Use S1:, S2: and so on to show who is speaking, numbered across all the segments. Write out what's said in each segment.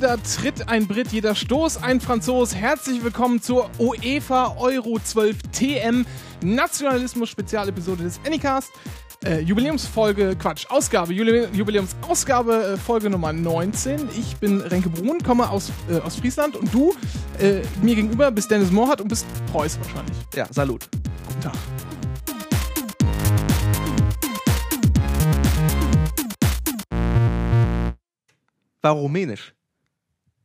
S1: Jeder Tritt ein Brit, jeder Stoß ein Franzos. Herzlich willkommen zur UEFA Euro 12 TM Nationalismus Spezialepisode des Anycast. Äh, Jubiläumsfolge, Quatsch, Ausgabe, Jubiläumsausgabe, äh, Folge Nummer 19. Ich bin Renke Brun, komme aus, äh, aus Friesland und du, äh, mir gegenüber, bist Dennis Mohrhardt und bist Preuß wahrscheinlich.
S2: Ja, Salut.
S1: Guten Tag.
S2: War rumänisch.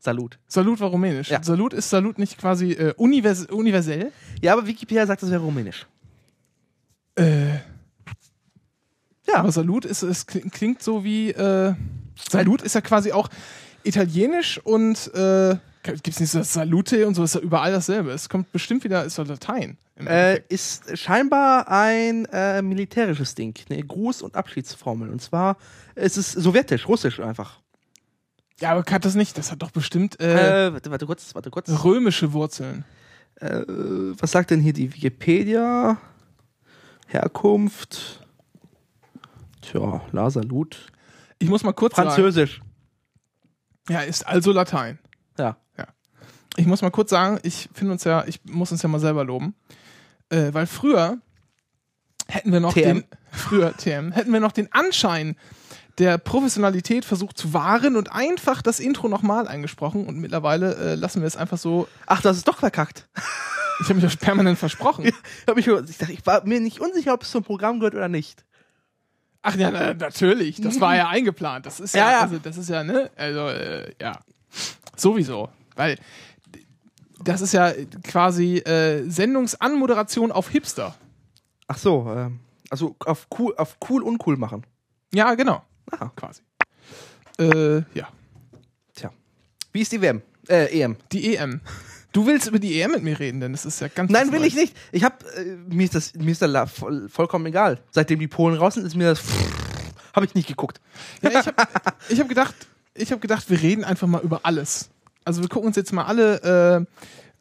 S2: Salut.
S1: Salut war rumänisch.
S2: Ja.
S1: Salut ist Salut nicht quasi äh, univers universell?
S2: Ja, aber Wikipedia sagt, das wäre rumänisch.
S1: Äh,
S2: Ja.
S1: Aber Salut ist, es klingt, so wie. Äh, Salut ist ja quasi auch italienisch und äh, gibt es nicht so das Salute und so, ist ja überall dasselbe. Es kommt bestimmt wieder, ist doch Latein.
S2: Äh, ist scheinbar ein äh, militärisches Ding. Eine Gruß- und Abschiedsformel. Und zwar es ist sowjetisch, russisch einfach.
S1: Ja, aber hat das nicht. Das hat doch bestimmt äh,
S2: Äh, warte, warte kurz, warte kurz.
S1: römische Wurzeln.
S2: Äh, was sagt denn hier die Wikipedia? Herkunft. Tja, La Salut.
S1: Ich muss mal kurz sagen.
S2: Französisch.
S1: Ja, ist also Latein.
S2: Ja.
S1: Ich muss mal kurz sagen, ich finde uns ja, ich muss uns ja mal selber loben. Äh, weil früher hätten wir noch
S2: TM.
S1: den, früher TM, hätten wir noch den Anschein der Professionalität versucht zu wahren und einfach das Intro nochmal eingesprochen und mittlerweile äh, lassen wir es einfach so.
S2: Ach, das ist doch verkackt.
S1: Ich habe mich das permanent versprochen.
S2: Hab ich, ich, dachte, ich war mir nicht unsicher, ob es zum Programm gehört oder nicht.
S1: Ach ja, na, natürlich, das war ja eingeplant. Das ist ja,
S2: Ja, ja.
S1: Also, das ist ja, ne, also äh, ja, sowieso, weil das ist ja quasi äh, Sendungsanmoderation auf Hipster.
S2: Ach so, ähm, also auf cool, auf cool uncool machen.
S1: Ja, genau.
S2: Aha.
S1: Quasi. Äh, ja.
S2: Tja. Wie ist die WM? Äh, EM.
S1: Die EM. Du willst über die EM mit mir reden, denn das ist ja ganz.
S2: Nein, will
S1: Neues.
S2: ich nicht. Ich hab, äh, mir ist das, mir ist das voll, vollkommen egal. Seitdem die Polen raus sind, ist mir das, habe ich nicht geguckt.
S1: Ja, ich habe ich hab gedacht, ich habe gedacht, wir reden einfach mal über alles. Also wir gucken uns jetzt mal alle, äh,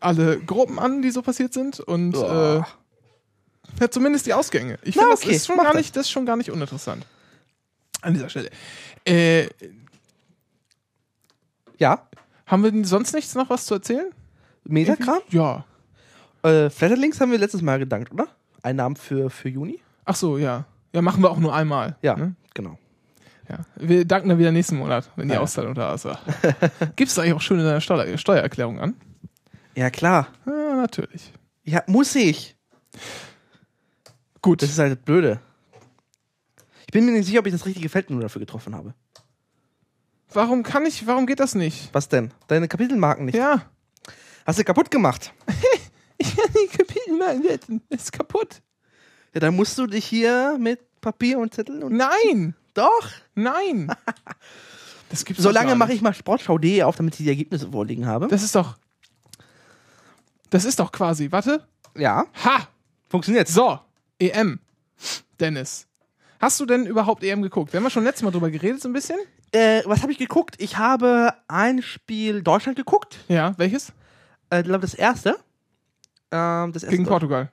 S1: alle Gruppen an, die so passiert sind und äh,
S2: Boah.
S1: ja, zumindest die Ausgänge. Ich finde,
S2: okay,
S1: das ist schon
S2: mach
S1: gar
S2: das.
S1: nicht, das ist schon gar nicht uninteressant. An dieser Stelle. Äh,
S2: Ja,
S1: haben wir denn sonst nichts noch was zu erzählen?
S2: Metakram.
S1: Ja.
S2: Äh, Flatterlinks haben wir letztes Mal gedankt, oder? Einnahmen für, für Juni.
S1: Ach so, ja. Ja, machen wir auch nur einmal.
S2: Ja,
S1: Ne?
S2: genau.
S1: Ja, wir danken dann wieder nächsten Monat, wenn die
S2: Ja.
S1: Auszahlung da ist. Gibst du eigentlich auch schön in deiner Steuer Steuererklärung an?
S2: Ja, klar.
S1: Ja, natürlich.
S2: Ja, muss ich.
S1: Gut.
S2: Das ist halt das Blöde. Ich bin mir nicht sicher, ob ich das richtige Feld nur dafür getroffen habe.
S1: warum kann ich, warum geht das nicht?
S2: Was denn? Deine Kapitelmarken nicht.
S1: Ja.
S2: Hast du kaputt gemacht?
S1: Ich kann die Kapitel mal retten. Ist kaputt.
S2: Ja, dann musst du dich hier mit Papier und Zettel und.
S1: Nein.
S2: Doch!
S1: Nein. Das gibt's
S2: Solange mache ich mal sportschau.de auf, damit ich die Ergebnisse vorliegen habe.
S1: Das ist doch. Das ist doch quasi, warte.
S2: ja,
S1: Ha!
S2: funktioniert.
S1: So, EM. Dennis. Hast du denn überhaupt EM geguckt? Wir haben ja schon letztes Mal drüber geredet, so ein bisschen.
S2: Äh, was habe ich geguckt? Ich habe ein Spiel Deutschland geguckt.
S1: Ja, welches?
S2: Äh, Ich glaube, das erste. Ähm, das erste
S1: Gegen Portugal.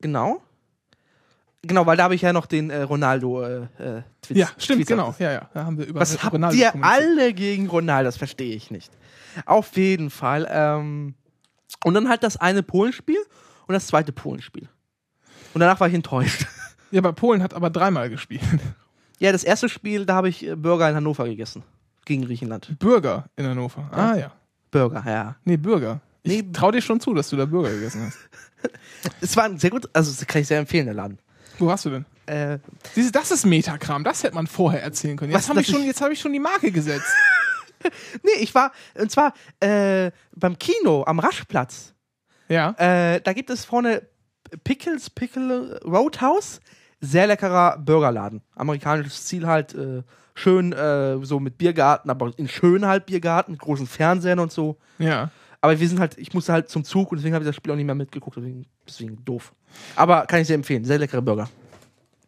S2: Genau. Genau, weil da habe ich ja noch den äh, Ronaldo äh, äh,
S1: Ja, stimmt,
S2: Tweets
S1: genau. Ja, ja. Da haben wir über
S2: Was habt
S1: Ronaldo
S2: ihr alle gegen Ronaldo? Das verstehe ich nicht. Auf jeden Fall. Ähm, und dann halt das eine Polenspiel und das zweite Polenspiel. Und danach war ich enttäuscht.
S1: Ja, aber Polen hat aber dreimal gespielt.
S2: Ja, das erste Spiel, da habe ich äh, Burger in Hannover gegessen. Gegen Griechenland.
S1: Bürger in Hannover. Ah ja.
S2: Burger, ja.
S1: Nee, Bürger. Ich
S2: Nee.
S1: trau dir schon zu, dass du da Bürger gegessen hast.
S2: Es war ein sehr gut, also das kann ich sehr empfehlen, der Laden.
S1: Wo hast du denn?
S2: Äh,
S1: Diese, das ist Metakram, das hätte man vorher erzählen können. Jetzt habe ich, schon- jetzt hab ich schon die Marke gesetzt.
S2: nee, ich war, und zwar äh, beim Kino am Raschplatz.
S1: Ja.
S2: Äh, da gibt es vorne Pickles Pickle Roadhouse. Sehr leckerer Burgerladen. Amerikanisches Ziel halt. Äh, schön äh, so mit Biergarten, aber in schön halt Biergarten, mit großen Fernsehern und so.
S1: Ja.
S2: Aber wir sind halt, ich musste halt zum Zug und deswegen habe ich das Spiel auch nicht mehr mitgeguckt. Deswegen, deswegen doof. Aber kann ich sehr empfehlen. Sehr leckere Burger.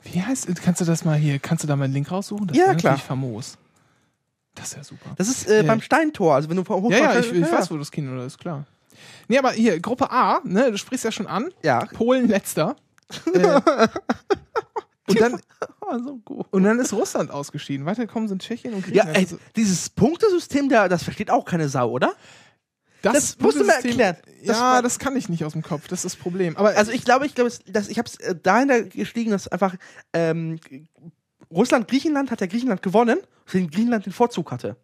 S1: Wie heißt, kannst du das mal hier, kannst du da mal einen Link raussuchen? Das
S2: Ja,
S1: wäre
S2: klar.
S1: famos. Das ist ja super.
S2: Das ist äh,
S1: Ja.
S2: beim Steintor. Also wenn du hoch
S1: Ja, ja, ich, ich weiß, wo das Kino ist, klar. Nee, aber hier, Gruppe A, ne, du sprichst ja schon an.
S2: Ja.
S1: Polen letzter. Äh, Und dann,
S2: so gut.
S1: und dann ist Russland ausgeschieden. Weitergekommen sind Tschechien und
S2: Ja,
S1: Griechenland.
S2: ey,
S1: Also,
S2: dieses Punktesystem, da, das versteht auch keine Sau, oder? das musst du mir erklären. Das
S1: ja, das kann ich nicht aus dem Kopf. Das ist das Problem. Aber
S2: Also ich glaube, ich glaube, dass ich habe es äh, dahinter gestiegen, dass einfach ähm, Russland, Griechenland hat ja Griechenland gewonnen, deswegen Griechenland den Vorzug hatte.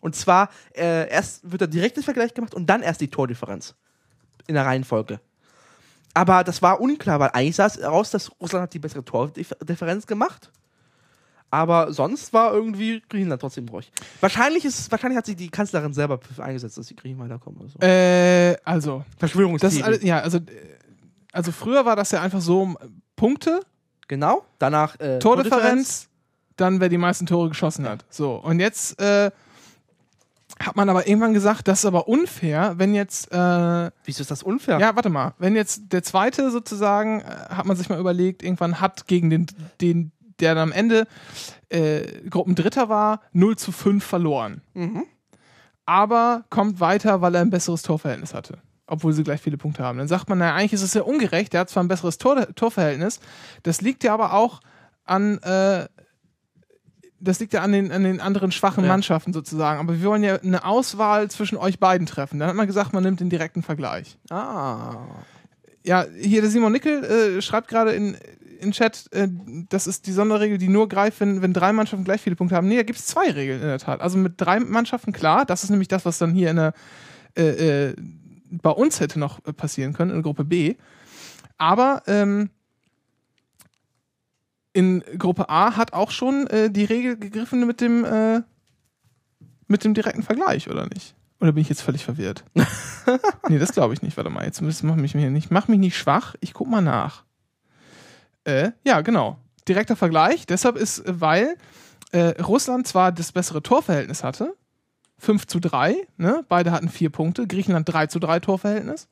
S2: Und zwar äh, erst wird der direkte Vergleich gemacht und dann erst die Tordifferenz in der Reihenfolge. Aber das war unklar, weil eigentlich sah es heraus, dass Russland hat die bessere Tordifferenz gemacht. Aber sonst war irgendwie Griechenland trotzdem durch. Wahrscheinlich, ist, wahrscheinlich hat sich die Kanzlerin selber eingesetzt, dass die Griechen weiterkommen. Oder so.
S1: äh, also,
S2: Verschwörungstheorie.
S1: ja, also, also früher war das ja einfach so Punkte,
S2: genau. Danach äh,
S1: Tordifferenz, dann wer die meisten Tore geschossen hat. So, und jetzt äh, hat man aber irgendwann gesagt, das ist aber unfair, wenn jetzt, äh,
S2: Wieso ist das unfair?
S1: ja, warte mal, wenn jetzt der zweite sozusagen, äh, hat man sich mal überlegt, irgendwann hat gegen den, den der dann am Ende äh, Gruppendritter war, 0 zu 5 verloren.
S2: Mhm.
S1: Aber kommt weiter, weil er ein besseres Torverhältnis hatte. Obwohl sie gleich viele Punkte haben. Dann sagt man, naja, eigentlich ist es ja ungerecht, der hat zwar ein besseres Tor Torverhältnis, das liegt ja aber auch an, äh, das liegt ja an den, an den anderen schwachen
S2: Ja.
S1: Mannschaften sozusagen. Aber wir wollen ja eine Auswahl zwischen euch beiden treffen. Dann hat man gesagt, man nimmt den direkten Vergleich.
S2: Ah.
S1: Ja, hier der Simon Nickel äh, schreibt gerade in, in Chat, äh, das ist die Sonderregel, die nur greift, wenn, wenn drei Mannschaften gleich viele Punkte haben. Nee, da gibt es zwei Regeln in der Tat. Also mit drei Mannschaften klar, das ist nämlich das, was dann hier in der äh, äh, bei uns hätte noch äh, passieren können, in Gruppe B. Aber ähm, in Gruppe A hat auch schon äh, die Regel gegriffen mit dem, äh, mit dem direkten Vergleich, oder nicht? Oder bin ich jetzt völlig verwirrt? nee, das glaube ich nicht. Warte mal, jetzt mach mich hier nicht, mach mich nicht schwach. Ich guck mal nach. Äh, ja, genau. Direkter Vergleich. Deshalb ist, weil äh, Russland zwar das bessere Torverhältnis hatte, 5 zu 3, ne? beide hatten vier Punkte, Griechenland 3 zu 3 Torverhältnis.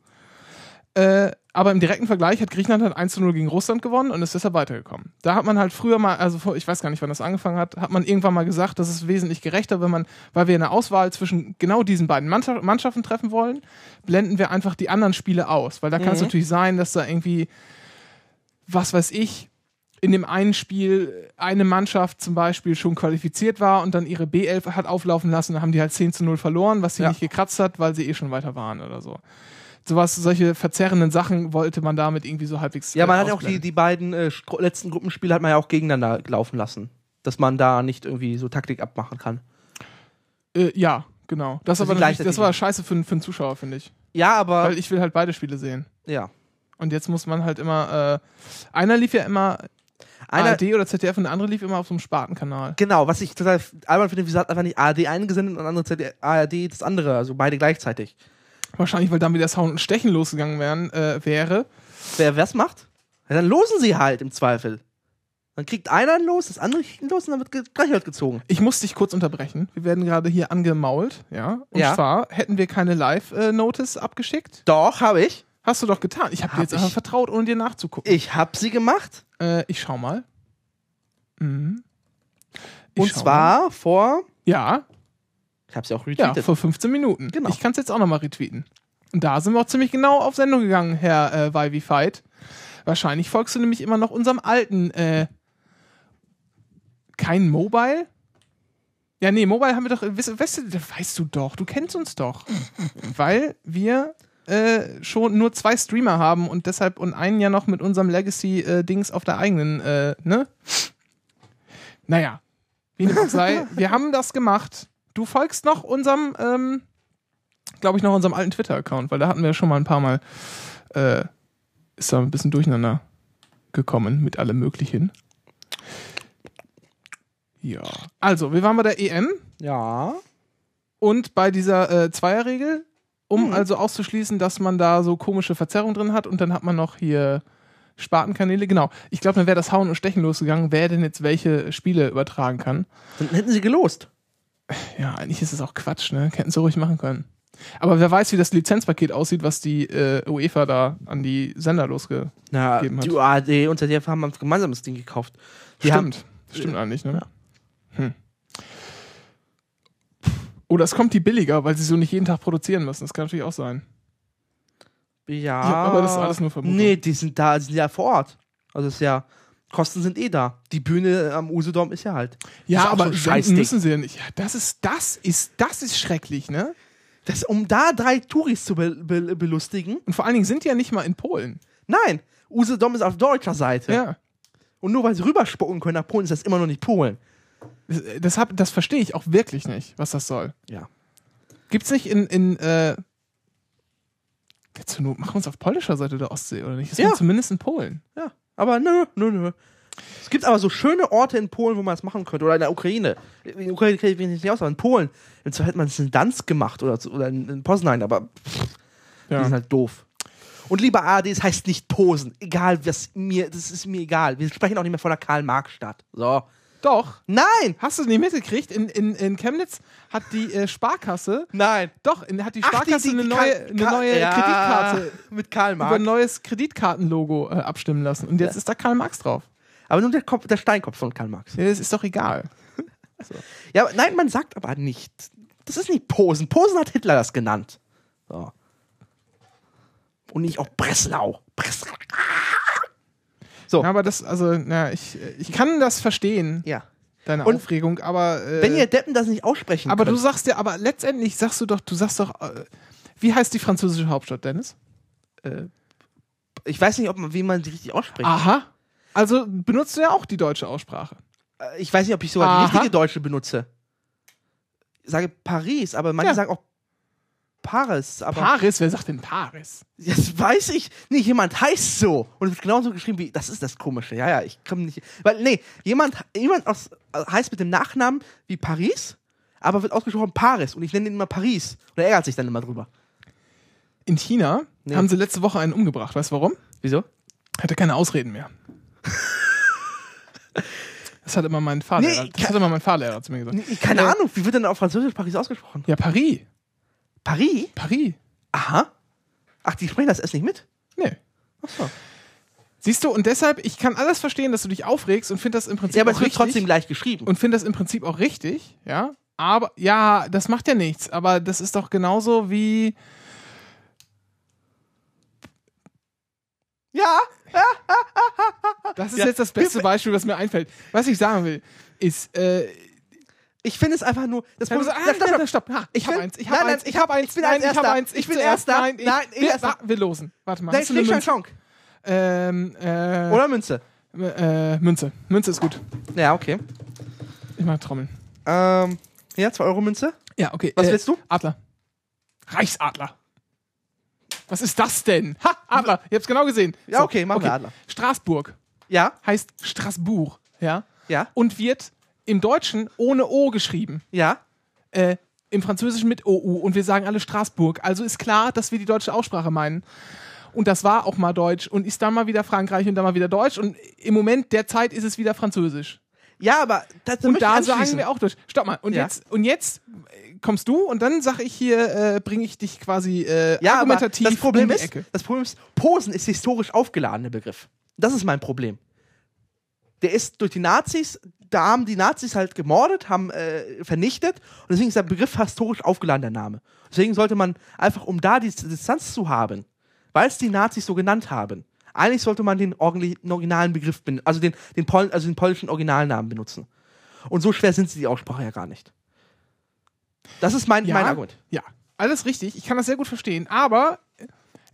S1: Äh, aber im direkten Vergleich hat Griechenland halt 1 zu 0 gegen Russland gewonnen und ist deshalb weitergekommen. Da hat man halt früher mal, also vor, ich weiß gar nicht, wann das angefangen hat, hat man irgendwann mal gesagt, das ist wesentlich gerechter, wenn man, weil wir eine Auswahl zwischen genau diesen beiden Mannschaft- Mannschaften treffen wollen, blenden wir einfach die anderen Spiele aus. Weil da kann es
S2: Mhm.
S1: natürlich sein, dass da irgendwie, was weiß ich, in dem einen Spiel eine Mannschaft zum Beispiel schon qualifiziert war und dann ihre B11 hat auflaufen lassen, dann haben die halt 10 zu 0 verloren, was sie
S2: Ja.
S1: nicht gekratzt hat, weil sie eh schon weiter waren oder so. Sowas, solche verzerrenden Sachen wollte man damit irgendwie so halbwegs.
S2: Ja, man
S1: äh,
S2: hat auch die, die beiden äh, letzten Gruppenspiele hat man ja auch gegeneinander laufen lassen. Dass man da nicht irgendwie so Taktik abmachen kann.
S1: Äh, ja, genau. Das,
S2: Also
S1: aber das war scheiße für, für einen Zuschauer, finde ich.
S2: Ja, aber.
S1: Weil ich will halt beide Spiele sehen.
S2: ja.
S1: Und jetzt muss man halt immer, äh, einer lief ja immer
S2: Einer,
S1: ARD oder ZDF und der andere lief immer auf so einem Spartenkanal.
S2: genau, was ich total albern finde, wie gesagt, einfach nicht ARD eingesendet und andere ZD ARD das andere, also beide gleichzeitig.
S1: Wahrscheinlich, weil dann wieder Hauen und Stechen losgegangen wären, äh, wäre.
S2: Wer was macht? Ja, dann losen sie halt im Zweifel. Dann kriegt einer ein Los, das andere kriegt ein Los und dann wird gleich halt gezogen.
S1: Ich muss dich kurz unterbrechen. Wir werden gerade hier angemault, ja. Und
S2: Ja.
S1: zwar hätten wir keine Live-Notice abgeschickt.
S2: Doch, habe ich.
S1: Hast du doch getan. Ich habe dir
S2: Hab
S1: jetzt einfach
S2: ich.
S1: vertraut, ohne dir nachzugucken.
S2: Ich habe sie gemacht.
S1: Äh, ich schau mal. Mhm. Ich
S2: und
S1: schau
S2: zwar vor.
S1: Mal. Ja,
S2: Ich habe sie auch
S1: ja,
S2: retweetet.
S1: vor 15 Minuten.
S2: Genau.
S1: Ich kann es jetzt auch nochmal retweeten. Und da sind wir auch ziemlich genau auf Sendung gegangen, Herr äh, Vivi Fight. Wahrscheinlich folgst du nämlich immer noch unserem alten, äh, kein Mobile? Ja, nee, Mobile haben wir doch, weißt, weißt du, weißt du doch, du kennst uns doch. Weil wir äh, schon nur zwei Streamer haben und deshalb und einen ja noch mit unserem Legacy-Dings auf der eigenen, äh, ne? Naja, wie dem auch sei, wir haben das gemacht. Du folgst noch unserem, ähm, glaube ich, noch unserem alten Twitter-Account, weil da hatten wir schon mal ein paar Mal, äh, ist da ein bisschen durcheinander gekommen mit allem Möglichen. Ja. Also, wir waren bei der EM
S2: Ja.
S1: und bei dieser äh, Zweierregel, um
S2: Mhm.
S1: also auszuschließen, dass man da so komische Verzerrungen drin hat und dann hat man noch hier Spartenkanäle. Genau. Ich glaube, dann wäre das Hauen und Stechen losgegangen, wer denn jetzt welche Spiele übertragen kann.
S2: Dann hätten sie gelost.
S1: Ja, eigentlich ist es auch Quatsch, ne? Hätten sie ruhig machen können. Aber wer weiß, wie das Lizenzpaket aussieht, was die äh, UEFA da an die Sender losge...
S2: Na,
S1: gegeben hat.
S2: die UAD und ZDF haben ein gemeinsames Ding gekauft. Die haben,
S1: Stimmt. Stimmt eigentlich, ne? Hm. Oder es kommt die billiger, weil sie so nicht jeden Tag produzieren müssen. Das kann natürlich auch sein.
S2: ja,
S1: Ja, aber das ist alles nur Vermutung.
S2: Nee, die sind da, die sind ja vor Ort. Also ist ja, Kosten sind eh da. Die Bühne am Usedom ist ja halt.
S1: Ja,
S2: ist
S1: aber
S2: so ein
S1: müssen sie ja nicht. Ja, das ist, das ist, das ist schrecklich, ne?
S2: Das, um da drei Touris zu be be belustigen.
S1: Und vor allen Dingen sind die ja nicht mal in Polen.
S2: Nein, Usedom ist auf deutscher Seite.
S1: Ja.
S2: Und nur weil sie rüberspucken können nach Polen, ist das immer noch nicht Polen.
S1: Das, das, hab, das verstehe ich auch wirklich nicht, was das soll.
S2: Ja.
S1: Gibt's nicht in, in äh, jetzt machen wir uns auf polnischer Seite der Ostsee, oder nicht? Das
S2: ja.
S1: zumindest in Polen.
S2: Ja. Aber nö, nö, nö. Es gibt aber so schöne Orte in Polen, wo man das machen könnte. Oder in der Ukraine. In der Ukraine kenne ich mich nicht aus, aber in Polen. Im Zweifel hätte man es in Danzig gemacht oder, oder in, Poznań, aber pff, die sind
S1: Ja.
S2: halt doof. Und lieber ARD, es heißt nicht Posen. Egal, was mir, das ist mir egal. Wir sprechen auch nicht mehr von der Karl-Marx-Stadt. So.
S1: Doch.
S2: Nein!
S1: Hast du es nicht mitgekriegt? In, in, in Chemnitz hat die äh, Sparkasse,
S2: Nein!
S1: doch, in, hat die
S2: Ach,
S1: Sparkasse eine neue, eine neue
S2: ja,
S1: Kreditkarte
S2: mit Karl
S1: über ein
S2: Marx.
S1: neues Kreditkartenlogo äh, abstimmen lassen. Und jetzt
S2: Ja.
S1: ist da Karl Marx drauf.
S2: Aber nur der, Kopf, der Steinkopf von Karl Marx.
S1: Ja, das ist doch egal.
S2: Ja, aber nein, man sagt aber nicht. Das ist nicht Posen. Posen hat Hitler das genannt. So. Und nicht auch Breslau. Breslau. So.
S1: Ja, aber das, also, na, ich, ich kann das verstehen,
S2: Ja.
S1: deine
S2: Und
S1: Aufregung, aber. Äh,
S2: Wenn ihr Deppen das nicht aussprechen
S1: aber
S2: könnt.
S1: du sagst ja, aber letztendlich sagst du doch, du sagst doch, äh, wie heißt die französische Hauptstadt, Dennis?
S2: ich weiß nicht, ob man, wie man die richtig ausspricht.
S1: Aha. Also benutzt du ja auch die deutsche Aussprache.
S2: Äh, Ich weiß nicht, ob ich sogar
S1: Aha.
S2: die richtige Deutsche benutze. Ich sage Paris, aber manche
S1: Ja.
S2: sagen auch Paris. Aber
S1: Paris, wer sagt denn Paris?
S2: Das weiß ich nicht. Jemand heißt so. Und es wird genauso geschrieben wie, das ist das Komische. Ja, ja, ich komme nicht. Weil, nee, jemand, jemand aus, heißt mit dem Nachnamen wie Paris, aber wird ausgesprochen Paris. Und ich nenne ihn immer Paris. Und er ärgert sich dann immer drüber.
S1: In China
S2: Nee.
S1: haben sie letzte Woche einen umgebracht. Weißt du warum?
S2: Wieso?
S1: Hatte keine Ausreden mehr. Das hat immer mein Fahrlehrer,
S2: Nee,
S1: das hat immer mein Fahrlehrer zu mir gesagt.
S2: Nee, Keine
S1: Äh,
S2: Ahnung, wie wird denn auf Französisch Paris ausgesprochen?
S1: Ja, Paris.
S2: Paris?
S1: Paris.
S2: Aha. Ach, die sprechen das erst nicht mit?
S1: Nee.
S2: Ach so.
S1: Siehst du, und deshalb, ich kann alles verstehen, dass du dich aufregst und finde das im Prinzip
S2: Ja, aber es wird
S1: richtig.
S2: trotzdem gleich geschrieben.
S1: und finde das im Prinzip auch richtig, ja. Aber ja, das macht ja nichts. Aber das ist doch genauso wie.
S2: ja,
S1: Das ist
S2: Ja.
S1: jetzt das beste Beispiel, was mir einfällt. Was ich sagen will, ist. Äh,
S2: ich finde es einfach nur. Das Problem-
S1: ah,
S2: stopp, stopp.
S1: stopp. Ha, ich
S2: Ich
S1: habe eins. Ich habe eins. Ich habe
S2: hab-
S1: eins.
S2: ich bin
S1: Nein, ich habe
S2: Erster.
S1: eins.
S2: Ich bin. Erster.
S1: Nein, ich,
S2: Nein, ich
S1: wir,
S2: Erster.
S1: wir losen. Warte mal.
S2: Nein,
S1: Hast du eine Münze? Ähm, äh,
S2: Oder Münze.
S1: äh, Münze. Münze ist gut.
S2: Ja, okay.
S1: Ich mag Trommeln.
S2: Ähm, ja, 2 Euro Münze.
S1: Ja, okay.
S2: Was
S1: äh,
S2: willst du?
S1: Adler. Reichsadler. Was ist das denn? Ha, Adler. Ihr habt's genau gesehen.
S2: Ja, okay, machen wir Adler.
S1: Straßburg
S2: Ja,
S1: heißt Straßburg, ja?
S2: ja,
S1: Und wird im Deutschen ohne O geschrieben.
S2: ja.
S1: Äh, Im Französischen mit OU. Und wir sagen alle Straßburg. Also ist klar, dass wir die deutsche Aussprache meinen. Und das war auch mal Deutsch und ist dann mal wieder Frankreich und dann mal wieder Deutsch. Und im Moment der Zeit ist es wieder Französisch.
S2: Ja, aber das
S1: Und da sagen wir auch Deutsch. Stopp mal. Und
S2: Ja.
S1: jetzt, und jetzt äh, kommst du und dann sag ich hier, äh, bringe ich dich quasi äh,
S2: ja, aber
S1: argumentativ
S2: das Problem
S1: um die
S2: ist,
S1: Ecke.
S2: das Problem ist, Posen ist historisch aufgeladener Begriff. Das ist mein Problem. Der ist durch die Nazis, da haben die Nazis halt gemordet, haben äh, vernichtet und deswegen ist der Begriff historisch aufgeladener Name. Deswegen sollte man einfach, um da die Distanz zu haben, weil es die Nazis so genannt haben, eigentlich sollte man den originalen Begriff, also den, den, Pol also den polnischen Originalnamen benutzen. Und so schwer sind sie die Aussprache ja gar nicht. Das ist mein, mein Argument.
S1: Ja, alles richtig. Ich kann das sehr gut verstehen. Aber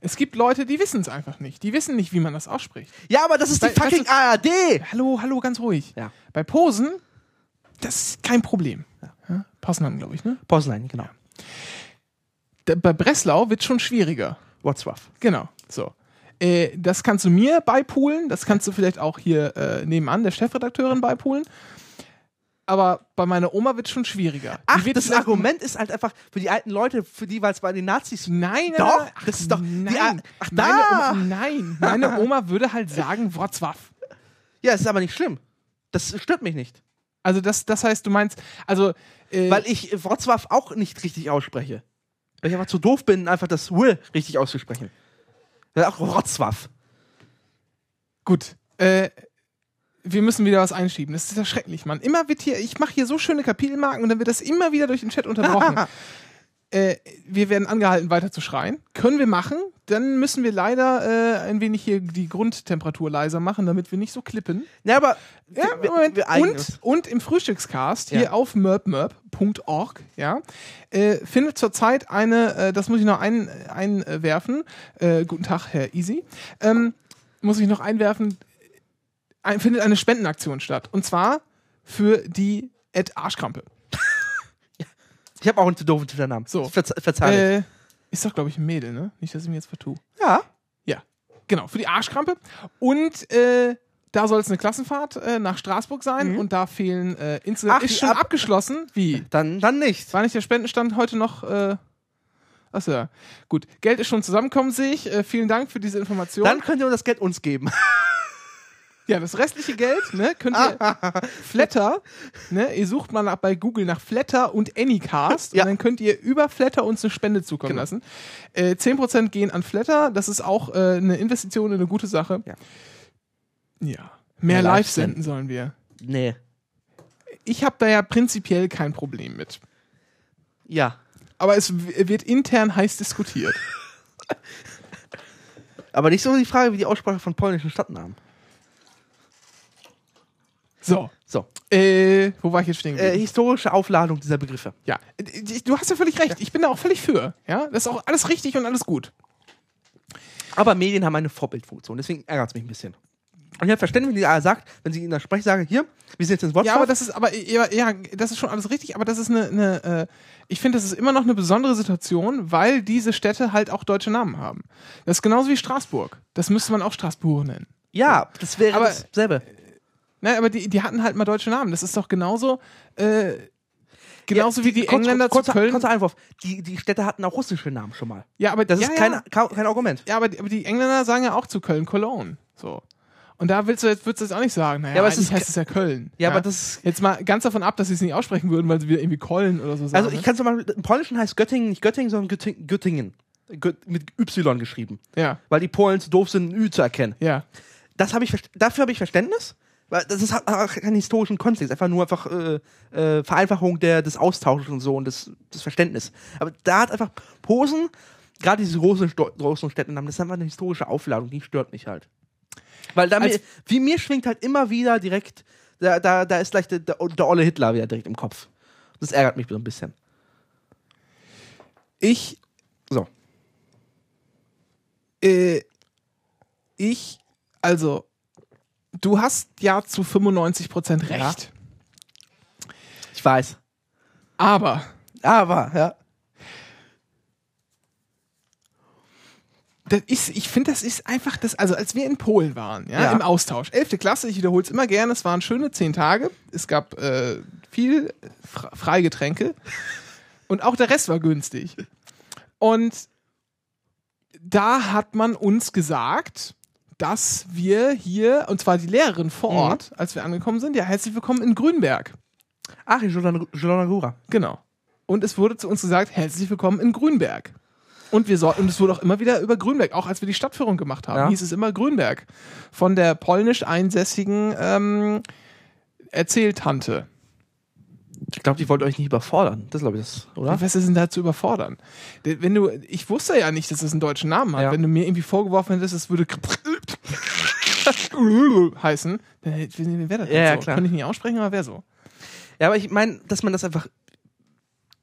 S1: es gibt Leute, die wissen es einfach nicht. Die wissen nicht, wie man das ausspricht.
S2: Ja, aber das ist die
S1: Weil- weißt
S2: fucking ARD!
S1: Hallo, hallo, ganz ruhig.
S2: Ja.
S1: Bei Posen, das ist kein Problem. Ja. Poznan, glaube ich, ne?
S2: Poznan, genau.
S1: Da- Bei Breslau wird schon schwieriger.
S2: Wrocław.
S1: Genau. So. Äh, das kannst du mir beipulen, das kannst du vielleicht auch hier äh, nebenan der Chefredakteurin beipulen. Aber bei meiner Oma wird es schon schwieriger.
S2: Ach, das Argument ist halt einfach für die alten Leute, für die, weil es bei den Nazis.
S1: Nein, nein,
S2: Doch,
S1: nein, ach,
S2: das ist doch-
S1: Nein,
S2: ach,
S1: meine. Oma, nein, meine Oma würde halt sagen Wrocław.
S2: Ja, es ist aber nicht schlimm. Das stört mich nicht.
S1: Also das, das heißt, du meinst, also äh,
S2: Weil ich Wrocław auch nicht richtig ausspreche. Weil ich einfach zu doof bin, einfach das W richtig auszusprechen. Auch Wrocław.
S1: gut, äh, wir müssen wieder was einschieben. Das ist ja schrecklich, Mann. Immer wird hier, ich mache hier so schöne Kapitelmarken und dann wird das immer wieder durch den Chat unterbrochen. äh, wir werden angehalten, weiter zu schreien. Können wir machen. dann müssen wir leider äh, ein wenig hier die Grundtemperatur leiser machen, damit wir nicht so klippen.
S2: Ja, aber
S1: Ja,
S2: wir,
S1: Moment.
S2: wir
S1: und, und im Frühstückscast
S2: Ja.
S1: hier auf merpmerp.org, ja, äh, findet zurzeit eine, äh, das muss ich noch ein, einwerfen, äh, guten Tag, Herr Easy, ähm, muss ich noch einwerfen, ein, findet eine Spendenaktion statt. Und zwar für die Ed Arschkrampe.
S2: Ich habe auch einen zu doofen Twitter-Namen.
S1: So.
S2: Verze verzeih
S1: Äh, ist doch, glaube ich, ein Mädel, ne? Nicht, dass ich mir jetzt vertue.
S2: Ja.
S1: Ja, genau, für die Arschkrampe. Und äh, da soll es eine Klassenfahrt äh, nach Straßburg sein und da fehlen äh, insgesamt.
S2: Mhm. Ach,
S1: ist schon
S2: ab-
S1: abgeschlossen? Wie?
S2: Dann, dann nicht.
S1: War nicht der Spendenstand heute noch? Äh, Achso, ja. Gut. Geld ist schon zusammengekommen, sehe ich. Äh, vielen Dank für diese Information.
S2: Dann könnt ihr das Geld uns geben.
S1: ja, das restliche Geld, ne, könnt ihr Flatter, ne, ihr sucht mal nach, bei Google nach Flatter und Anycast
S2: Ja.
S1: und dann könnt ihr über Flatter uns eine Spende zukommen
S2: Genau.
S1: lassen. Äh, 10% gehen an Flatter, das ist auch äh, eine Investition in eine gute Sache.
S2: Ja.
S1: Ja. Mehr
S2: Mehr
S1: live senden sollen wir.
S2: Nee.
S1: Ich habe da ja prinzipiell kein Problem mit.
S2: Ja.
S1: Aber es wird intern heiß diskutiert.
S2: Aber nicht so die Frage wie die Aussprache von polnischen Stadtnamen.
S1: So.
S2: So.
S1: Äh, wo war ich jetzt stehen
S2: Äh, historische Aufladung dieser Begriffe.
S1: ja. Äh, Du hast ja völlig recht. Ich bin da auch völlig für. Ja. Das ist auch alles richtig und alles gut.
S2: Aber Medien haben eine Vorbildfunktion, deswegen ärgert es mich ein bisschen. Und ich habe Verständnis, wenn die AR sagt, wenn sie in der Sprechsage, hier, wir sind jetzt ins Wort
S1: Ja, aber das ist, aber ja, ja, das ist schon alles richtig, aber das ist eine, eine äh, ich finde, das ist immer noch eine besondere Situation, weil diese Städte halt auch deutsche Namen haben. Das ist genauso wie Straßburg. Das müsste man auch Straßburg nennen.
S2: Ja, das wäre
S1: Aber-
S2: dasselbe.
S1: Nein, aber die, die hatten halt mal deutsche Namen. Das ist doch genauso, äh, genauso
S2: Ja,
S1: wie die
S2: kurz-
S1: Engländer
S2: kurzer,
S1: zu Köln.
S2: Kurzer Einwurf. Die, die Städte hatten auch russische Namen schon mal.
S1: ja, aber
S2: Das
S1: ja,
S2: ist kein,
S1: ja.
S2: kein Argument.
S1: Ja, aber die, aber die Engländer sagen ja auch zu Köln Cologne. So. Und da willst du jetzt, würdest du jetzt auch nicht sagen, naja,
S2: Ja, aber es ist-
S1: heißt es ja Köln.
S2: Ja, aber das-
S1: Jetzt mal ganz davon ab, dass sie es nicht aussprechen würden, weil sie wieder irgendwie Köln oder so sagen.
S2: Also ich kann zum Beispiel, im Polnischen heißt Göttingen nicht Göttingen, sondern Göttingen. Göttingen. Gö mit Y geschrieben.
S1: ne? Ja,
S2: Weil die Polen zu doof sind, ein Ü zu erkennen.
S1: ja.
S2: Das habe ich dafür habe ich Verständnis, weil das ist, hat keinen historischen Kontext, einfach nur einfach äh, äh, Vereinfachung der, des Austausches und so und des, des Verständnis. Aber da hat einfach Posen, gerade diese großen, großen Städtenamen, das ist einfach eine historische Aufladung, die stört mich halt. Weil da
S1: Als-
S2: wie mir schwingt halt immer wieder direkt, da, da, da ist gleich der, der, der olle Hitler wieder direkt im Kopf. Das ärgert mich so ein bisschen.
S1: Ich,
S2: So.
S1: äh, ich, also, du hast ja zu 95%
S2: Ja.
S1: recht.
S2: Ich weiß.
S1: Aber
S2: Aber, ja.
S1: das ist, ich finde, das ist einfach das, also als wir in Polen waren, ja,
S2: Ja.
S1: im Austausch, 11. Klasse, ich wiederhole es immer gerne, es waren schöne zehn Tage, es gab äh, viel Fre Freigetränke und auch der Rest war günstig. Und da hat man uns gesagt, dass wir hier, und zwar die Lehrerin vor
S2: Mhm.
S1: Ort, als wir angekommen sind, ja, herzlich willkommen in Grünberg.
S2: Ach, in Jolonagura.
S1: Genau. Und es wurde zu uns gesagt, herzlich willkommen in Grünberg. Und wir sollten, und es wurde auch immer wieder über Grünberg, auch als wir die Stadtführung gemacht haben,
S2: Ja.
S1: hieß es immer Grünberg. Von der polnisch einsässigen ähm, Erzähltante.
S2: Ich glaube, die wollte euch nicht überfordern. Das glaube ich das, oder?
S1: Was ist denn da zu überfordern? De- Wenn du, ich wusste ja nicht, dass es einen deutschen Namen hat.
S2: Ja.
S1: Wenn du mir irgendwie vorgeworfen hättest, es würde heißen, dann wer das
S2: Ja, ja,
S1: so.
S2: klar.
S1: Könnte ich nicht aussprechen, aber wer so.
S2: Ja, aber ich meine, dass man das einfach.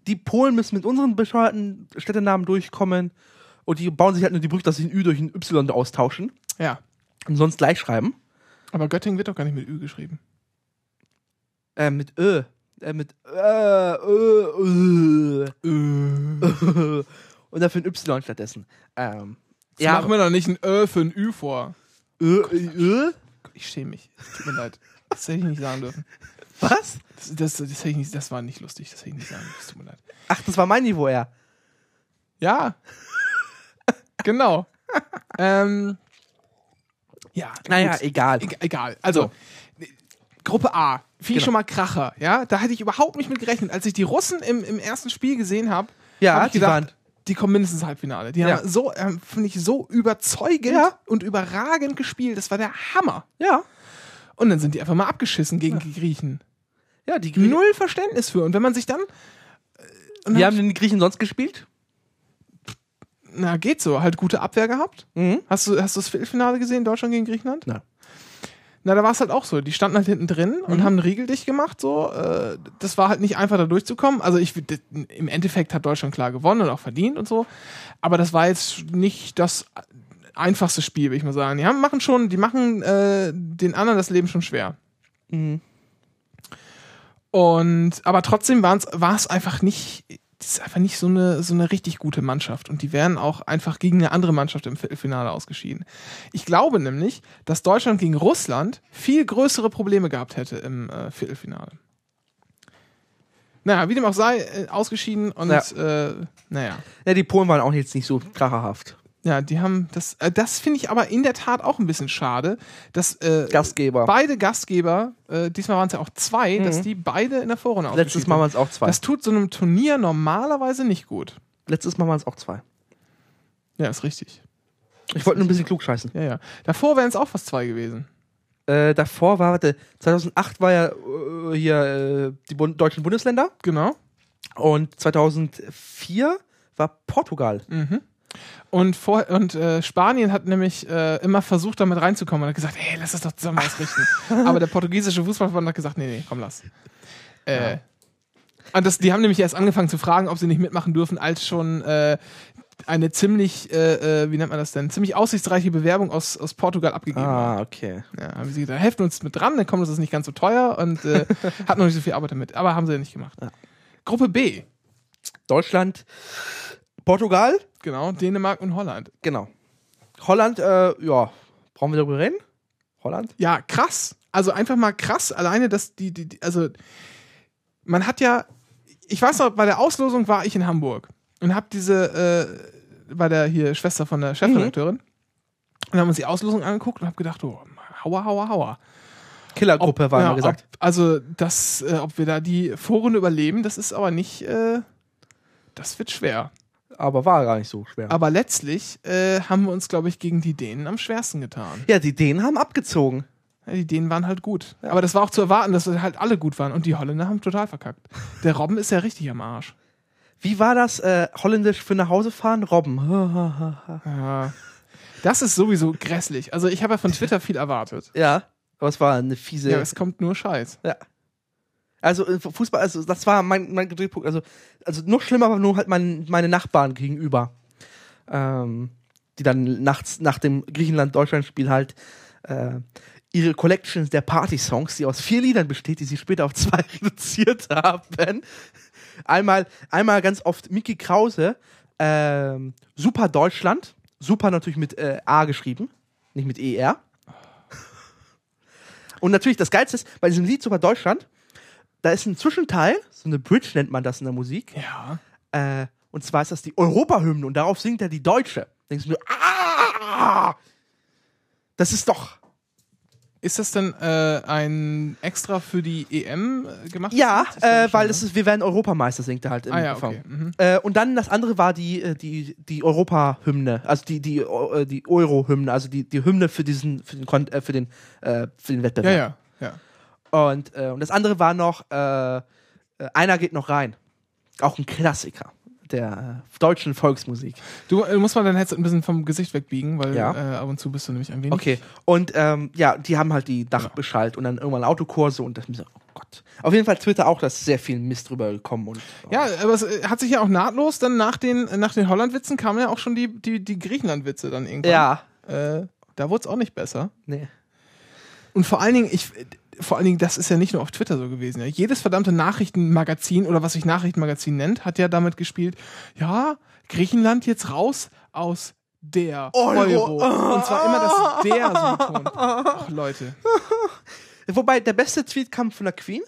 S2: Die Polen müssen mit unseren bescheuerten Städtenamen durchkommen und die bauen sich halt nur die Brücke, dass sie ein Ü durch ein Y austauschen
S1: Ja.
S2: und sonst gleich schreiben.
S1: Aber Göttingen wird doch gar nicht mit Ü geschrieben.
S2: Äh, mit Ö. Äh, mit Ö, Ö, Ö. Und dafür ein Y stattdessen. Ähm,
S1: Ja,
S2: ja,
S1: mach mir doch nicht ein Ö für ein Ü vor.
S2: Ö, Ö.
S1: Ich schäme mich. Tut mir leid. Das hätte ich nicht sagen dürfen.
S2: Was?
S1: Das, das, das, hätte ich nicht, das war nicht lustig. Das hätte ich nicht sagen dürfen. Tut mir leid.
S2: Ach, das war mein Niveau, ja.
S1: Ja. genau. ähm, ja.
S2: Naja,
S1: gut.
S2: egal.
S1: E egal. Also, Gruppe A. Fiel
S2: Genau.
S1: schon mal Kracher. Ja, da hatte ich überhaupt nicht mit gerechnet. Als ich die Russen im, im ersten Spiel gesehen habe,
S2: Ja,
S1: ich
S2: die
S1: gedacht,
S2: waren-
S1: die kommen mindestens Halbfinale. Die
S2: Ja.
S1: haben so, ähm, finde ich, so überzeugend
S2: Ja.
S1: und überragend gespielt. Das war der Hammer.
S2: Ja.
S1: Und dann sind die einfach mal abgeschissen gegen die Griechen.
S2: Ja, die Griechen.
S1: Null Verständnis für. Und wenn man sich dann. äh,
S2: Wie haben denn die Griechen sonst gespielt?
S1: na, geht so, halt gute Abwehr gehabt.
S2: Mhm.
S1: Hast du, hast du das Viertelfinale gesehen, Deutschland gegen Griechenland?
S2: Nein.
S1: Na, da war es halt auch so. Die standen halt hinten drin und
S2: Mhm.
S1: haben einen Riegel dicht gemacht. So, äh, das war halt nicht einfach, da durchzukommen. Also ich, im Endeffekt hat Deutschland klar gewonnen und auch verdient und so. Aber das war jetzt nicht das einfachste Spiel, würde ich mal sagen. Die haben, machen schon, die machen äh, den anderen das Leben schon schwer.
S2: Mhm.
S1: Und aber trotzdem war es einfach nicht, das ist einfach nicht so eine, so eine richtig gute Mannschaft. Und die wären auch einfach gegen eine andere Mannschaft im Viertelfinale ausgeschieden. Ich glaube nämlich, dass Deutschland gegen Russland viel größere Probleme gehabt hätte im äh, Viertelfinale. Naja, wie dem auch sei, äh, ausgeschieden und
S2: Ja.
S1: äh, naja.
S2: Ja, die Polen waren auch jetzt nicht so kracherhaft.
S1: Ja, die haben das, äh, das finde ich aber in der Tat auch ein bisschen schade, dass äh,
S2: Gastgeber.
S1: beide Gastgeber, äh, diesmal waren es ja auch zwei, dass die beide in der Vorrunde
S2: Letztes Mal waren es auch zwei.
S1: Das tut so einem Turnier normalerweise nicht gut.
S2: Letztes Mal waren es auch zwei.
S1: Ja, ist richtig.
S2: Ich wollte nur ein bisschen klug scheißen.
S1: Ja, ja. Davor wären es auch fast zwei gewesen.
S2: Äh, davor war, warte, 2008 war ja äh, hier äh, die Bund deutschen Bundesländer
S1: Genau.
S2: und 2004 war Portugal.
S1: Mhm. Und, vor, und äh, Spanien hat nämlich äh, immer versucht, damit reinzukommen und hat gesagt, hey, lass das doch zusammen ausrichten. Aber der portugiesische Fußballverband hat gesagt, nee, nee, komm, lass. Äh, Und das, die haben nämlich erst angefangen zu fragen, ob sie nicht mitmachen dürfen, als schon äh, eine ziemlich, äh, äh, wie nennt man das denn, ziemlich aussichtsreiche Bewerbung aus, aus Portugal abgegeben.
S2: Ah, okay.
S1: Ja, haben sie gesagt, helfen uns mit dran, dann kommt uns das nicht ganz so teuer und äh, hat noch nicht so viel Arbeit damit. Aber haben sie ja nicht gemacht. Gruppe B,
S2: Deutschland, Portugal,
S1: genau, Dänemark und Holland.
S2: genau. Holland, äh, ja, brauchen wir darüber reden? Holland?
S1: Ja, krass. Also einfach mal krass, alleine, dass die, die, die also man hat ja, ich weiß noch, bei der Auslosung war ich in Hamburg und hab diese, äh, bei der hier Schwester von der Chefredakteurin und haben uns die Auslosung angeguckt und hab gedacht, oh, hauer, hauer, hauer.
S2: Killergruppe, war
S1: ja,
S2: immer gesagt.
S1: Ob, also, das, äh, ob wir da die Vorrunde überleben, das ist aber nicht, äh, das wird schwer.
S2: Aber war gar nicht so schwer.
S1: Aber letztlich äh, haben wir uns, glaube ich, gegen die Dänen am schwersten getan.
S2: ja, die Dänen haben abgezogen.
S1: Ja, die Dänen waren halt gut. Aber das war auch zu erwarten, dass halt alle gut waren. Und die Holländer haben total verkackt. Der Robben ist ja richtig am Arsch.
S2: Wie war das äh, holländisch für nach Hause fahren? Robben.
S1: Ja. Das ist sowieso grässlich. Also ich habe ja von Twitter viel erwartet.
S2: ja, aber es war eine fiese.
S1: Ja, es kommt nur Scheiß.
S2: Ja. Also äh, Fußball, also das war mein, mein Drehpunkt. Also, also noch schlimmer war nur halt mein, meine Nachbarn gegenüber. Ähm, die dann nachts nach dem Griechenland-Deutschland-Spiel halt äh, ihre Collections der Party-Songs, die aus vier Liedern besteht, die sie später auf zwei reduziert haben. Einmal, einmal ganz oft Mickey Krause, ähm, Super Deutschland, Super natürlich mit äh, A geschrieben, nicht mit ER. Und natürlich das Geilste ist, bei diesem Lied Super Deutschland, da ist ein Zwischenteil, so eine Bridge nennt man das in der Musik.
S1: Ja.
S2: Äh, und zwar ist das die Europahymne und darauf singt er die Deutsche. Denkst du mir, ah, das ist doch.
S1: Ist das denn äh, ein extra für die EM äh, gemacht?
S2: Ja, äh, weil
S1: ne?
S2: es ist, wir werden Europameister, singt er halt im
S1: Ah ja, okay. Mhm.
S2: Äh, und dann das andere war die, äh, die, die Europahymne, also die, die, äh, die Euro-Hymne, also die, die Hymne für diesen, für den, für den, für den Wettbewerb.
S1: ja, ja.
S2: Und, äh, und das andere war noch, äh, äh, einer geht noch rein. Auch ein Klassiker der äh, deutschen Volksmusik.
S1: Du äh, musst mal dein Headset ein bisschen vom Gesicht wegbiegen, weil
S2: Ja.
S1: äh, ab und zu bist du nämlich ein wenig.
S2: Okay. Und ähm, ja, die haben halt die Dachbeschalt und dann irgendwann Autokurse und das oh Gott. Auf jeden Fall Twitter auch, da ist sehr viel Mist drüber gekommen und
S1: Ja, aber es äh, hat sich ja auch nahtlos, dann nach den, nach den Holland-Witzen kamen ja auch schon die, die, die Griechenland-Witze dann irgendwann.
S2: ja.
S1: Äh, da wurde es auch nicht besser.
S2: Nee.
S1: Und vor allen Dingen, ich, vor allen Dingen, das ist ja nicht nur auf Twitter so gewesen. Ja. Jedes verdammte Nachrichtenmagazin oder was sich Nachrichtenmagazin nennt, hat ja damit gespielt, ja, Griechenland jetzt raus aus der
S2: Euro.
S1: Euro. Und zwar immer das der so betont. Ach Leute.
S2: Wobei der beste Tweet kam von der Queen.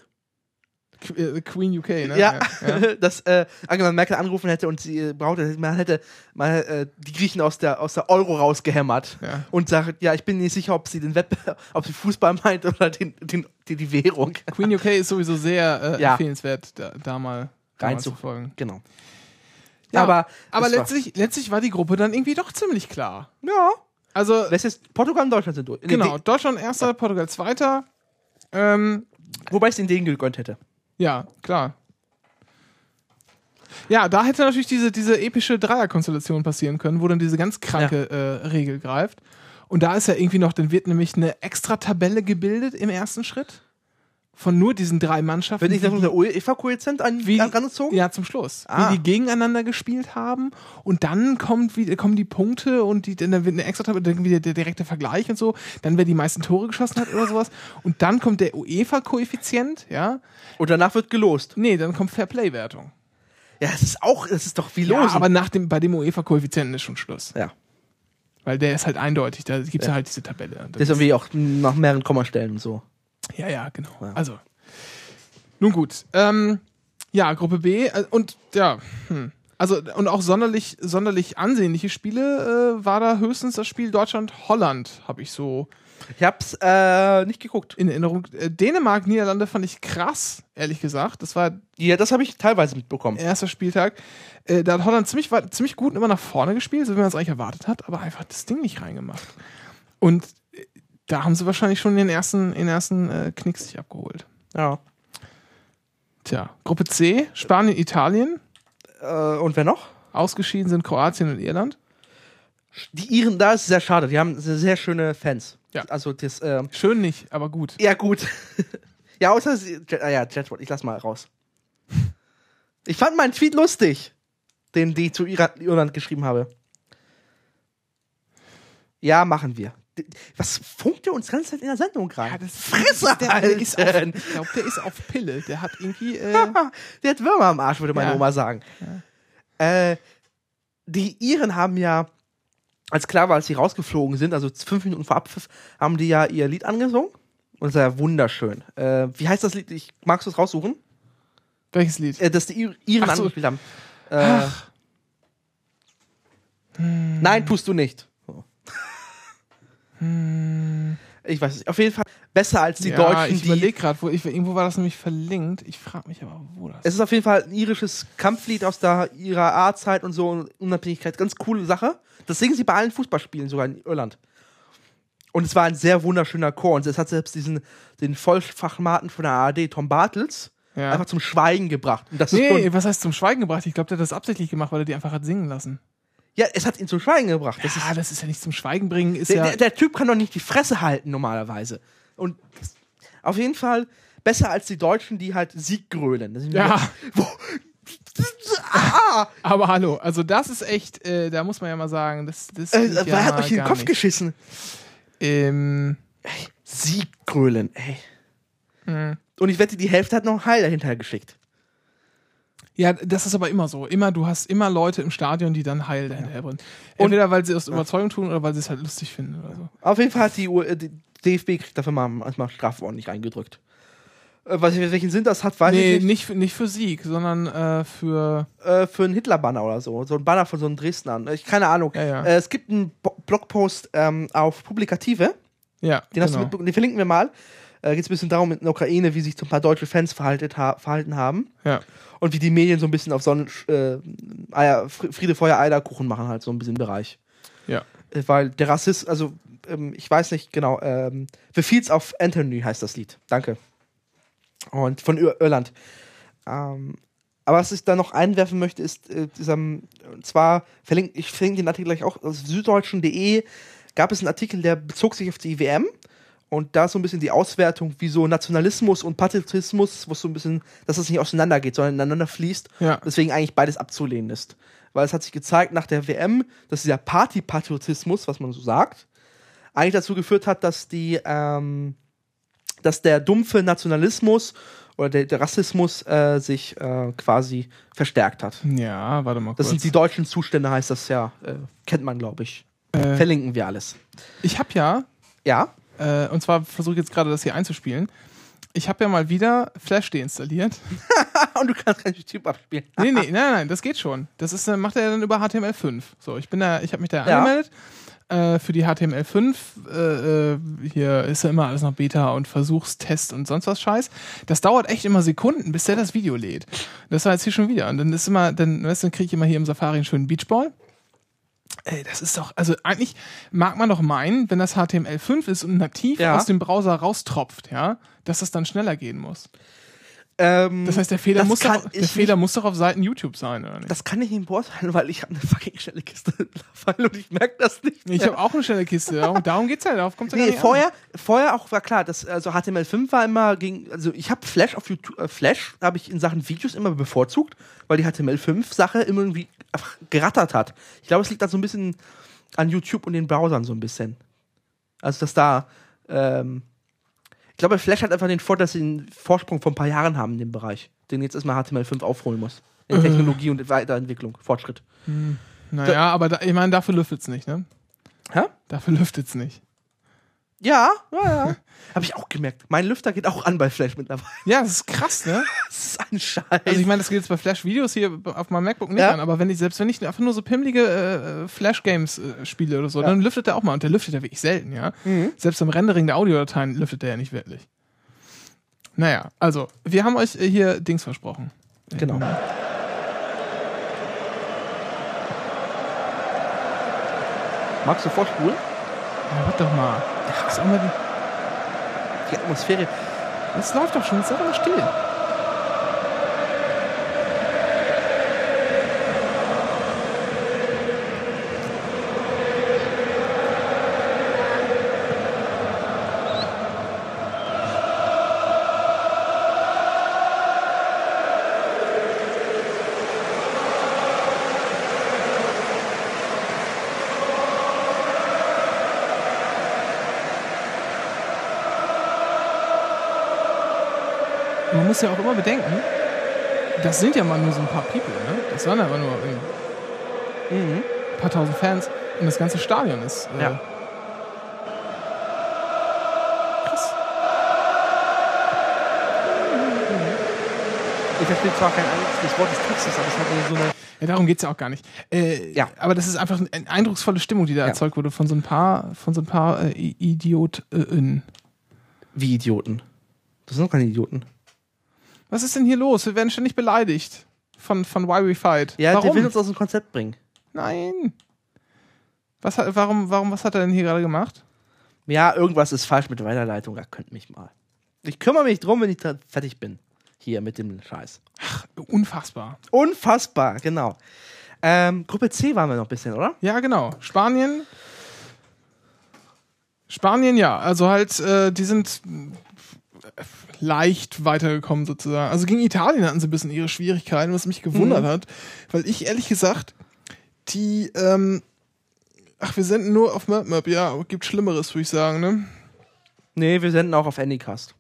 S1: Äh, Queen UK, ne?
S2: Ja,
S1: ja.
S2: dass äh, Angela Merkel angerufen hätte und sie äh, brauchte, man hätte mal äh, die Griechen aus der, aus der Euro rausgehämmert
S1: Ja.
S2: und sagt, ja, ich bin nicht sicher, ob sie den Wettbewerb, ob sie Fußball meint oder den, den, die, die Währung.
S1: Queen UK ist sowieso sehr äh,
S2: Ja.
S1: empfehlenswert, da, da mal da mal
S2: Reinzu-
S1: zu folgen.
S2: Genau.
S1: Ja,
S2: aber
S1: aber
S2: es war-
S1: letztlich, letztlich war die Gruppe dann irgendwie doch ziemlich klar.
S2: Ja.
S1: Also,
S2: Das ist Portugal und Deutschland sind durch.
S1: Genau, Deutschland erster, Portugal zweiter. Ähm,
S2: wobei ich es den denen gegönnt hätte.
S1: Ja, klar. Ja, da hätte natürlich diese, diese epische Dreierkonstellation passieren können, wo dann diese ganz kranke äh, Regel greift. Und da ist ja irgendwie noch, dann wird nämlich eine extra Tabelle gebildet im ersten Schritt. Von nur diesen drei Mannschaften.
S2: Wenn ich dann der UEFA-Koeffizient angezogen?
S1: Ja, zum Schluss.
S2: Ah.
S1: Wie die gegeneinander gespielt haben. Und dann kommt wie, kommen die Punkte und die, dann wird eine extra Tabelle, dann wieder der direkte Vergleich und so. Dann wer die meisten Tore geschossen hat oder sowas. Und dann kommt der UEFA-Koeffizient, ja.
S2: Und danach wird gelost.
S1: Nee, dann kommt Fairplay-Wertung.
S2: Ja, es ist auch, es ist doch wie
S1: Ja,
S2: los.
S1: aber nach dem, bei dem UEFA-Koeffizienten ist schon Schluss.
S2: ja.
S1: Weil der ist halt eindeutig, da gibt es ja. halt diese Tabelle.
S2: Das ist irgendwie auch nach mehreren Kommastellen und so.
S1: Ja, ja, genau.
S2: Ja.
S1: Also, nun gut. Ähm, ja, Gruppe B äh, und ja, hm. also und auch sonderlich, sonderlich ansehnliche Spiele äh, war da höchstens das Spiel Deutschland-Holland, habe ich so
S2: Ich hab's äh, nicht geguckt.
S1: in Erinnerung. Äh, Dänemark, Niederlande fand ich krass, ehrlich gesagt. Das war
S2: Ja, das habe ich teilweise mitbekommen.
S1: erster Spieltag. Äh, da hat Holland ziemlich, ziemlich gut immer nach vorne gespielt, so wie man es eigentlich erwartet hat, aber einfach das Ding nicht reingemacht. Und da haben sie wahrscheinlich schon den ersten, den ersten äh, Knicks sich abgeholt.
S2: Ja.
S1: Tja, Gruppe C, Spanien, Italien.
S2: Äh, und wer noch?
S1: Ausgeschieden sind Kroatien und Irland.
S2: Die Iren, da ist es sehr schade. Die haben sehr, sehr schöne Fans.
S1: Ja.
S2: Also das, äh,
S1: Schön nicht, aber gut.
S2: ja gut. ja, außer sie, ah ja, Jetwort, ich lass mal raus. Ich fand meinen Tweet lustig, den die zu Irland geschrieben habe. Ja, machen wir. Was funkt ihr uns die ganze Zeit in der Sendung rein?
S1: Ja, das-
S2: Fresse
S1: der, der ist auf, ich glaube, der ist auf Pille. Der hat irgendwie. Äh,
S2: Der hat Würmer am Arsch, würde meine
S1: Ja.
S2: Oma sagen. Äh, die Iren haben ja, als klar war, als sie rausgeflogen sind, also fünf Minuten vor Abpfiff, haben die ja ihr Lied angesungen. Und das war ja wunderschön. Äh, wie heißt das Lied? Ich, magst du es raussuchen?
S1: welches Lied?
S2: Äh, das die Ir- Iren
S1: so.
S2: angespielt haben. Äh, Nein, tust du nicht. So. Ich weiß nicht. Auf jeden Fall besser als die
S1: ja,
S2: Deutschen,
S1: ich überlege gerade, wo ich, irgendwo war das nämlich verlinkt. Ich frage mich aber, wo das
S2: Es ist auf jeden Fall ein irisches Kampflied aus der ihrer A-Zeit und so und Unabhängigkeit. Ganz coole Sache. Das singen sie bei allen Fußballspielen, sogar in Irland. Und es war ein sehr wunderschöner Chor. Und es hat selbst diesen den Vollfachmaten von der ARD, Tom Bartels,
S1: Ja.
S2: einfach zum Schweigen gebracht. Und das
S1: Nee, was heißt zum Schweigen gebracht? Ich glaube, der hat das absichtlich gemacht, weil er die einfach hat singen lassen.
S2: Ja, es hat ihn zum Schweigen gebracht. Das
S1: ja,
S2: ist,
S1: das ist ja nicht zum Schweigen bringen, ist
S2: der,
S1: ja.
S2: der, der Typ kann doch nicht die Fresse halten normalerweise. Und auf jeden Fall besser als die Deutschen, die halt Sieg grölen.
S1: Ja.
S2: Wo, ah,
S1: Aber hallo, also das ist echt, äh, da muss man ja mal sagen, das, das
S2: äh,
S1: geht
S2: wer
S1: ja
S2: hat euch in den Kopf
S1: nicht.
S2: geschissen?
S1: Ähm,
S2: Sieggrölen, ey.
S1: Mhm.
S2: Und ich wette, die Hälfte hat noch ein Heil dahinter geschickt.
S1: Ja, das ist aber immer so. Immer, du hast immer Leute im Stadion, die dann Heil dahinter bringen. Entweder weil sie aus Überzeugung tun oder weil sie es halt lustig finden oder so.
S2: Auf jeden Fall hat die, U- äh, die DFB kriegt dafür mal manchmal Strafworten nicht reingedrückt. Äh, was, welchen Sinn das hat, weiß
S1: nee,
S2: ich nicht.
S1: nicht, für- nicht für Sieg, sondern äh, für.
S2: Äh, für einen Hitler-Banner oder so. So ein Banner von so einem Dresdnern. Ich, keine Ahnung.
S1: Ja, ja.
S2: Äh, es gibt einen Bo Blogpost ähm, auf Publikative.
S1: Ja,
S2: Den, hast du
S1: genau.
S2: mitbekommen, den verlinken wir mal. Äh, Geht es ein bisschen darum, in der Ukraine, wie sich so ein paar deutsche Fans ha verhalten haben.
S1: Ja.
S2: Und wie die Medien so ein bisschen auf Sonnen, äh, Eier, Fr- Friede, Feuer, Eierkuchen machen, halt so ein bisschen Bereich.
S1: Ja.
S2: Äh, Weil der Rassist, also ähm, ich weiß nicht genau, ähm, The Fields of Anthony heißt das Lied. Danke. Und von Ir Irland. Ähm, aber was ich da noch einwerfen möchte, ist, äh, dieser, und zwar verlinke ich verlinke den Artikel gleich auch, auf süddeutschen.de gab es einen Artikel, der bezog sich auf die WM und da ist so ein bisschen die Auswertung, wie so Nationalismus und Patriotismus, wo es so ein bisschen, dass das nicht auseinandergeht, sondern ineinander fließt.
S1: Ja.
S2: Deswegen eigentlich beides abzulehnen ist. Weil es hat sich gezeigt nach der WM, dass dieser Partypatriotismus, was man so sagt, eigentlich dazu geführt hat, dass die, ähm, dass der dumpfe Nationalismus oder der, der Rassismus äh, sich äh, quasi verstärkt hat.
S1: Ja, warte mal kurz.
S2: Das sind die deutschen Zustände, heißt das ja. Äh, kennt man, glaube ich.
S1: äh,
S2: Verlinken wir alles.
S1: ich habe ja,
S2: Ja.
S1: Äh, und zwar versuche ich jetzt gerade das hier einzuspielen. Ich habe ja mal wieder Flash deinstalliert.
S2: Und du kannst keinen Typ abspielen.
S1: Nee, nee, nein, nein, das geht schon. Das ist, äh, macht er dann über HTML5. So, ich bin da, ich habe mich da
S2: Ja.
S1: angemeldet. Äh, für die HTML5, äh, äh, hier ist ja immer alles noch Beta und Versuchstest und sonst was Scheiß. Das dauert echt immer Sekunden, bis der das Video lädt. Das war jetzt hier schon wieder. Und dann ist immer, dann, weißt du, dann kriege ich immer hier im Safari einen schönen Beachball. Ey, das ist doch, also eigentlich mag man doch meinen, wenn das HTML5 ist und nativ
S2: Ja.
S1: aus dem Browser raustropft, ja, dass das dann schneller gehen muss.
S2: Ähm,
S1: Das heißt, der Fehler, muss doch, der Fehler muss doch auf Seiten YouTube sein, oder nicht?
S2: das kann ich nicht beurteilen, weil ich habe eine fucking schnelle Kiste mittlerweile und ich merke das nicht.
S1: ich habe auch eine schnelle Kiste, darum, darum geht's ja, darauf kommt's ja gar
S2: Nee,
S1: nicht
S2: vorher, vorher auch war klar, dass also HTML5 war immer gegen, also ich habe Flash auf YouTube, äh, Flash habe ich in Sachen Videos immer bevorzugt, weil die HTML5-Sache immer irgendwie einfach gerattert hat. Ich glaube, es liegt da so ein bisschen an YouTube und den Browsern so ein bisschen. Also dass da, ähm, glaube, Flash hat einfach den Vorteil, dass sie einen Vorsprung von ein paar Jahren haben in dem Bereich, den jetzt erstmal HTML5 aufholen muss. In
S1: Äh.
S2: Technologie und Weiterentwicklung, Fortschritt.
S1: an. Naja, aber da, ich meine, dafür lüftet's nicht, ne?
S2: Hä?
S1: Dafür lüftet's nicht.
S2: Ja, ja, ja. Habe ich auch gemerkt. Mein Lüfter geht auch an bei Flash mittlerweile.
S1: Ja, das ist krass, ne?
S2: Das ist ein Scheiß.
S1: Also ich meine, das geht jetzt bei Flash-Videos hier auf meinem MacBook nicht
S2: Ja.
S1: an, aber wenn ich, selbst wenn ich einfach nur so pimmelige äh, Flash-Games äh, spiele oder so,
S2: Ja.
S1: dann lüftet er auch mal. Und der lüftet ja wirklich selten, ja.
S2: Mhm.
S1: Selbst im Rendering der Audiodateien lüftet er ja nicht wirklich. Naja, also, wir haben euch äh, hier Dings versprochen.
S2: Genau. Magst du vorspulen?
S1: Ja, warte doch mal. Das, ist auch mal die,
S2: Die Atmosphäre.
S1: das läuft doch schon, jetzt sei doch mal still. Ja auch immer bedenken, das sind ja mal nur so ein paar People, ne? Das waren aber nur äh,
S2: Mhm.
S1: ein paar tausend Fans und das ganze Stadion ist. Äh,
S2: Ja.
S1: Krass.
S2: Ich verstehe zwar kein einziges Wort des Textes, aber es hat so eine.
S1: Ja, darum geht's ja auch gar nicht. Äh,
S2: Ja.
S1: Aber das ist einfach eine eindrucksvolle Stimmung, die da
S2: Ja.
S1: erzeugt wurde von so ein paar, von so ein paar äh, I- IdiotInnen.
S2: Wie Idioten. Das sind doch keine Idioten.
S1: Was ist denn hier los? Wir werden ständig beleidigt von, von Why We Fight.
S2: Ja,
S1: warum?
S2: der will uns aus dem Konzept bringen.
S1: Nein. Was hat, warum, warum, was hat er denn hier gerade gemacht?
S2: Ja, irgendwas ist falsch mit der Weiterleitung. Da könnt mich mal. Ich kümmere mich drum, wenn ich da fertig bin. Hier mit dem Scheiß.
S1: Unfassbar.
S2: Unfassbar, genau. Ähm, Gruppe C waren wir noch ein bisschen, oder?
S1: Ja, genau. Spanien. Spanien, ja. Also halt, äh, die sind äh, leicht weitergekommen sozusagen. Also gegen Italien hatten sie ein bisschen ihre Schwierigkeiten, was mich gewundert
S2: Mhm.
S1: hat. Weil ich ehrlich gesagt, die, ähm, ach, wir senden nur auf MapMap, ja, gibt Schlimmeres, würde ich sagen, ne?
S2: Nee, wir senden auch auf Anycast.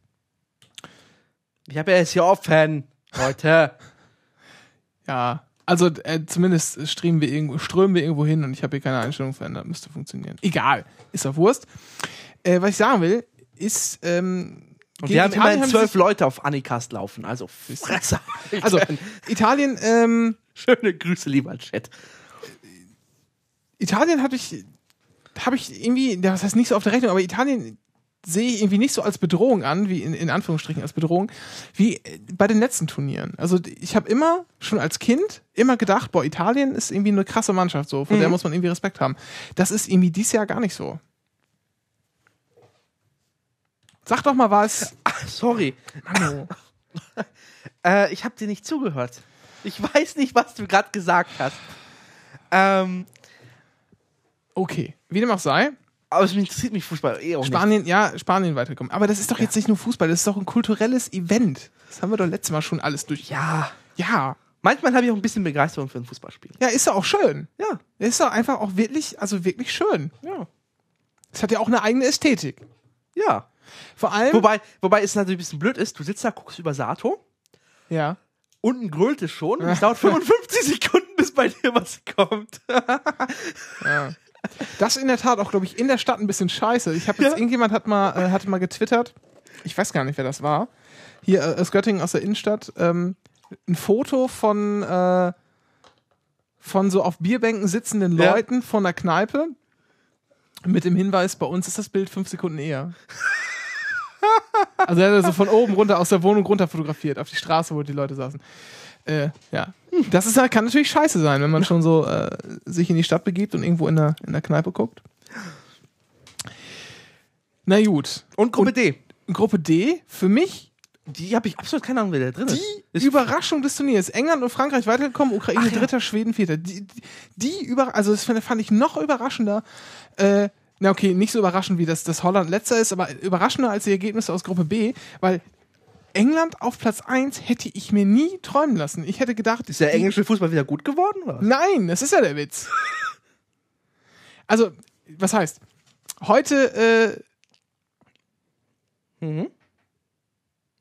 S2: Ich habe ja jetzt hier offen, Leute.
S1: Ja. Also äh, zumindest streamen wir irgendwo, strömen wir irgendwo hin und ich habe hier keine Einstellung verändert, müsste funktionieren. Egal, ist doch Wurst. Äh, was ich sagen will, ist, ähm,
S2: Und wir haben
S1: Italien
S2: immerhin zwölf Leute auf Anycast laufen, also Fresse.
S1: Also, Italien, ähm,
S2: schöne Grüße, lieber Chat.
S1: Italien habe ich, habe ich irgendwie, was heißt nicht so auf der Rechnung, aber Italien sehe ich irgendwie nicht so als Bedrohung an, wie in, in Anführungsstrichen als Bedrohung, wie äh, bei den letzten Turnieren. Also ich habe immer, schon als Kind, immer gedacht, boah, Italien ist irgendwie eine krasse Mannschaft, so, vor der
S2: Mhm.
S1: muss man irgendwie Respekt haben. Das ist irgendwie dieses Jahr gar nicht so. Sag doch mal was.
S2: Ach, sorry.
S1: Manu.
S2: Äh, ich habe dir nicht zugehört. Ich weiß nicht, was du gerade gesagt hast. Ähm,
S1: Okay, wie dem auch sei.
S2: aber es interessiert mich Fußball eh auch nicht.
S1: Spanien, ja, Spanien weiterkommen. Aber das ist doch jetzt nicht nur Fußball, das ist doch ein kulturelles Event. Das haben wir doch letztes Mal schon alles durch.
S2: Ja.
S1: Ja.
S2: Manchmal habe ich auch ein bisschen Begeisterung für ein Fußballspiel.
S1: Ja, ist doch auch schön.
S2: Ja.
S1: Ist doch einfach auch wirklich, also wirklich schön.
S2: Ja.
S1: Es hat ja auch eine eigene Ästhetik.
S2: Ja.
S1: Vor allem.
S2: Wobei, wobei es natürlich ein bisschen blöd ist, du sitzt da, guckst über Sato,
S1: ja.
S2: unten grölt es schon und es dauert 55 Sekunden, bis bei dir was kommt.
S1: ja. Das in der Tat auch, glaube ich, in der Stadt ein bisschen scheiße. Ich habe jetzt,
S2: Ja.
S1: irgendjemand hat mal, äh, hat mal getwittert, ich weiß gar nicht, wer das war, hier äh, aus Göttingen, aus der Innenstadt, ähm, ein Foto von, äh, von so auf Bierbänken sitzenden
S2: Ja.
S1: Leuten von der Kneipe mit dem Hinweis, bei uns ist das Bild fünf Sekunden eher. Also er hat so von oben runter, aus der Wohnung runter fotografiert, auf die Straße, wo die Leute saßen. Äh, ja. Das ist, kann natürlich scheiße sein, wenn man schon so äh, sich in die Stadt begibt und irgendwo in der, in der Kneipe guckt. Na gut.
S2: Und Gruppe D.
S1: Gruppe D, für mich
S2: Die habe ich absolut keine Ahnung, wer da drin ist.
S1: Die. Überraschung des Turniers. England und Frankreich weitergekommen, Ukraine
S2: Ach ja.
S1: dritter, Schweden vierter. Die, die, die über, also das fand, fand ich noch überraschender. Äh, na okay, nicht so überraschend wie das, das Holland letzter ist, aber überraschender als die Ergebnisse aus Gruppe B, weil England auf Platz 1 hätte ich mir nie träumen lassen. Ich hätte gedacht,
S2: Ist der englische Fußball wieder gut geworden? Oder?
S1: Nein, das ist ja der Witz. Also, was heißt? Heute, äh,
S2: Mhm.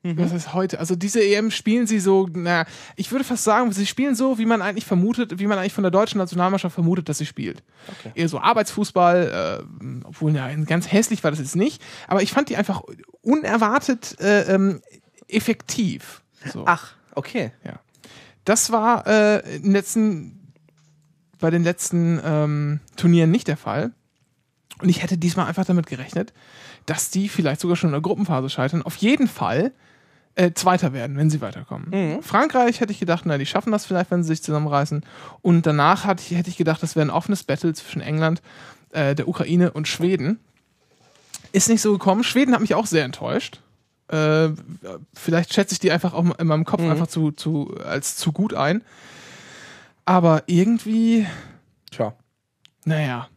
S1: Was heißt heute? Also diese EM spielen sie so, na, ich würde fast sagen, sie spielen so, wie man eigentlich vermutet, wie man eigentlich von der deutschen Nationalmannschaft vermutet, dass sie spielt.
S2: Okay.
S1: Eher so Arbeitsfußball, äh, obwohl ja, ganz hässlich war das jetzt nicht, aber ich fand die einfach unerwartet äh, ähm, effektiv. So.
S2: Ach, okay.
S1: Das war äh, in den letzten, bei den letzten ähm, Turnieren nicht der Fall. Und ich hätte diesmal einfach damit gerechnet, dass die vielleicht sogar schon in der Gruppenphase scheitern. Auf jeden Fall äh, Zweiter werden, wenn sie weiterkommen.
S2: Mhm.
S1: Frankreich hätte ich gedacht, na, die schaffen das vielleicht, wenn sie sich zusammenreißen. Und danach hatte ich, hätte ich gedacht, das wäre ein offenes Battle zwischen England, äh, der Ukraine und Schweden. Ist nicht so gekommen. Schweden hat mich auch sehr enttäuscht. Äh, vielleicht schätze ich die einfach auch in meinem Kopf
S2: Mhm.
S1: einfach zu, zu, als zu gut ein. Aber irgendwie,
S2: Tja.
S1: naja.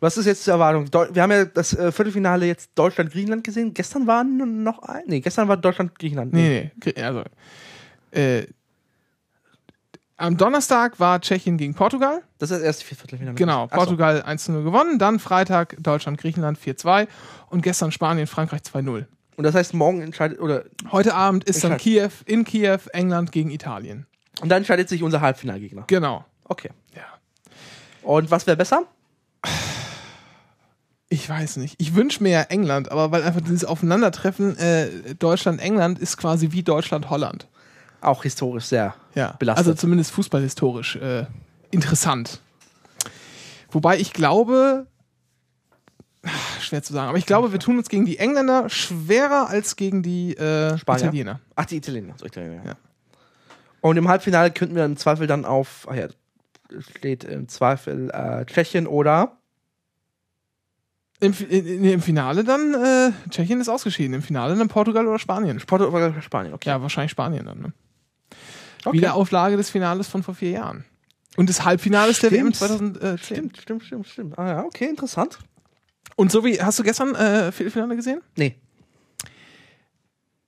S2: Was ist jetzt die Erwartung? Deu wir haben ja das äh, Viertelfinale jetzt Deutschland-Griechenland gesehen. Gestern war n- noch ein. Nee, gestern war Deutschland-Griechenland.
S1: Nee, nee. Also, äh, am Donnerstag war Tschechien gegen Portugal.
S2: Das ist das erste Viertelfinale.
S1: Genau,
S2: so.
S1: Portugal 1-0 gewonnen. Dann Freitag Deutschland, Griechenland 4-2. Und gestern Spanien, Frankreich 2-0.
S2: Und das heißt, morgen entscheidet, oder,
S1: Heute Abend ist dann Kiew, in Kiew, England gegen Italien.
S2: und dann entscheidet sich unser Halbfinalgegner.
S1: Genau.
S2: Okay.
S1: Ja.
S2: Und was wäre besser?
S1: Ich weiß nicht. Ich wünsche mir ja England, aber weil einfach dieses Aufeinandertreffen äh, Deutschland-England ist quasi wie Deutschland-Holland.
S2: Auch historisch sehr.
S1: Ja.
S2: Belastet.
S1: Also zumindest fußballhistorisch äh, interessant. Wobei ich glaube, ach, schwer zu sagen, aber ich glaube, wir tun uns gegen die Engländer schwerer als gegen die äh,
S2: Spanier.
S1: Italiener.
S2: Ach, die Italiener. So, Italiener ja.
S1: Ja.
S2: Und im Halbfinale könnten wir im Zweifel dann auf, ach ja, steht im Zweifel äh, Tschechien oder
S1: Im, in, Im Finale dann, äh, Tschechien ist ausgeschieden. Im Finale dann Portugal oder Spanien.
S2: Portugal oder Spanien. Okay.
S1: Ja, wahrscheinlich Spanien dann. Ne?
S2: okay.
S1: Wiederauflage des Finales von vor vier Jahren. Und des Halbfinales der WM
S2: Stimmt.
S1: 2010.
S2: Stimmt, stimmt, stimmt, stimmt. Ah ja, okay, interessant.
S1: Und so wie, hast du gestern äh, Viertelfinale gesehen?
S2: Nee.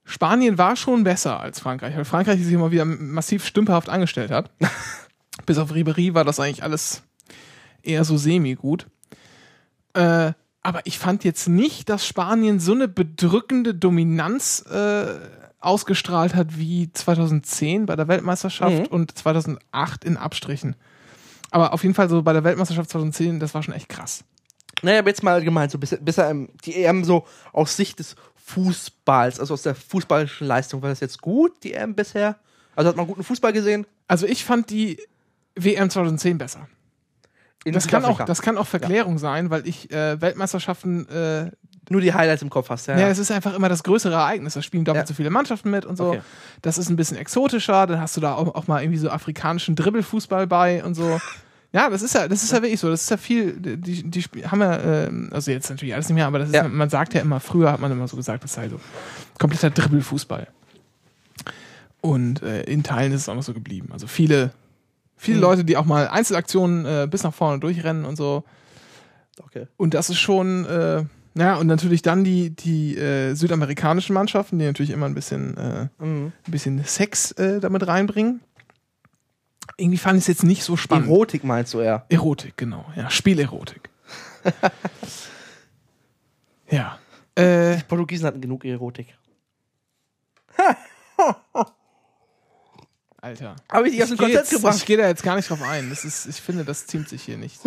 S1: Spanien war schon besser als Frankreich, weil Frankreich sich immer wieder massiv stümperhaft angestellt hat. Bis auf Ribéry war das eigentlich alles eher so semi-gut. Äh, aber ich fand jetzt nicht, dass Spanien so eine bedrückende Dominanz äh, ausgestrahlt hat wie 2010 bei der Weltmeisterschaft
S2: Mhm.
S1: und 2008 in Abstrichen. Aber auf jeden Fall so bei der Weltmeisterschaft 2010, das war schon echt krass.
S2: Naja, aber jetzt mal allgemein, so bisher, bisher die EM so aus Sicht des Fußballs, also aus der fußballischen Leistung, war das jetzt gut, die EM bisher? Also hat man guten Fußball gesehen?
S1: Also ich fand die WM 2010 besser. Das kann, auch, das kann auch Verklärung sein, weil ich äh, Weltmeisterschaften, äh,
S2: Nur die Highlights im Kopf hast, ja.
S1: ja, es ist einfach immer das größere Ereignis. Da spielen doppelt
S2: Ja.
S1: so viele Mannschaften mit und so.
S2: Okay.
S1: Das ist ein bisschen exotischer. Dann hast du da auch, auch mal irgendwie so afrikanischen Dribbelfußball bei und so. Ja, das ist ja, das ist ja wirklich so. Das ist ja viel, die, die haben ja, ähm, also jetzt natürlich alles nicht mehr, aber das ist,
S2: Ja.
S1: ja. man sagt ja immer, früher hat man immer so gesagt, das sei so kompletter Dribbelfußball. Und äh, in Teilen ist es auch noch so geblieben. Also viele, viele
S2: Mhm.
S1: Leute, die auch mal Einzelaktionen äh, bis nach vorne durchrennen und so.
S2: okay.
S1: Und das ist schon, äh, naja, und natürlich dann die, die äh, südamerikanischen Mannschaften, die natürlich immer ein bisschen, äh,
S2: Mhm.
S1: ein bisschen Sex äh, damit reinbringen. Irgendwie fand ich es jetzt nicht so spannend.
S2: Erotik meinst du eher?
S1: Erotik, genau. Ja, Spielerotik. ja. Äh,
S2: Die Portugiesen hatten genug Erotik.
S1: Alter.
S2: Habe ich die aus dem Konzept gebracht?
S1: Ich gehe da jetzt gar nicht drauf ein. Das ist, ich finde, das ziemt sich hier nicht.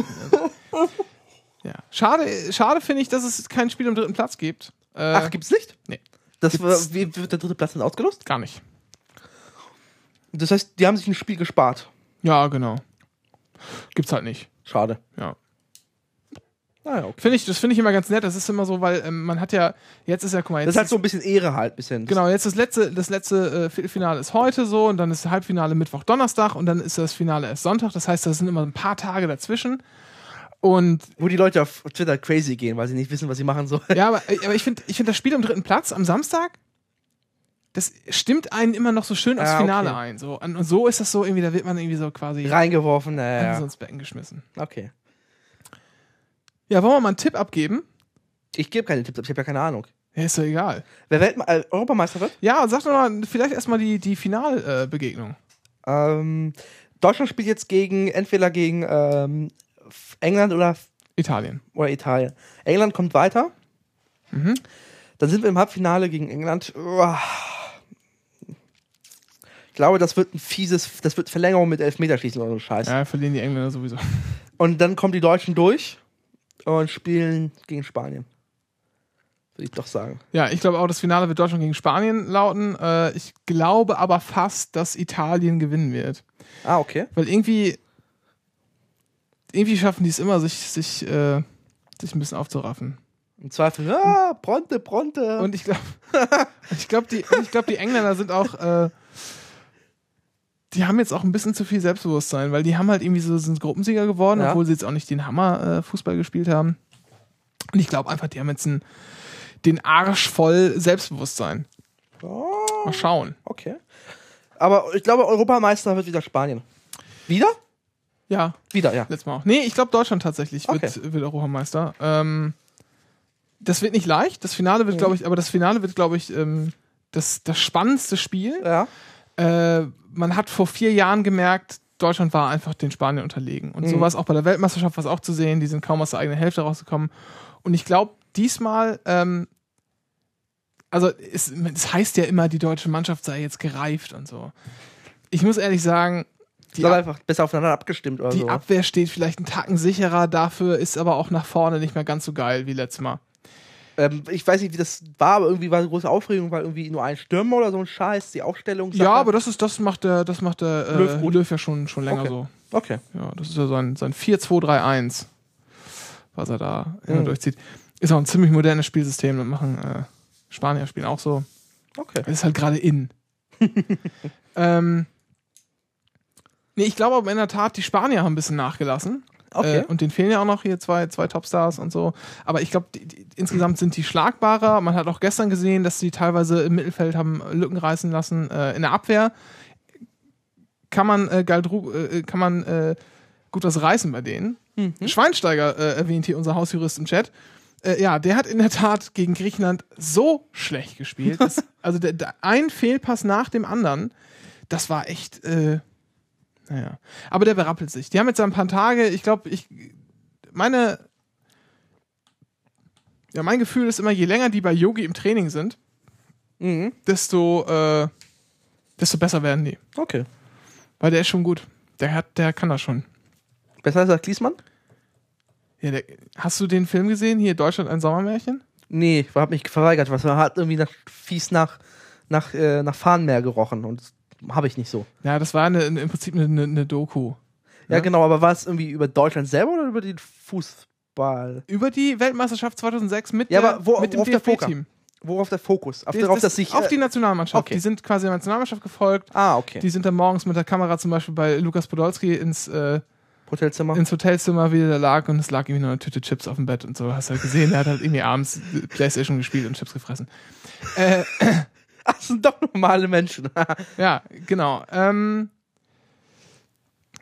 S1: ja. Schade, schade finde ich, dass es kein Spiel um dritten Platz gibt. Äh,
S2: Ach, gibt's nicht?
S1: Nee.
S2: Das war, wie wird der dritte Platz denn ausgelost?
S1: gar nicht.
S2: Das heißt, die haben sich ein Spiel gespart.
S1: Ja, genau. Gibt's halt nicht.
S2: Schade.
S1: Ja.
S2: Naja, okay.
S1: Finde ich, das finde ich immer ganz nett. Das ist immer so, weil ähm, man hat ja, jetzt ist ja, guck mal, jetzt
S2: Das ist halt so ein bisschen Ehre halt, bisschen.
S1: Genau, jetzt das letzte, das letzte äh, Viertelfinale ist heute so und dann ist das Halbfinale Mittwoch, Donnerstag und dann ist das Finale erst Sonntag. Das heißt, das sind immer ein paar Tage dazwischen. Und
S2: Wo die Leute auf Twitter crazy gehen, weil sie nicht wissen, was sie machen sollen.
S1: ja, aber, aber ich finde ich find das Spiel am dritten Platz am Samstag das stimmt einen immer noch so schön aufs
S2: Ah,
S1: Finale
S2: okay.
S1: ein. So, und so ist das so irgendwie, da wird man irgendwie so quasi
S2: Reingeworfen, naja.
S1: so ins Becken geschmissen.
S2: Okay.
S1: Ja, wollen wir mal einen Tipp abgeben?
S2: Ich gebe keine Tipps, ab, ich habe ja keine Ahnung.
S1: Ja, ist doch egal.
S2: Wer Weltme äh, Europameister wird?
S1: Ja, sag doch mal vielleicht erstmal die, die Finalbegegnung.
S2: Ähm, Deutschland spielt jetzt gegen, entweder gegen ähm, England oder,
S1: Italien.
S2: oder Italien. England kommt weiter.
S1: Mhm.
S2: Dann sind wir im Halbfinale gegen England. Uah. Ich glaube, das wird ein fieses, das wird Verlängerung mit Elfmeterschießen oder so ein Scheiß.
S1: Ja, verlieren die Engländer sowieso.
S2: Und dann kommen die Deutschen durch und spielen gegen Spanien. Würde ich doch sagen.
S1: Ja, ich glaube auch, das Finale wird Deutschland gegen Spanien lauten. Äh, ich glaube aber fast, dass Italien gewinnen wird.
S2: Ah, okay.
S1: Weil irgendwie, irgendwie schaffen die es immer, sich, sich, äh, sich ein bisschen aufzuraffen.
S2: Im Zweifel, ah, Bronte, Bronte.
S1: Und ich glaube, ich glaube, die, ich glaube, die Engländer sind auch, äh, die haben jetzt auch ein bisschen zu viel Selbstbewusstsein, weil die haben halt irgendwie so sind Gruppensieger geworden,
S2: Ja.
S1: obwohl sie jetzt auch nicht den Hammer äh, Fußball gespielt haben. Und ich glaube einfach, die haben jetzt einen, den Arsch voll Selbstbewusstsein.
S2: oh,
S1: Mal schauen.
S2: okay. Aber ich glaube, Europameister wird wieder Spanien. Wieder?
S1: Ja,
S2: Wieder, ja.
S1: letztes Mal auch. Nee, ich glaube Deutschland tatsächlich wird,
S2: Okay.
S1: wird Europameister. Ähm, das wird nicht leicht. Das Finale wird,
S2: Mhm.
S1: glaube ich, aber das Finale wird, glaube ich, ähm, das, das spannendste Spiel.
S2: Ja.
S1: Äh, man hat vor vier Jahren gemerkt, Deutschland war einfach den Spaniern unterlegen. Und so
S2: Mhm.
S1: war es auch bei der Weltmeisterschaft, was auch zu sehen. Die sind kaum aus der eigenen Hälfte rausgekommen. Und ich glaube, diesmal, ähm, also es, es heißt ja immer, die deutsche Mannschaft sei jetzt gereift und so. Ich muss ehrlich sagen, die, Ab
S2: einfach besser aufeinander abgestimmt oder
S1: die
S2: so.
S1: Abwehr steht vielleicht einen Tacken sicherer, dafür ist aber auch nach vorne nicht mehr ganz so geil wie letztes Mal.
S2: Ähm, ich weiß nicht, wie das war, aber irgendwie war eine große Aufregung, weil irgendwie nur ein Stürmer oder so ein Scheiß, die Aufstellung.
S1: Ja, aber das ist, das macht der, das macht der äh,
S2: Löw
S1: Löw, ja schon, schon länger
S2: Okay.
S1: so.
S2: Okay.
S1: Ja, das ist ja sein, sein 4-2-3-1, was er da immer
S2: Mhm.
S1: durchzieht. Ist auch ein ziemlich modernes Spielsystem. Das machen äh, Spanier spielen auch so.
S2: Okay.
S1: Das ist halt gerade in. ähm, nee, ich glaube aber in der Tat, die Spanier haben ein bisschen nachgelassen.
S2: Okay.
S1: Äh, und denen fehlen ja auch noch hier zwei, zwei Topstars und so. Aber ich glaube, insgesamt sind die schlagbarer. Man hat auch gestern gesehen, dass sie teilweise im Mittelfeld haben Lücken reißen lassen. Äh, in der Abwehr kann man, äh, Galdru, äh, kann man äh, gut was reißen bei denen.
S2: Mhm.
S1: Schweinsteiger äh, erwähnt hier unser Hausjurist im Chat. Äh, ja, der hat in der Tat gegen Griechenland so schlecht gespielt. dass, also der, der, ein Fehlpass nach dem anderen, das war echt. Äh, naja. Aber der berappelt sich. Die haben jetzt ein paar Tage, ich glaube, ich. Meine. Ja, mein Gefühl ist immer, je länger die bei Yogi im Training sind,
S2: Mhm.
S1: desto, äh, desto besser werden die.
S2: Okay.
S1: Weil der ist schon gut. Der hat, der kann das schon.
S2: Besser als der Kliesmann?
S1: Ja, der, hast du den Film gesehen? Hier, Deutschland ein Sommermärchen?
S2: Nee, ich habe mich verweigert. Was man hat irgendwie nach, fies nach, nach, äh, nach Fahnenmeer gerochen und habe ich nicht so.
S1: Ja, das war eine, im Prinzip eine, eine, eine Doku.
S2: Ja,
S1: Ja?
S2: genau, aber war es irgendwie über Deutschland selber oder über den Fußball?
S1: Über die Weltmeisterschaft 2006 mit,
S2: Ja,
S1: der,
S2: wo-
S1: mit dem? DFB-Team.
S2: Worauf der Fokus? Auf,
S1: Das-
S2: darauf,
S1: das-
S2: dass sich.
S1: auf
S2: äh,
S1: die Nationalmannschaft.
S2: okay.
S1: Die sind quasi der Nationalmannschaft gefolgt.
S2: ah, okay.
S1: Die sind dann morgens mit der Kamera zum Beispiel bei Lukas Podolski ins, äh,
S2: Hotelzimmer.
S1: ins Hotelzimmer, wie der da lag und es lag irgendwie nur eine Tüte Chips auf dem Bett und so. Hast du halt gesehen, der hat halt irgendwie abends Playstation gespielt und Chips gefressen. Äh,
S2: das sind doch normale Menschen.
S1: ja, genau. Ähm,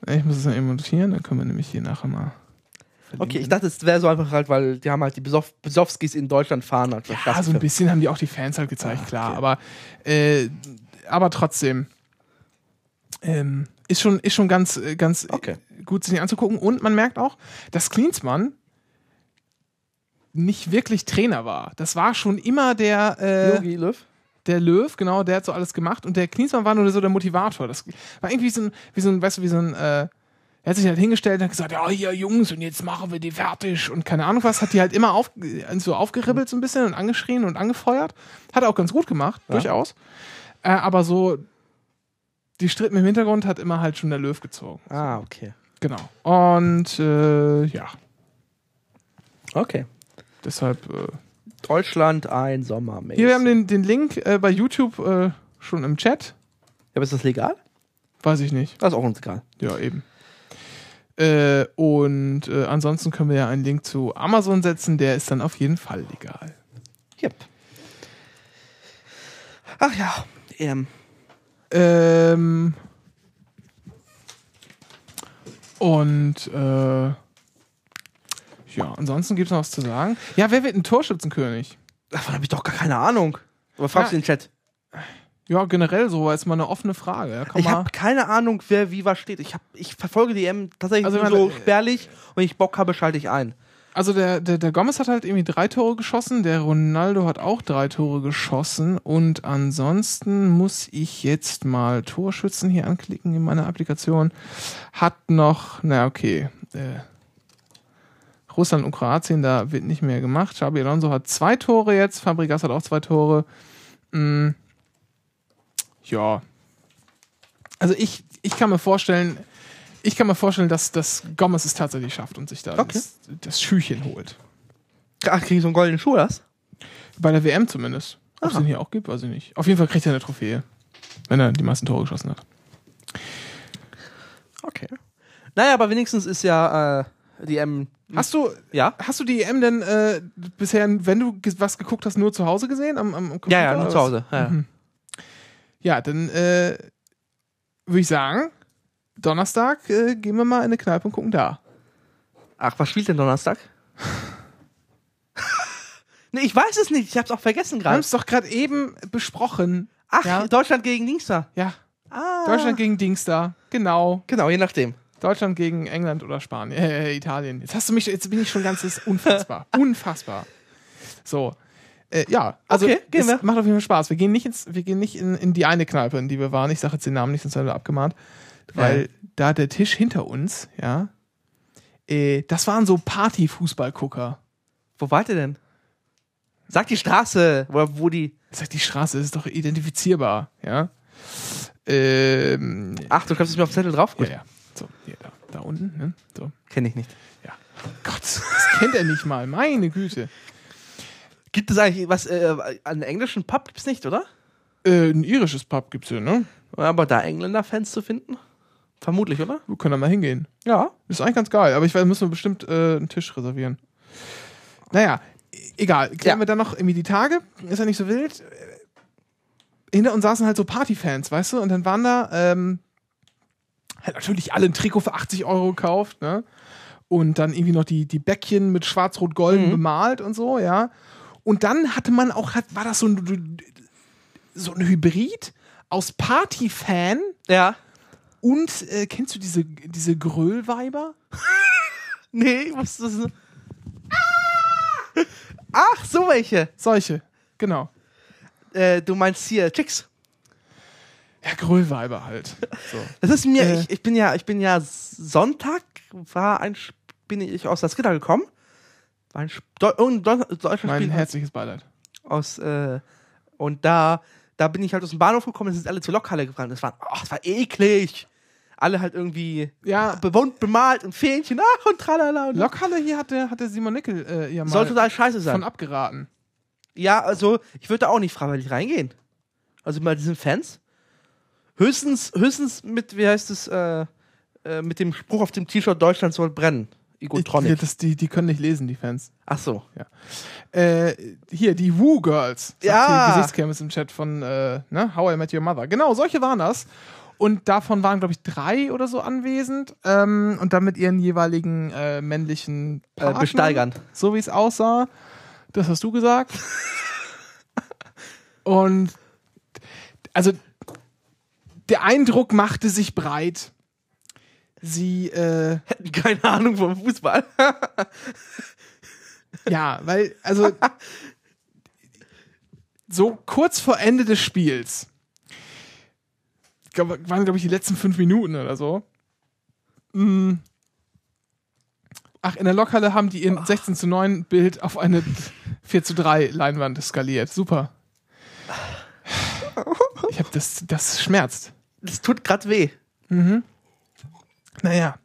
S1: ich muss es mal eben notieren, dann können wir nämlich hier nachher mal.
S2: okay, ich dachte, es wäre so einfach halt, weil die haben halt die Besoff Besowskis in Deutschland fahren. Halt
S1: Ja, so ein bisschen haben die auch die Fans halt gezeigt,
S2: Ah,
S1: klar.
S2: okay.
S1: Aber, äh, aber trotzdem ähm, ist schon, ist schon ganz, äh, ganz
S2: Okay.
S1: gut sich anzugucken. Und man merkt auch, dass Klinsmann nicht wirklich Trainer war. Das war schon immer der, äh,
S2: Yogi Löw.
S1: Der Löw, genau, der hat so alles gemacht. Und der Klinsmann war nur so der Motivator. Das war irgendwie so ein, wie so ein, weißt du, wie so ein, äh, er hat sich halt hingestellt und hat gesagt, ja, hier Jungs, und jetzt machen wir die fertig und keine Ahnung was, hat die halt immer auf, so aufgeribbelt so ein bisschen und angeschrien und angefeuert. Hat er auch ganz gut gemacht,
S2: Ja.
S1: durchaus. Äh, aber so, die Stritten im Hintergrund hat immer halt schon der Löw gezogen.
S2: Ah, okay.
S1: Genau. Und äh, ja,
S2: Okay.
S1: deshalb. Äh,
S2: Deutschland ein Sommermäßig.
S1: hier, wir haben den, den Link äh, bei YouTube äh, schon im Chat.
S2: Ja, aber ist das legal?
S1: Weiß ich nicht.
S2: Das ist auch uns egal.
S1: Ja, eben. Äh, und äh, ansonsten können wir ja einen Link zu Amazon setzen, der ist dann auf jeden Fall legal.
S2: Yep. Ach ja, EM.
S1: Ähm, und äh, ja, ansonsten gibt es noch was zu sagen. Ja, wer wird ein Torschützenkönig?
S2: Davon habe ich doch gar keine Ahnung. Aber fragst
S1: Ja.
S2: du den Chat.
S1: Ja, generell so, ist mal eine offene Frage.
S2: Ich habe keine Ahnung, wer wie was steht. Ich, hab, ich verfolge die EM tatsächlich
S1: Also,
S2: so spärlich. Und wenn ich Bock habe, schalte ich ein.
S1: Also der, der, der Gomez hat halt irgendwie drei Tore geschossen, der Ronaldo hat auch drei Tore geschossen und ansonsten muss ich jetzt mal Torschützen hier anklicken in meiner Applikation. Hat noch, na okay, äh, Russland und Kroatien, da wird nicht mehr gemacht. Xabi Alonso hat zwei Tore jetzt, Fabregas hat auch zwei Tore. Mm, ja. Also ich, ich kann mir vorstellen, ich kann mir vorstellen, dass, dass Gomez es tatsächlich schafft und sich da
S2: Okay.
S1: das, das Schüchchen holt.
S2: Ach, krieg ich so einen goldenen Schuh, das?
S1: Bei der WM zumindest. Ob es den hier auch gibt, weiß ich nicht. Auf jeden Fall kriegt er eine Trophäe. Wenn er die meisten Tore geschossen hat.
S2: Okay. Naja, aber wenigstens ist ja äh, die EM.
S1: Hast du,
S2: Ja?
S1: hast du die EM denn äh, bisher, wenn du was geguckt hast, nur zu Hause gesehen? Am, am, Computer
S2: Ja, ja, nur zu? Hause. Ja.
S1: Mhm. Ja, dann äh, würde ich sagen, Donnerstag äh, gehen wir mal in eine Kneipe und gucken da.
S2: Ach, was spielt denn Donnerstag? nee, ich weiß es nicht. Ich hab's auch vergessen
S1: Wir haben
S2: gerade.
S1: es doch gerade eben besprochen.
S2: Ach,
S1: Ja.
S2: Deutschland gegen Dienstag.
S1: Ja,
S2: Ah.
S1: Deutschland gegen Dings da. Genau.
S2: Genau, je nachdem.
S1: Deutschland gegen England oder Spanien, äh, Italien. Jetzt hast du mich, jetzt bin ich schon ganz, das ist unfassbar, unfassbar. So, äh, ja, also
S2: Okay, gehen
S1: es
S2: wir.
S1: macht auf jeden Fall Spaß. Wir gehen nicht ins, wir gehen nicht in, in die eine Kneipe, in die wir waren. Ich sage jetzt den Namen nicht, sonst werden wir abgemahnt, weil
S2: Ja.
S1: da der Tisch hinter uns, ja, äh, das waren so Party-Fußballgucker.
S2: Wo wart ihr denn? Sag die Straße, wo, wo die.
S1: Sag, die Straße ist doch identifizierbar, ja. Ähm,
S2: Ach, du schreibst es mir auf den Zettel drauf?
S1: ja,
S2: Gut.
S1: ja. So, hier, da, da unten, ne? So.
S2: Kenn ich nicht.
S1: Ja. Gott, das kennt er nicht mal. Meine Güte.
S2: Gibt es eigentlich was, äh, einen englischen Pub gibt's nicht, oder?
S1: Äh, ein irisches Pub gibt's hier, ne?
S2: Aber da Engländer-Fans zu finden? Vermutlich, oder?
S1: Wir können da mal hingehen.
S2: Ja.
S1: Ist eigentlich ganz geil, aber ich weiß, müssen wir bestimmt äh, einen Tisch reservieren. Naja, egal. Klären
S2: Ja.
S1: wir dann noch irgendwie die Tage. Ist ja nicht so wild. Hinter uns saßen halt so Partyfans, weißt du? Und dann waren da ähm, halt natürlich alle ein Trikot für 80 Euro gekauft, ne? Und dann irgendwie noch die, die Bäckchen mit schwarz-rot-golden
S2: Mhm.
S1: bemalt und so, ja. Und dann hatte man auch, war das so ein, so ein Hybrid aus Partyfan
S2: Ja.
S1: und äh, kennst du diese, diese Gröllweiber?
S2: Nee, was ist das? Ach, so welche.
S1: Solche, genau.
S2: Äh, du meinst hier Chicks.
S1: Ja, Gröllweiber halt. So.
S2: Das ist mir,
S1: Äh.
S2: ich, ich bin ja, ich bin ja Sonntag war ein, bin ich aus der Skitter gekommen. War ein irgendein Deu- deutscher
S1: Mein
S2: Spiel
S1: herzliches Beileid.
S2: aus, äh, und da, da bin ich halt aus dem Bahnhof gekommen, und sind alle zur Lokhalle gefahren. Das war, oh, das war eklig. Alle halt irgendwie
S1: Ja,
S2: bewohnt, bemalt und Fähnchen, ach und tralala. Und
S1: Lokhalle hier hatte, hatte Simon Nickel äh, ja mal
S2: Soll total scheiße sein.
S1: von abgeraten.
S2: Ja, also ich würde da auch nicht freiwillig reingehen. Also bei diesen Fans. Höchstens, höchstens mit, wie heißt es, äh, äh, mit dem Spruch auf dem T-Shirt Deutschland soll brennen.
S1: Ich,
S2: Egotronic.
S1: das, die, die können nicht lesen, die Fans.
S2: Ach so.
S1: Äh, hier, die Woo Girls.
S2: Ja.
S1: Die Gesichtscameras im Chat von äh, ne? How I Met Your Mother. Genau, solche waren das. Und davon waren, glaube ich, drei oder so anwesend. Ähm, und dann mit ihren jeweiligen äh, männlichen
S2: Äh,
S1: Partnern,
S2: besteigern.
S1: So wie es aussah. Das hast du gesagt. und also der Eindruck machte sich breit. Sie, äh,
S2: Hätten keine Ahnung vom Fußball.
S1: Ja, weil, also, so kurz vor Ende des Spiels, waren, glaube ich, die letzten fünf Minuten oder so. Mm. Ach, in der Lokhalle haben die ihr 16 zu 9 Bild auf eine 4 zu 3 Leinwand skaliert. Super. Ich hab das, das schmerzt.
S2: Das tut grad weh.
S1: Naja,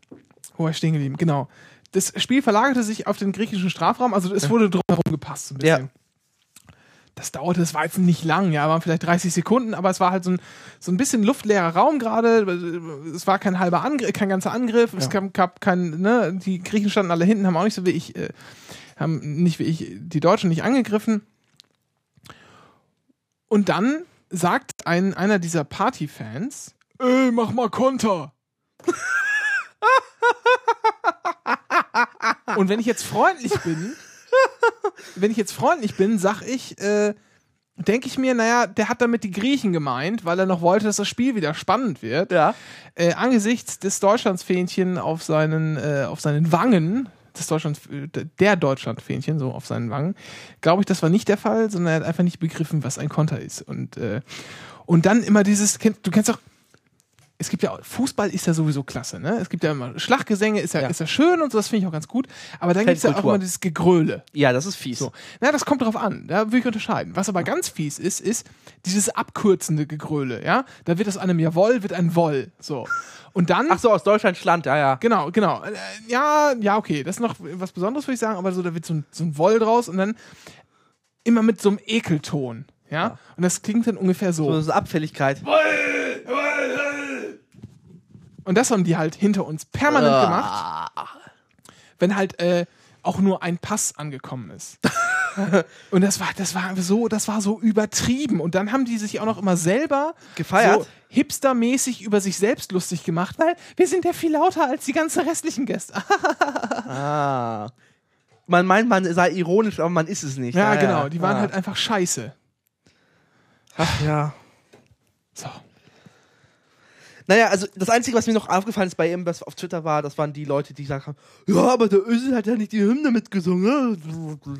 S1: wo war ich stehen geblieben? Genau. Das Spiel verlagerte sich auf den griechischen Strafraum, also es wurde drumherum gepasst so ein bisschen.
S2: Ja.
S1: Das dauerte, das war jetzt nicht lang, ja, waren vielleicht 30 Sekunden, aber es war halt so ein, so ein bisschen luftleerer Raum gerade. Es war kein halber Angriff, kein ganzer Angriff, es
S2: Ja.
S1: gab, gab kein, ne, die Griechen standen alle hinten, haben auch nicht so wie ich, äh, haben nicht wie ich die Deutschen nicht angegriffen. Und dann sagt ein, einer dieser Partyfans, ey, mach mal Konter. Und wenn ich jetzt freundlich bin, wenn ich jetzt freundlich bin, sag ich, äh, denke ich mir, naja, der hat damit die Griechen gemeint, weil er noch wollte, dass das Spiel wieder spannend wird.
S2: Ja.
S1: Äh, angesichts des Deutschlandsfähnchen auf seinen, äh, auf seinen Wangen, des Deutschland, der Deutschlandfähnchen so auf seinen Wangen, glaube ich, das war nicht der Fall, sondern er hat einfach nicht begriffen, was ein Konter ist. Und, äh, und dann immer dieses, du kennst doch es gibt ja, Fußball ist ja sowieso klasse, ne? Es gibt ja immer Schlaggesänge, ist ja,
S2: Ja.
S1: ist ja schön und so, das finde ich auch ganz gut. Aber dann gibt es ja auch immer dieses Gegröle.
S2: Ja, das ist fies.
S1: So. Na, das kommt drauf an. Da würde ich unterscheiden. Was aber ganz fies ist, ist dieses abkürzende Gegröle, ja? Da wird aus einem Jawoll, wird ein Woll. So. Und dann.
S2: Ach so, aus Deutschland, Schland, ja, ja.
S1: Genau, genau. Äh, Ja, ja, okay. Das ist noch was Besonderes, würde ich sagen, aber so, da wird so ein, so ein Woll draus und dann immer mit so einem Ekelton. Ja? Und das klingt dann ungefähr so.
S2: So, so Abfälligkeit.
S1: Und das haben die halt hinter uns permanent
S2: Ah.
S1: gemacht, wenn halt äh, auch nur ein Pass angekommen ist. und das war, das war so, das war so übertrieben. Und dann haben die sich auch noch immer selber
S2: Gefeiert?
S1: so hipstermäßig über sich selbst lustig gemacht, weil wir sind ja viel lauter als die ganzen restlichen Gäste.
S2: Ah. Man meint, man sei ironisch, aber man ist es nicht.
S1: ja,
S2: Ah,
S1: genau. Die waren
S2: ah.
S1: halt einfach scheiße.
S2: Ach ja.
S1: So.
S2: Naja, also das Einzige, was mir noch aufgefallen ist bei ihm, was auf Twitter war, das waren die Leute, die gesagt haben, ja, aber der Özil hat ja nicht die Hymne mitgesungen.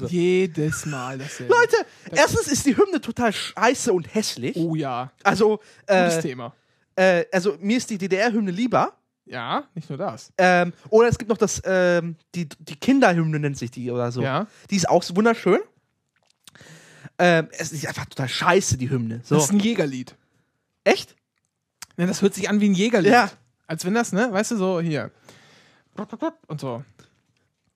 S1: Jedes Mal dasselbe.
S2: Leute, erstens ist die Hymne total scheiße und hässlich.
S1: Oh ja.
S2: Also,
S1: Gutes
S2: äh,
S1: Thema.
S2: äh, also mir ist die DDR-Hymne lieber.
S1: Ja, nicht nur das.
S2: Ähm, oder es gibt noch das, ähm, die, die Kinderhymne nennt sich die oder so.
S1: Ja.
S2: Die ist auch so wunderschön. Ähm, es ist einfach total scheiße, die Hymne. So.
S1: Das ist ein Jägerlied.
S2: Echt?
S1: Ne, das hört sich an wie ein Jägerlied.
S2: Ja.
S1: Als wenn das, ne, weißt du, so hier. Und so.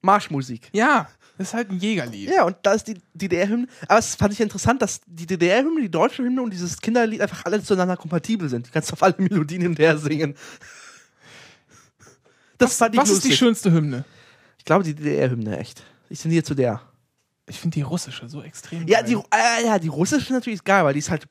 S2: Marschmusik.
S1: Ja, das ist halt ein Jägerlied.
S2: Ja, und da ist die DDR-Hymne. Aber es fand ich interessant, dass die DDR-Hymne, die deutsche Hymne und dieses Kinderlied einfach alle zueinander kompatibel sind. Du kannst auf alle Melodien hinterher singen. Das fand ich
S1: Was ist die schönste Hymne?
S2: ich glaube, die DDR-Hymne, echt. Ich tendiere zu der.
S1: Ich finde die russische so extrem.
S2: Ja,
S1: geil.
S2: die, äh, ja, die russische natürlich ist geil, weil die ist halt.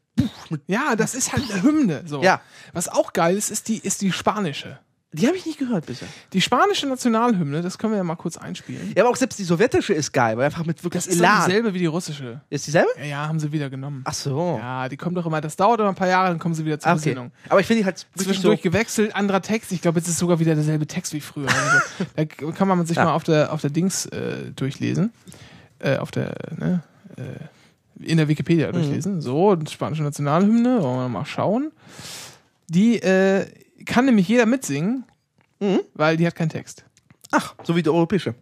S1: Ja, das ist halt eine Hymne. So.
S2: Ja.
S1: Was auch geil ist, ist die, ist die spanische.
S2: die habe ich nicht gehört bisher.
S1: Die spanische Nationalhymne, das können wir ja mal kurz einspielen.
S2: Ja, aber auch selbst die sowjetische ist geil, weil einfach mit wirklich
S1: Das ist doch
S2: Elan.
S1: dieselbe wie die russische.
S2: Ist dieselbe?
S1: Ja, ja, haben sie wieder genommen.
S2: Ach so.
S1: Ja, die kommt doch immer, das dauert immer ein paar Jahre, dann kommen sie wieder zur
S2: okay.
S1: Besinnung.
S2: Aber ich finde die halt wirklich
S1: Zwischendurch
S2: so.
S1: gewechselt, anderer Text. Ich glaube, jetzt ist sogar wieder derselbe Text wie früher. Also, da kann man sich
S2: Ja.
S1: mal auf der, auf der Dings äh, durchlesen. Äh, auf der, ne? Äh, in der Wikipedia
S2: Mhm.
S1: durchlesen. So, spanische Nationalhymne, wollen wir mal schauen. Die äh, kann nämlich jeder mitsingen,
S2: Mhm.
S1: weil die hat keinen Text.
S2: Ach, so wie die europäische.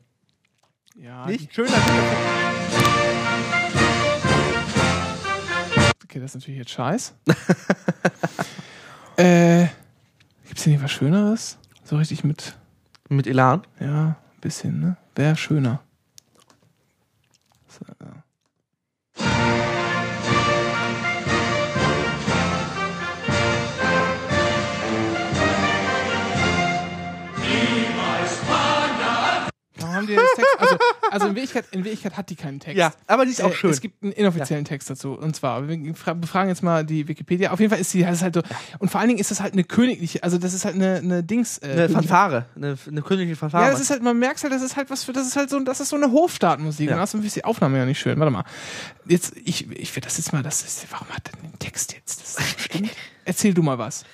S1: Ja,
S2: Nicht schön. als-
S1: Die, okay, das ist natürlich jetzt scheiß. äh, gibt's hier nicht was Schöneres? So richtig mit,
S2: Mit Elan.
S1: ja, ein bisschen, ne? Wäre schöner. So, ja. Haben die das Text? Also, also in, Wirklichkeit, in Wirklichkeit hat die keinen Text.
S2: Ja, aber die ist auch
S1: Äh,
S2: schön.
S1: Es gibt einen inoffiziellen Text dazu. Und zwar, wir fra- befragen jetzt mal die Wikipedia. Auf jeden Fall ist ist halt so. Und vor allen Dingen ist das halt eine königliche, also das ist halt eine, eine Dings. Äh,
S2: Eine Fanfare. Eine, eine königliche Fanfare.
S1: ja, das ist halt, man merkt halt, das ist halt was für, das ist halt so, das ist so eine Hofstaatmusik.
S2: Ja.
S1: Und außerdem ist die Aufnahme ja nicht schön. Warte mal. Jetzt, ich, ich will das jetzt mal, das ist, warum hat denn den Text jetzt? Das. Erzähl du mal was.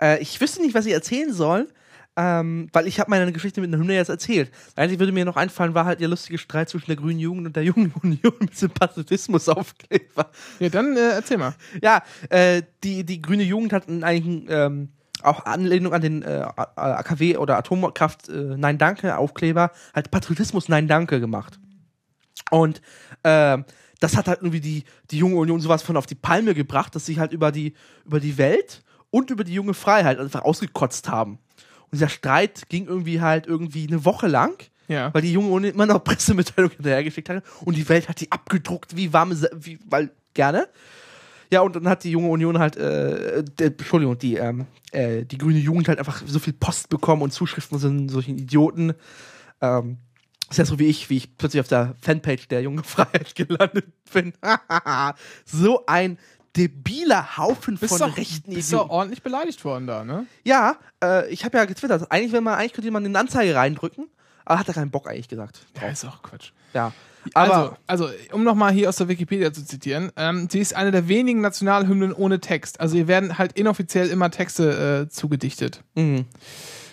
S2: Äh, ich wüsste nicht, was ich erzählen soll, ähm, weil ich habe meine Geschichte mit einer Hymne jetzt erzählt. Eigentlich würde mir noch einfallen, war halt der lustige Streit zwischen der Grünen Jugend und der Jungen Union mit dem Patriotismusaufkleber.
S1: Ja, dann äh, erzähl mal.
S2: Ja, äh, die, die Grüne Jugend hat eigentlich ähm, auch Anlehnung an den äh, AKW oder Atomkraft äh, Nein Danke Aufkleber, halt Patriotismus Nein Danke gemacht. Und ähm, das hat halt irgendwie die, die junge Union sowas von auf die Palme gebracht, dass sie halt über die, über die Welt und über die junge Freiheit einfach ausgekotzt haben. Und dieser Streit ging irgendwie halt irgendwie eine Woche lang,
S1: Ja.
S2: weil die junge Union immer noch Pressemitteilungen hinterhergeschickt hat und die Welt hat die abgedruckt wie warme, wie, weil gerne. Ja, und dann hat die junge Union halt, äh, der, Entschuldigung, die, ähm, äh, die grüne Jugend halt einfach so viel Post bekommen und Zuschriften von solchen Idioten. Ähm, ist ja so wie ich, wie ich plötzlich auf der Fanpage der Junge Freiheit gelandet bin. so ein debiler Haufen
S1: Bist
S2: von
S1: doch,
S2: rechten
S1: bist doch ordentlich beleidigt worden da, ne?
S2: Ja, äh, ich habe ja getwittert. Eigentlich, wenn man, eigentlich könnte man eine Anzeige reindrücken, aber hat er keinen Bock eigentlich gesagt.
S1: Ja, ist auch Quatsch.
S2: Ja. Aber
S1: also, also, um nochmal hier aus der Wikipedia zu zitieren, ähm, sie ist eine der wenigen Nationalhymnen ohne Text. Also ihr werden halt inoffiziell immer Texte äh, zugedichtet
S2: Mhm.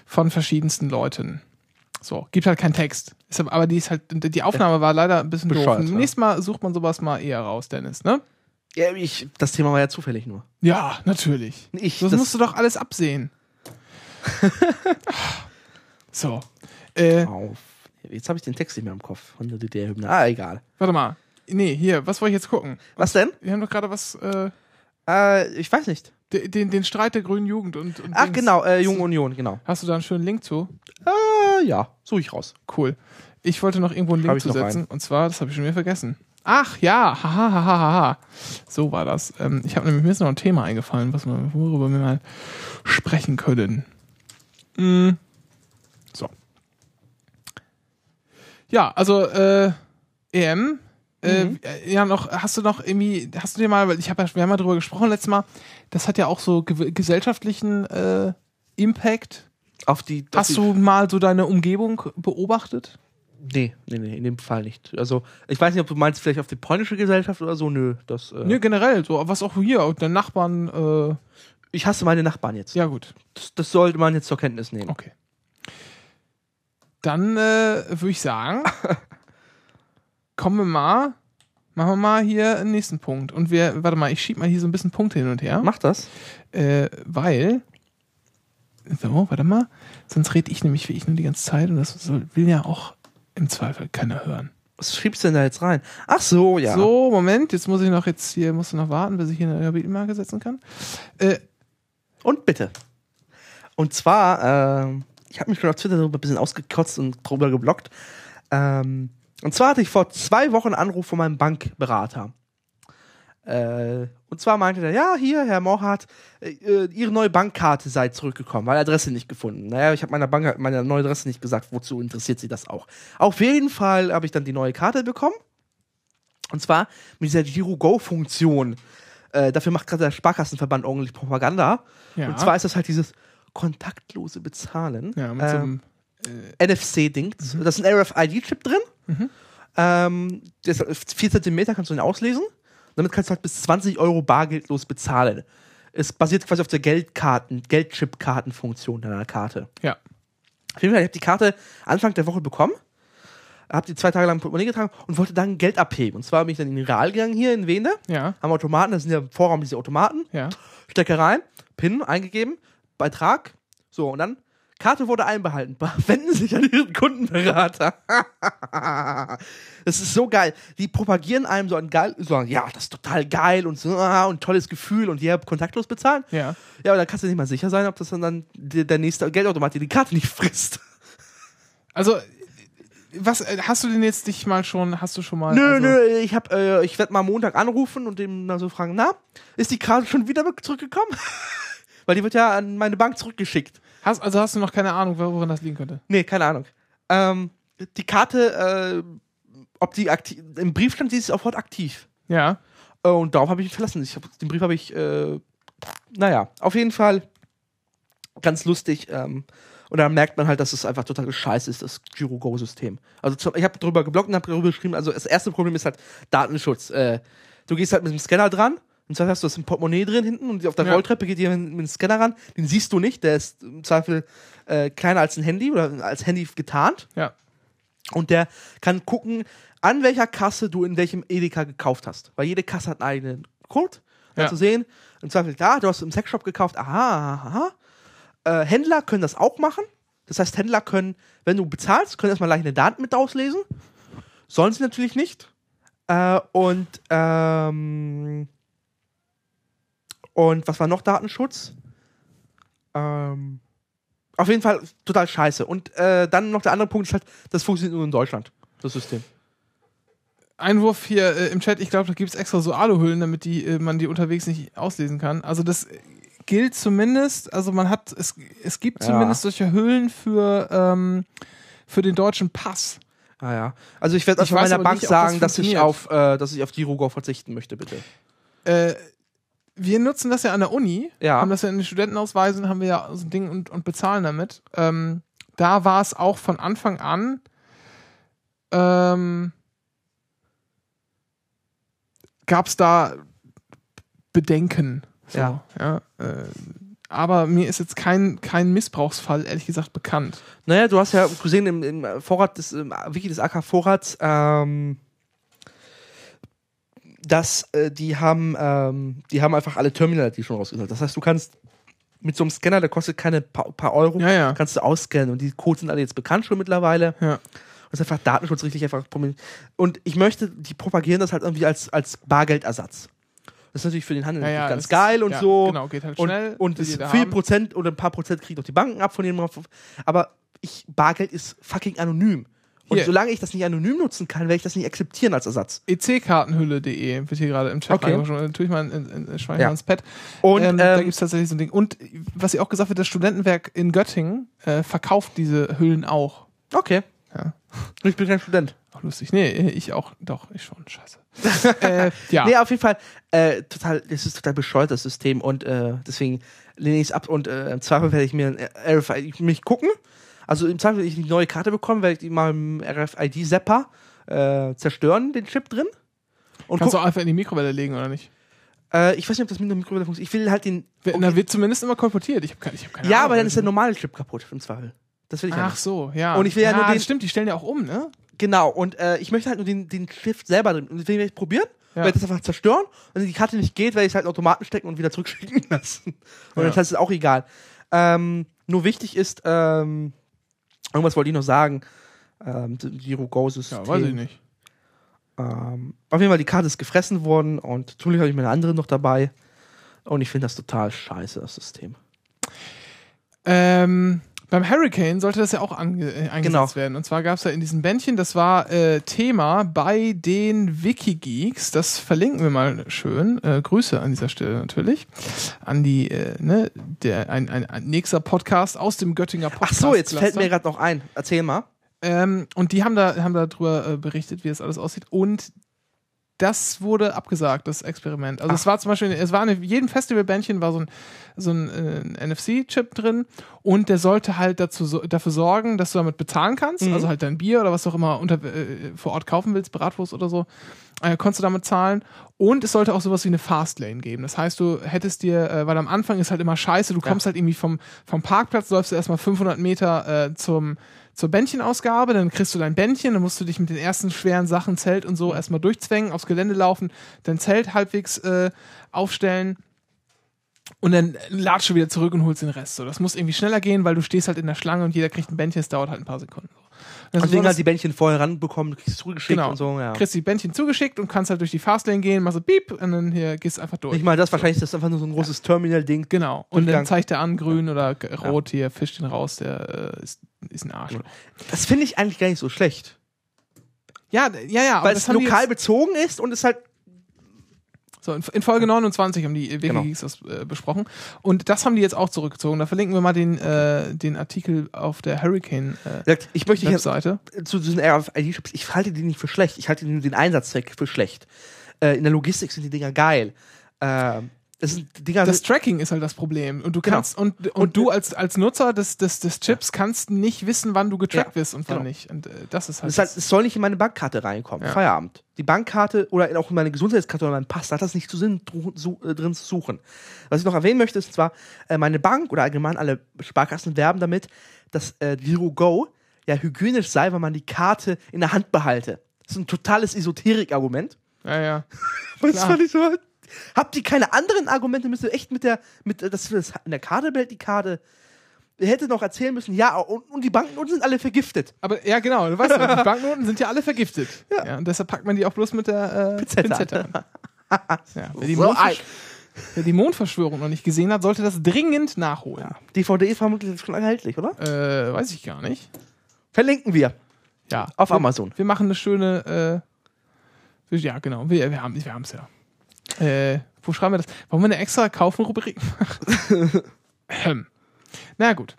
S1: von verschiedensten Leuten. So, gibt halt keinen Text. Aber die ist halt, die Aufnahme war leider ein bisschen doof.
S2: Bescheuert, ja.
S1: Nächstes Mal sucht man sowas mal eher raus, Dennis, ne?
S2: Ja, ich, das Thema war ja zufällig nur.
S1: Ja, natürlich.
S2: Ich,
S1: Das,
S2: das,
S1: musst du doch alles absehen. so. Äh,
S2: auf. Jetzt habe ich den Text nicht mehr im Kopf von der DDR-Hymne. Ah, egal.
S1: warte mal. Nee, hier, was wollte ich jetzt gucken?
S2: Was denn?
S1: Wir haben doch gerade was, äh,
S2: Äh, ich weiß nicht.
S1: den, den, den Streit der grünen Jugend und, und
S2: Ach,
S1: Dings.
S2: genau, äh, Junge Union, genau.
S1: Hast du da einen schönen Link zu?
S2: Äh, ja, suche ich raus.
S1: Cool. Ich wollte noch irgendwo einen Link
S2: ich noch
S1: zusetzen. Und zwar, das habe ich schon wieder vergessen. Ach ja, haha, haha, haha. So war das. Ähm, ich habe nämlich mir ist noch ein Thema eingefallen, was wir, worüber wir mal sprechen können. Mm. So. Ja, also äh, EM. Äh,
S2: Mhm.
S1: ja, noch, hast du noch irgendwie, hast du dir mal, weil ich habe ja, wir haben ja drüber gesprochen letztes Mal, das hat ja auch so ge gesellschaftlichen äh, Impact.
S2: Auf die. auf
S1: Hast
S2: die,
S1: du mal so deine Umgebung beobachtet?
S2: Nee, nee, nee, in dem Fall nicht. Also, ich weiß nicht, ob du meinst, vielleicht auf die polnische Gesellschaft oder so. Nö, das. Äh,
S1: Nee, generell, so, was auch hier, der Nachbarn, äh,
S2: Ich hasse meine Nachbarn jetzt.
S1: ja gut,
S2: Das, das sollte man jetzt zur Kenntnis nehmen.
S1: okay. Dann äh, würde ich sagen, kommen wir mal, machen wir mal hier den nächsten Punkt. Und wir, warte mal, ich schieb mal hier so ein bisschen Punkte hin und her,
S2: Mach das.
S1: äh, weil, so, warte mal, sonst rede ich nämlich wie ich nur die ganze Zeit und das will ja auch im Zweifel keiner hören.
S2: Was schiebst du denn da jetzt rein? Ach so, ja.
S1: So, Moment, jetzt muss ich noch jetzt hier, musst du noch warten, bis ich hier eine Bildmarke setzen kann. Äh,
S2: Und bitte. Und zwar, ähm, ich habe mich schon auf Twitter darüber ein bisschen ausgekotzt und drüber geblockt. Ähm, und zwar hatte ich vor zwei Wochen einen Anruf von meinem Bankberater. Äh, und zwar meinte der, ja, hier, Herr Morhardt, äh, äh, Ihre neue Bankkarte sei zurückgekommen, weil Adresse nicht gefunden. Naja, ich habe meiner Bank meine neue Adresse nicht gesagt, wozu interessiert Sie das auch. Auf jeden Fall habe ich dann die neue Karte bekommen. Und zwar mit dieser Giro-Go-Funktion. Äh, dafür macht gerade der Sparkassenverband ordentlich Propaganda.
S1: ja.
S2: Und zwar ist das halt dieses kontaktlose Bezahlen.
S1: ja, mit so
S2: ähm,
S1: einem,
S2: NFC-Ding. Da ist ein RFID-Chip drin.
S1: Mhm.
S2: Ähm, der ist 4 cm kannst du ihn auslesen. Damit kannst du halt bis 20 Euro bargeldlos bezahlen. Es basiert quasi auf der Geldkarten, Geldchip-Kartenfunktion deiner Karte.
S1: ja.
S2: Auf jeden Fall, ich habe die Karte Anfang der Woche bekommen, habe die zwei Tage lang im Portemonnaie getragen und wollte dann Geld abheben. Und zwar bin ich dann in den Real gegangen hier in Wende,
S1: Ja,
S2: am Automaten, das sind ja im Vorraum diese Automaten,
S1: ja.
S2: Stecke rein, PIN eingegeben, Beitrag, so und dann Karte wurde einbehalten. Wenden Sie sich an Ihren Kundenberater. das ist so geil. Die propagieren einem so ein geil, so, ja, das ist total geil und so ah, und tolles Gefühl und ja, kontaktlos bezahlen.
S1: Ja.
S2: Ja, aber dann kannst du nicht mal sicher sein, ob das dann, dann der, nächste Geldautomat dir die Karte nicht frisst.
S1: Also, was hast du denn jetzt dich mal schon, hast du schon mal.
S2: Nö,
S1: also,
S2: nö, ich hab, äh, ich werde mal Montag anrufen und dem mal so fragen, na, ist die Karte schon wieder zurückgekommen? Weil die wird ja an meine Bank zurückgeschickt.
S1: Hast, also hast du noch keine Ahnung, woran das liegen könnte?
S2: Nee, keine Ahnung. Ähm, die Karte, äh, ob die aktiv, im Brief stand, sie ist sofort aktiv.
S1: Ja.
S2: Äh, und darauf habe ich mich verlassen. Ich hab, den Brief habe ich, äh, naja, auf jeden Fall ganz lustig. Ähm, und dann merkt man halt, dass es einfach total scheiße ist, das Giro-Go-System. Also zum, ich habe drüber geblockt und habe darüber geschrieben, also das erste Problem ist halt Datenschutz. Äh, du gehst halt mit dem Scanner dran, und zwar hast du das im Portemonnaie drin hinten und auf der
S1: Ja.
S2: Rolltreppe geht jemand mit dem Scanner ran, den siehst du nicht, der ist im Zweifel äh, kleiner als ein Handy oder als Handy getarnt.
S1: Ja.
S2: Und der kann gucken, an welcher Kasse du in welchem Edeka gekauft hast. Weil jede Kasse hat einen eigenen Code. Dann
S1: Ja.
S2: zu sehen, im Zweifel, da, du hast im Sexshop gekauft, aha, aha, aha. Äh, Händler können das auch machen. Das heißt, Händler können, wenn du bezahlst, können erstmal gleich eine Daten mit auslesen. Sollen sie natürlich nicht. Äh, und, ähm, und was war noch Datenschutz? Ähm, auf jeden Fall total scheiße. Und äh, dann noch der andere Punkt ist halt, das funktioniert nur in Deutschland, das System.
S1: Einwurf hier äh, im Chat, ich glaube, da gibt es extra so Aluhüllen, damit die, äh, man die unterwegs nicht auslesen kann. Also das gilt zumindest, also man hat, es, es gibt
S2: Ja.
S1: zumindest solche Hüllen für, ähm, für den deutschen Pass.
S2: Ah ja. Also ich werde
S1: weiß
S2: meiner Bank
S1: nicht, ob das
S2: sagen, dass ich auf, äh, dass ich auf Girogo verzichten möchte, bitte.
S1: Äh, wir nutzen das ja an der Uni,
S2: Ja.
S1: haben das ja in den Studentenausweisen, haben wir ja so ein Ding und, und bezahlen damit. Ähm, da war es auch von Anfang an ähm, gab es da Bedenken. So,
S2: Ja.
S1: ja äh, aber mir ist jetzt kein, kein Missbrauchsfall, ehrlich gesagt, bekannt.
S2: Naja, du hast ja gesehen im, im Vorrat des im Wiki des AK Vorrats, ähm, dass äh, die haben, ähm, die haben einfach alle Terminal die schon rausgeholt. Das heißt, du kannst mit so einem Scanner, der kostet keine paar, paar Euro,
S1: Ja, ja.
S2: kannst du ausscannen und die Codes sind alle jetzt bekannt schon mittlerweile.
S1: Ja.
S2: Das ist einfach Datenschutz richtig einfach prominent. Und ich möchte, die propagieren das halt irgendwie als, als Bargeldersatz. Das ist natürlich für den Handel
S1: Ja, ja,
S2: ganz geil und
S1: ja,
S2: so.
S1: genau, geht halt
S2: und,
S1: schnell,
S2: Und
S1: jeder
S2: viel. Prozent oder ein paar Prozent kriegen auch die Banken ab von dem. Aber ich, Bargeld ist fucking anonym. Und
S1: Hier.
S2: solange ich das nicht anonym nutzen kann, werde ich das nicht akzeptieren als Ersatz.
S1: EC-Kartenhülle.de wird hier gerade im Chat
S2: Okay.
S1: reingeschrieben. Tue ich mal in, in, in Schwein
S2: Ja.
S1: ins Pad.
S2: Und,
S1: ähm, da
S2: ähm,
S1: gibt es tatsächlich so ein Ding. Und was hier auch gesagt wird, das Studentenwerk in Göttingen äh, verkauft diese Hüllen auch.
S2: Okay.
S1: Ja.
S2: Ich bin kein Student.
S1: Auch lustig. Nee, ich auch. Doch, ich schon. Scheiße. äh, ja.
S2: Nee, auf jeden Fall, äh, total, das ist total bescheuert, das System. Und äh, deswegen lehne ich es ab und äh, im Zweifel werde ich mir ein RFID mich gucken. Also im Zweifel, wenn ich eine neue Karte bekomme, werde ich die mal im RFID-Zapper äh, zerstören, den Chip drin. Und
S1: Kannst du auch einfach in die Mikrowelle legen, oder nicht?
S2: äh, ich weiß nicht, ob das mit einer Mikrowelle funktioniert. Ich will halt den.
S1: Okay. Da wird zumindest immer kolportiert. Ich habe keine, ich hab keine
S2: ja,
S1: Ahnung.
S2: aber dann ist der normale Chip kaputt im Zweifel. Das will ich ja
S1: Ach
S2: nicht.
S1: so, ja.
S2: Und ich will ja nur den-
S1: das stimmt, die stellen ja auch um, ne?
S2: Genau, und äh, ich möchte halt nur den, den Stift selber drin. Und deswegen werde ich probieren,
S1: Ja.
S2: werde das einfach zerstören. Und wenn die Karte nicht geht, werde ich es halt in Automaten stecken und wieder zurückschicken lassen. Und
S1: Ja.
S2: das heißt, es ist auch egal. Ähm, nur wichtig ist, ähm, irgendwas wollte ich noch sagen. Ähm, Giro Go System.
S1: Ja, weiß ich nicht.
S2: Ähm, auf jeden Fall, die Karte ist gefressen worden und Glück habe ich meine andere noch dabei. Und ich finde das total scheiße, das System.
S1: Ähm, beim Hurricane sollte das ja auch ange äh, eingesetzt
S2: Genau.
S1: werden. Und zwar gab es ja in diesem Bändchen, das war äh, Thema bei den Wikigeeks. Das verlinken wir mal schön. Äh, Grüße an dieser Stelle natürlich. An die, äh, ne, der, ein, ein, ein nächster Podcast aus dem Göttinger
S2: Ach
S1: Podcast.
S2: so, jetzt fällt mir gerade noch ein. Erzähl mal.
S1: Ähm, und die haben da haben darüber äh, berichtet, wie das alles aussieht. Und das wurde abgesagt, das Experiment. Also es war zum Beispiel, es war in jedem Festivalbändchen war so ein, so ein äh, NFC-Chip drin und der sollte halt dazu, so, dafür sorgen, dass du damit bezahlen kannst.
S2: Mhm.
S1: Also halt dein Bier oder was auch immer unter, äh, vor Ort kaufen willst, Bratwurst oder so, äh, konntest du damit zahlen. Und es sollte auch sowas wie eine Fastlane geben. Das heißt, du hättest dir, äh, weil am Anfang ist halt immer scheiße, du kommst halt irgendwie vom, vom Parkplatz, läufst du erstmal 500 Meter äh, zum zur Bändchenausgabe, dann kriegst du dein Bändchen, dann musst du dich mit den ersten schweren Sachen, Zelt und so, erstmal durchzwängen, aufs Gelände laufen, dein Zelt halbwegs äh, aufstellen und dann latsch du wieder zurück und holst den Rest. So, das muss irgendwie schneller gehen, weil du stehst halt in der Schlange und jeder kriegt ein Bändchen, es dauert halt ein paar Sekunden. So. Das
S2: Und deswegen halt die Bändchen vorher ranbekommen, kriegst es zugeschickt
S1: Genau.
S2: und so, ja.
S1: kriegst die Bändchen zugeschickt und kannst halt durch die Fastlane gehen, machst so Beep und dann hier gehst einfach durch.
S2: Ich meine, das wahrscheinlich ist das einfach nur so ein großes Terminal-Ding.
S1: Genau. Und dann
S2: Durchgang.
S1: zeigt er an, grün oder g- rot hier, fischt den raus, der äh, ist, ist ein Arsch.
S2: Das finde ich eigentlich gar nicht so schlecht.
S1: Ja, ja, ja,
S2: Weil
S1: das
S2: es lokal bezogen ist und es halt.
S1: So, in, in Folge 29 haben die
S2: Genau.
S1: Wikigeeks das äh, besprochen. Und das haben die jetzt auch zurückgezogen. Da verlinken wir mal den, äh, den Artikel auf der Hurricane äh,
S2: Ich möchte hier
S1: Webseite.
S2: zu diesen RFID-Chips, ich halte die nicht für schlecht. Ich halte den, den Einsatzzweck für schlecht. Äh, in der Logistik sind die Dinger geil. Ähm, das sind Dinger,
S1: Das Tracking ist halt das Problem. Und du
S2: Genau.
S1: kannst, und, und,
S2: Und-
S1: du als, als Nutzer des, des, des Chips kannst nicht wissen, wann du getrackt
S2: Ja,
S1: wirst und wann
S2: genau.
S1: nicht. Und äh, das ist halt.
S2: das ist halt, es soll nicht in meine Bankkarte reinkommen.
S1: Ja.
S2: Feierabend. Die Bankkarte oder auch in meine Gesundheitskarte oder meinen Pass, da hat das nicht zu Sinn äh, drin zu suchen. Was ich noch erwähnen möchte, ist zwar, äh, meine Bank oder allgemein alle Sparkassen werben damit, dass äh, Giro Go ja hygienisch sei, wenn man die Karte in der Hand behalte. Das ist ein totales Esoterik-Argument.
S1: ja, ja. Klar.
S2: fand ich so. Habt ihr keine anderen Argumente? Müsst ihr echt mit der, mit, du das in der Karte behält, die Karte. Ihr hättet noch erzählen müssen, ja, und, und die Bankennoten sind alle vergiftet.
S1: Aber ja, genau, du weißt ja, die Banknoten sind ja alle vergiftet.
S2: Ja.
S1: Ja. und deshalb packt man die auch bloß mit der äh,
S2: Pinzette
S1: Pinzette, an. ja, wer, die
S2: So
S1: wer die Mondverschwörung noch nicht gesehen hat, sollte das dringend nachholen.
S2: DVD ist vermutlich schon erhältlich, oder?
S1: Äh, weiß ich gar nicht.
S2: Verlinken wir.
S1: Ja.
S2: Auf
S1: wir,
S2: Amazon.
S1: Wir machen eine schöne, äh, ja, genau, wir, wir haben wir es ja. Äh, wo schreiben wir das? Wollen wir eine extra Kaufen-Rubrik machen? Na gut.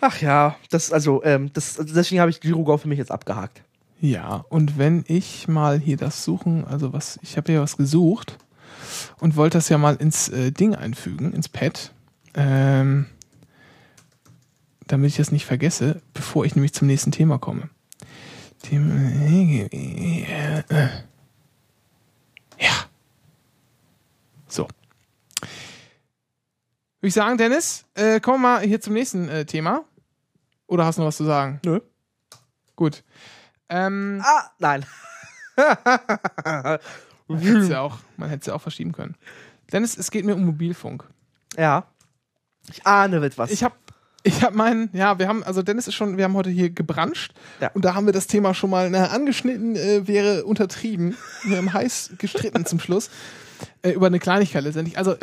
S2: Ach ja, das, also, ähm, das, also deswegen habe ich Giro Go für mich jetzt abgehakt.
S1: Ja, und wenn ich mal hier das suchen, also was, ich habe hier was gesucht und wollte das ja mal ins äh, Ding einfügen, ins Pad. Ähm, damit ich das nicht vergesse, bevor ich nämlich zum nächsten Thema komme. Dem, äh, äh, ja. So. Würde ich sagen, Dennis, äh, kommen wir mal hier zum nächsten äh, Thema. Oder hast du noch was zu sagen?
S2: Nö.
S1: Gut. Ähm,
S2: Ah, nein.
S1: man hätte es ja, auch- man hätte es ja auch verschieben können. Dennis, es geht mir um Mobilfunk.
S2: ja. Ich ahne etwas.
S1: Ich habe ich hab meinen, ja, wir haben, also Dennis ist schon, wir haben heute hier gebranscht
S2: Ja.
S1: und da haben wir das Thema schon mal na, angeschnitten, äh, wäre untertrieben. Wir haben heiß gestritten zum Schluss äh, über eine Kleinigkeit letztendlich. Also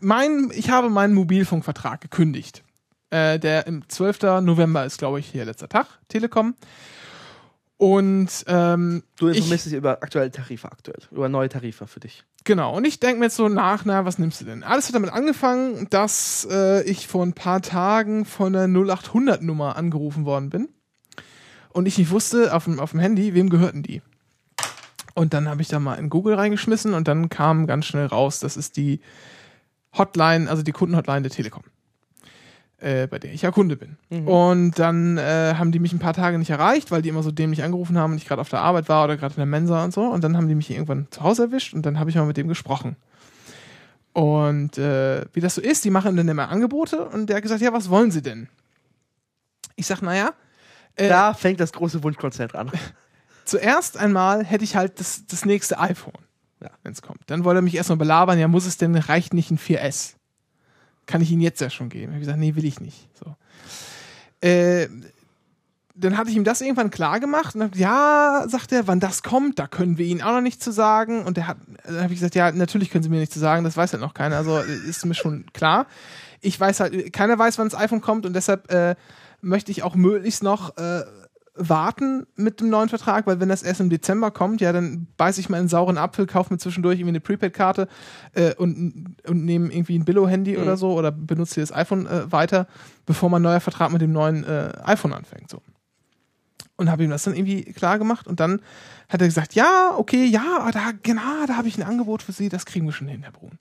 S1: mein, ich habe meinen Mobilfunkvertrag gekündigt. Äh, der im 12. November ist, glaube ich, hier letzter Tag, Telekom. Und ähm,
S2: du informierst dich über aktuelle Tarife aktuell. Über neue Tarife für dich.
S1: Genau, und ich denke mir jetzt so nach, na, was nimmst du denn? Alles hat damit angefangen, dass äh, ich vor ein paar Tagen von der 0800-Nummer angerufen worden bin und ich nicht wusste auf dem, auf dem Handy, wem gehörten die. Und dann habe ich da mal in Google reingeschmissen und dann kam ganz schnell raus, das ist die Hotline, also die Kundenhotline der Telekom, äh, bei der ich ja Kunde bin. Und dann äh, haben die mich ein paar Tage nicht erreicht, weil die immer so dämlich angerufen haben und ich gerade auf der Arbeit war oder gerade in der Mensa und so. Und dann haben die mich irgendwann zu Hause erwischt und dann habe ich mal mit dem gesprochen. Und äh, wie das so ist, die machen dann immer Angebote und der hat gesagt, ja, was wollen sie denn? Ich sag, naja, äh,
S2: Da fängt das große Wunschkonzert an.
S1: zuerst einmal hätte ich halt das, das nächste iPhone,
S2: Ja.
S1: wenn es kommt. Dann wollte er mich erstmal belabern, ja, muss es denn, reicht nicht ein 4S? Kann ich Ihnen jetzt ja schon geben? Ich habe gesagt, nee, will ich nicht. So. Äh, dann hatte ich ihm das irgendwann klar gemacht und hab, ja, sagt er, wann das kommt, da können wir Ihnen auch noch nicht zu sagen. Und der hat, dann habe ich gesagt, ja, natürlich können Sie mir nicht zu sagen, das weiß halt noch keiner. Also ist mir schon klar. Ich weiß halt, keiner weiß, wann das iPhone kommt und deshalb äh, möchte ich auch möglichst noch äh, warten mit dem neuen Vertrag, weil wenn das erst im Dezember kommt, ja, dann beiß ich mal einen sauren Apfel, kaufe mir zwischendurch irgendwie eine Prepaid-Karte äh, und, und nehme irgendwie ein Billo-Handy oder so oder benutze das iPhone äh, weiter, bevor mein neuer Vertrag mit dem neuen äh, iPhone anfängt. So. Und habe ihm das dann irgendwie klar gemacht und dann hat er gesagt, ja, okay, ja, da, genau, da habe ich ein Angebot für Sie, das kriegen wir schon hin, Herr Brun.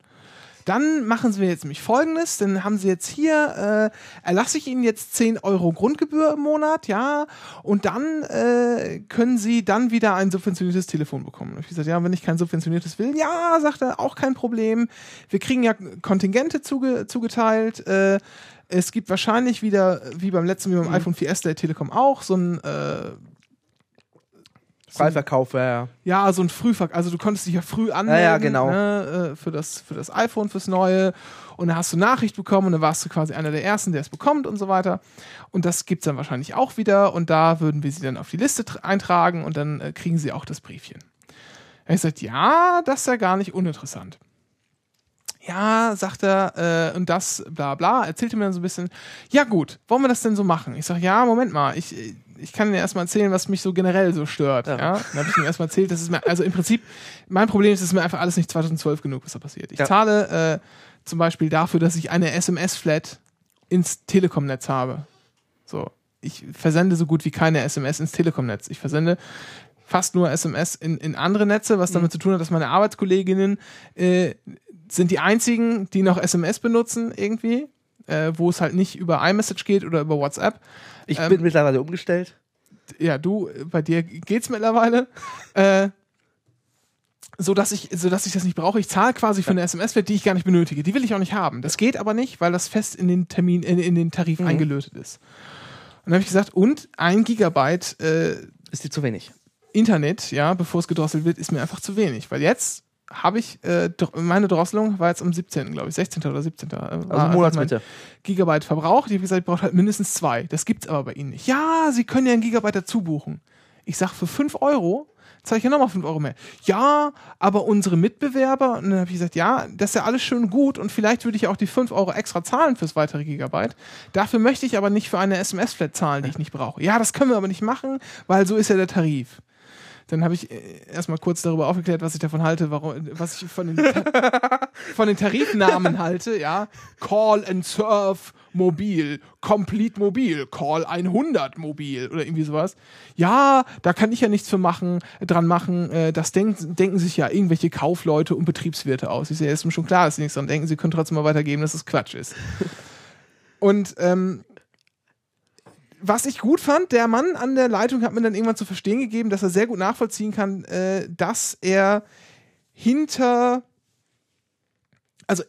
S1: Dann machen Sie jetzt nämlich folgendes, dann haben Sie jetzt hier, äh, erlasse ich Ihnen jetzt 10 Euro Grundgebühr im Monat, ja, und dann äh, können Sie dann wieder ein subventioniertes Telefon bekommen. Und ich gesagt, ja, wenn ich kein subventioniertes will, ja, sagt er, auch kein Problem. Wir kriegen ja Kontingente zuge zugeteilt, äh, es gibt wahrscheinlich wieder, wie beim letzten, wie beim iPhone 4S der Telekom auch, so ein äh,
S2: Freiverkauf, ja, ja.
S1: ja, so ein Frühverkauf. Also du konntest dich ja früh anmelden
S2: Ja, ja, genau.
S1: ne, äh, für, das, für das iPhone, fürs Neue. Und dann hast du Nachricht bekommen und dann warst du quasi einer der Ersten, der es bekommt und so weiter. Und das gibt's dann wahrscheinlich auch wieder. Und da würden wir sie dann auf die Liste tr- eintragen und dann äh, kriegen sie auch das Briefchen. Er gesagt, ja, das ist ja gar nicht uninteressant. Ja, sagt er, äh, und das, bla bla, erzählte mir dann so ein bisschen, ja gut, wollen wir das denn so machen? Ich sage, ja, Moment mal, ich, ich kann dir erstmal erzählen, was mich so generell so stört. Ja.
S2: Ja.
S1: Dann habe ich ihm erstmal erzählt, dass es mir, also im Prinzip, mein Problem ist, es ist mir einfach alles nicht 2012 genug, was da passiert. Ich
S2: Ja.
S1: zahle äh, zum Beispiel dafür, dass ich eine SMS-Flat ins Telekom-Netz habe. So, ich versende so gut wie keine SMS ins Telekom-Netz. Ich versende fast nur SMS in, in andere Netze, was damit zu tun hat, dass meine Arbeitskolleginnen äh, sind die einzigen, die noch SMS benutzen irgendwie, äh, wo es halt nicht über iMessage geht oder über WhatsApp.
S2: Ich
S1: Ähm,
S2: bin mittlerweile umgestellt.
S1: Ja, du, bei dir geht's mittlerweile. äh, so dass ich, so dass ich das nicht brauche. Ich zahle quasi für eine SMS-Flat, die ich gar nicht benötige. Die will ich auch nicht haben. Das geht aber nicht, weil das fest in den Termin, in, in den Tarif eingelötet ist. Und dann habe ich gesagt, und ein Gigabyte äh,
S2: Ist dir zu wenig.
S1: Internet, ja, bevor es gedrosselt wird, ist mir einfach zu wenig. Weil jetzt habe ich, äh, meine Drosselung war jetzt am 17., glaube ich, 16. oder 17. äh,
S2: Also
S1: einfach
S2: Monatsmitte.
S1: Gigabyte verbraucht. Ich habe gesagt, ich brauche halt mindestens zwei. Das gibt's aber bei Ihnen nicht. Ja, Sie können ja einen Gigabyte dazu buchen. Ich sage, für 5 Euro zahle ich ja nochmal 5 Euro mehr. Ja, aber unsere Mitbewerber, und dann habe ich gesagt, ja, das ist ja alles schön gut und vielleicht würde ich auch die 5 Euro extra zahlen fürs weitere Gigabyte. Dafür möchte ich aber nicht für eine SMS-Flat zahlen, die ich nicht brauche. Ja, das können wir aber nicht machen, weil so ist ja der Tarif. Dann habe ich äh, erstmal kurz darüber aufgeklärt, was ich davon halte, warum, was ich von den, von den Tarifnamen halte, ja. Call and Surf Mobil, Complete Mobil, Call 100 Mobil oder irgendwie sowas. Ja, da kann ich ja nichts für machen, dran machen. Äh, das denk, denken sich ja irgendwelche Kaufleute und Betriebswirte aus. Ich sehe, ist mir schon klar, dass sie nichts dran denken. Sie können trotzdem mal weitergeben, dass es Quatsch ist. und ähm, was ich gut fand, der Mann an der Leitung hat mir dann irgendwann zu verstehen gegeben, dass er sehr gut nachvollziehen kann, äh, dass er hinter. Also,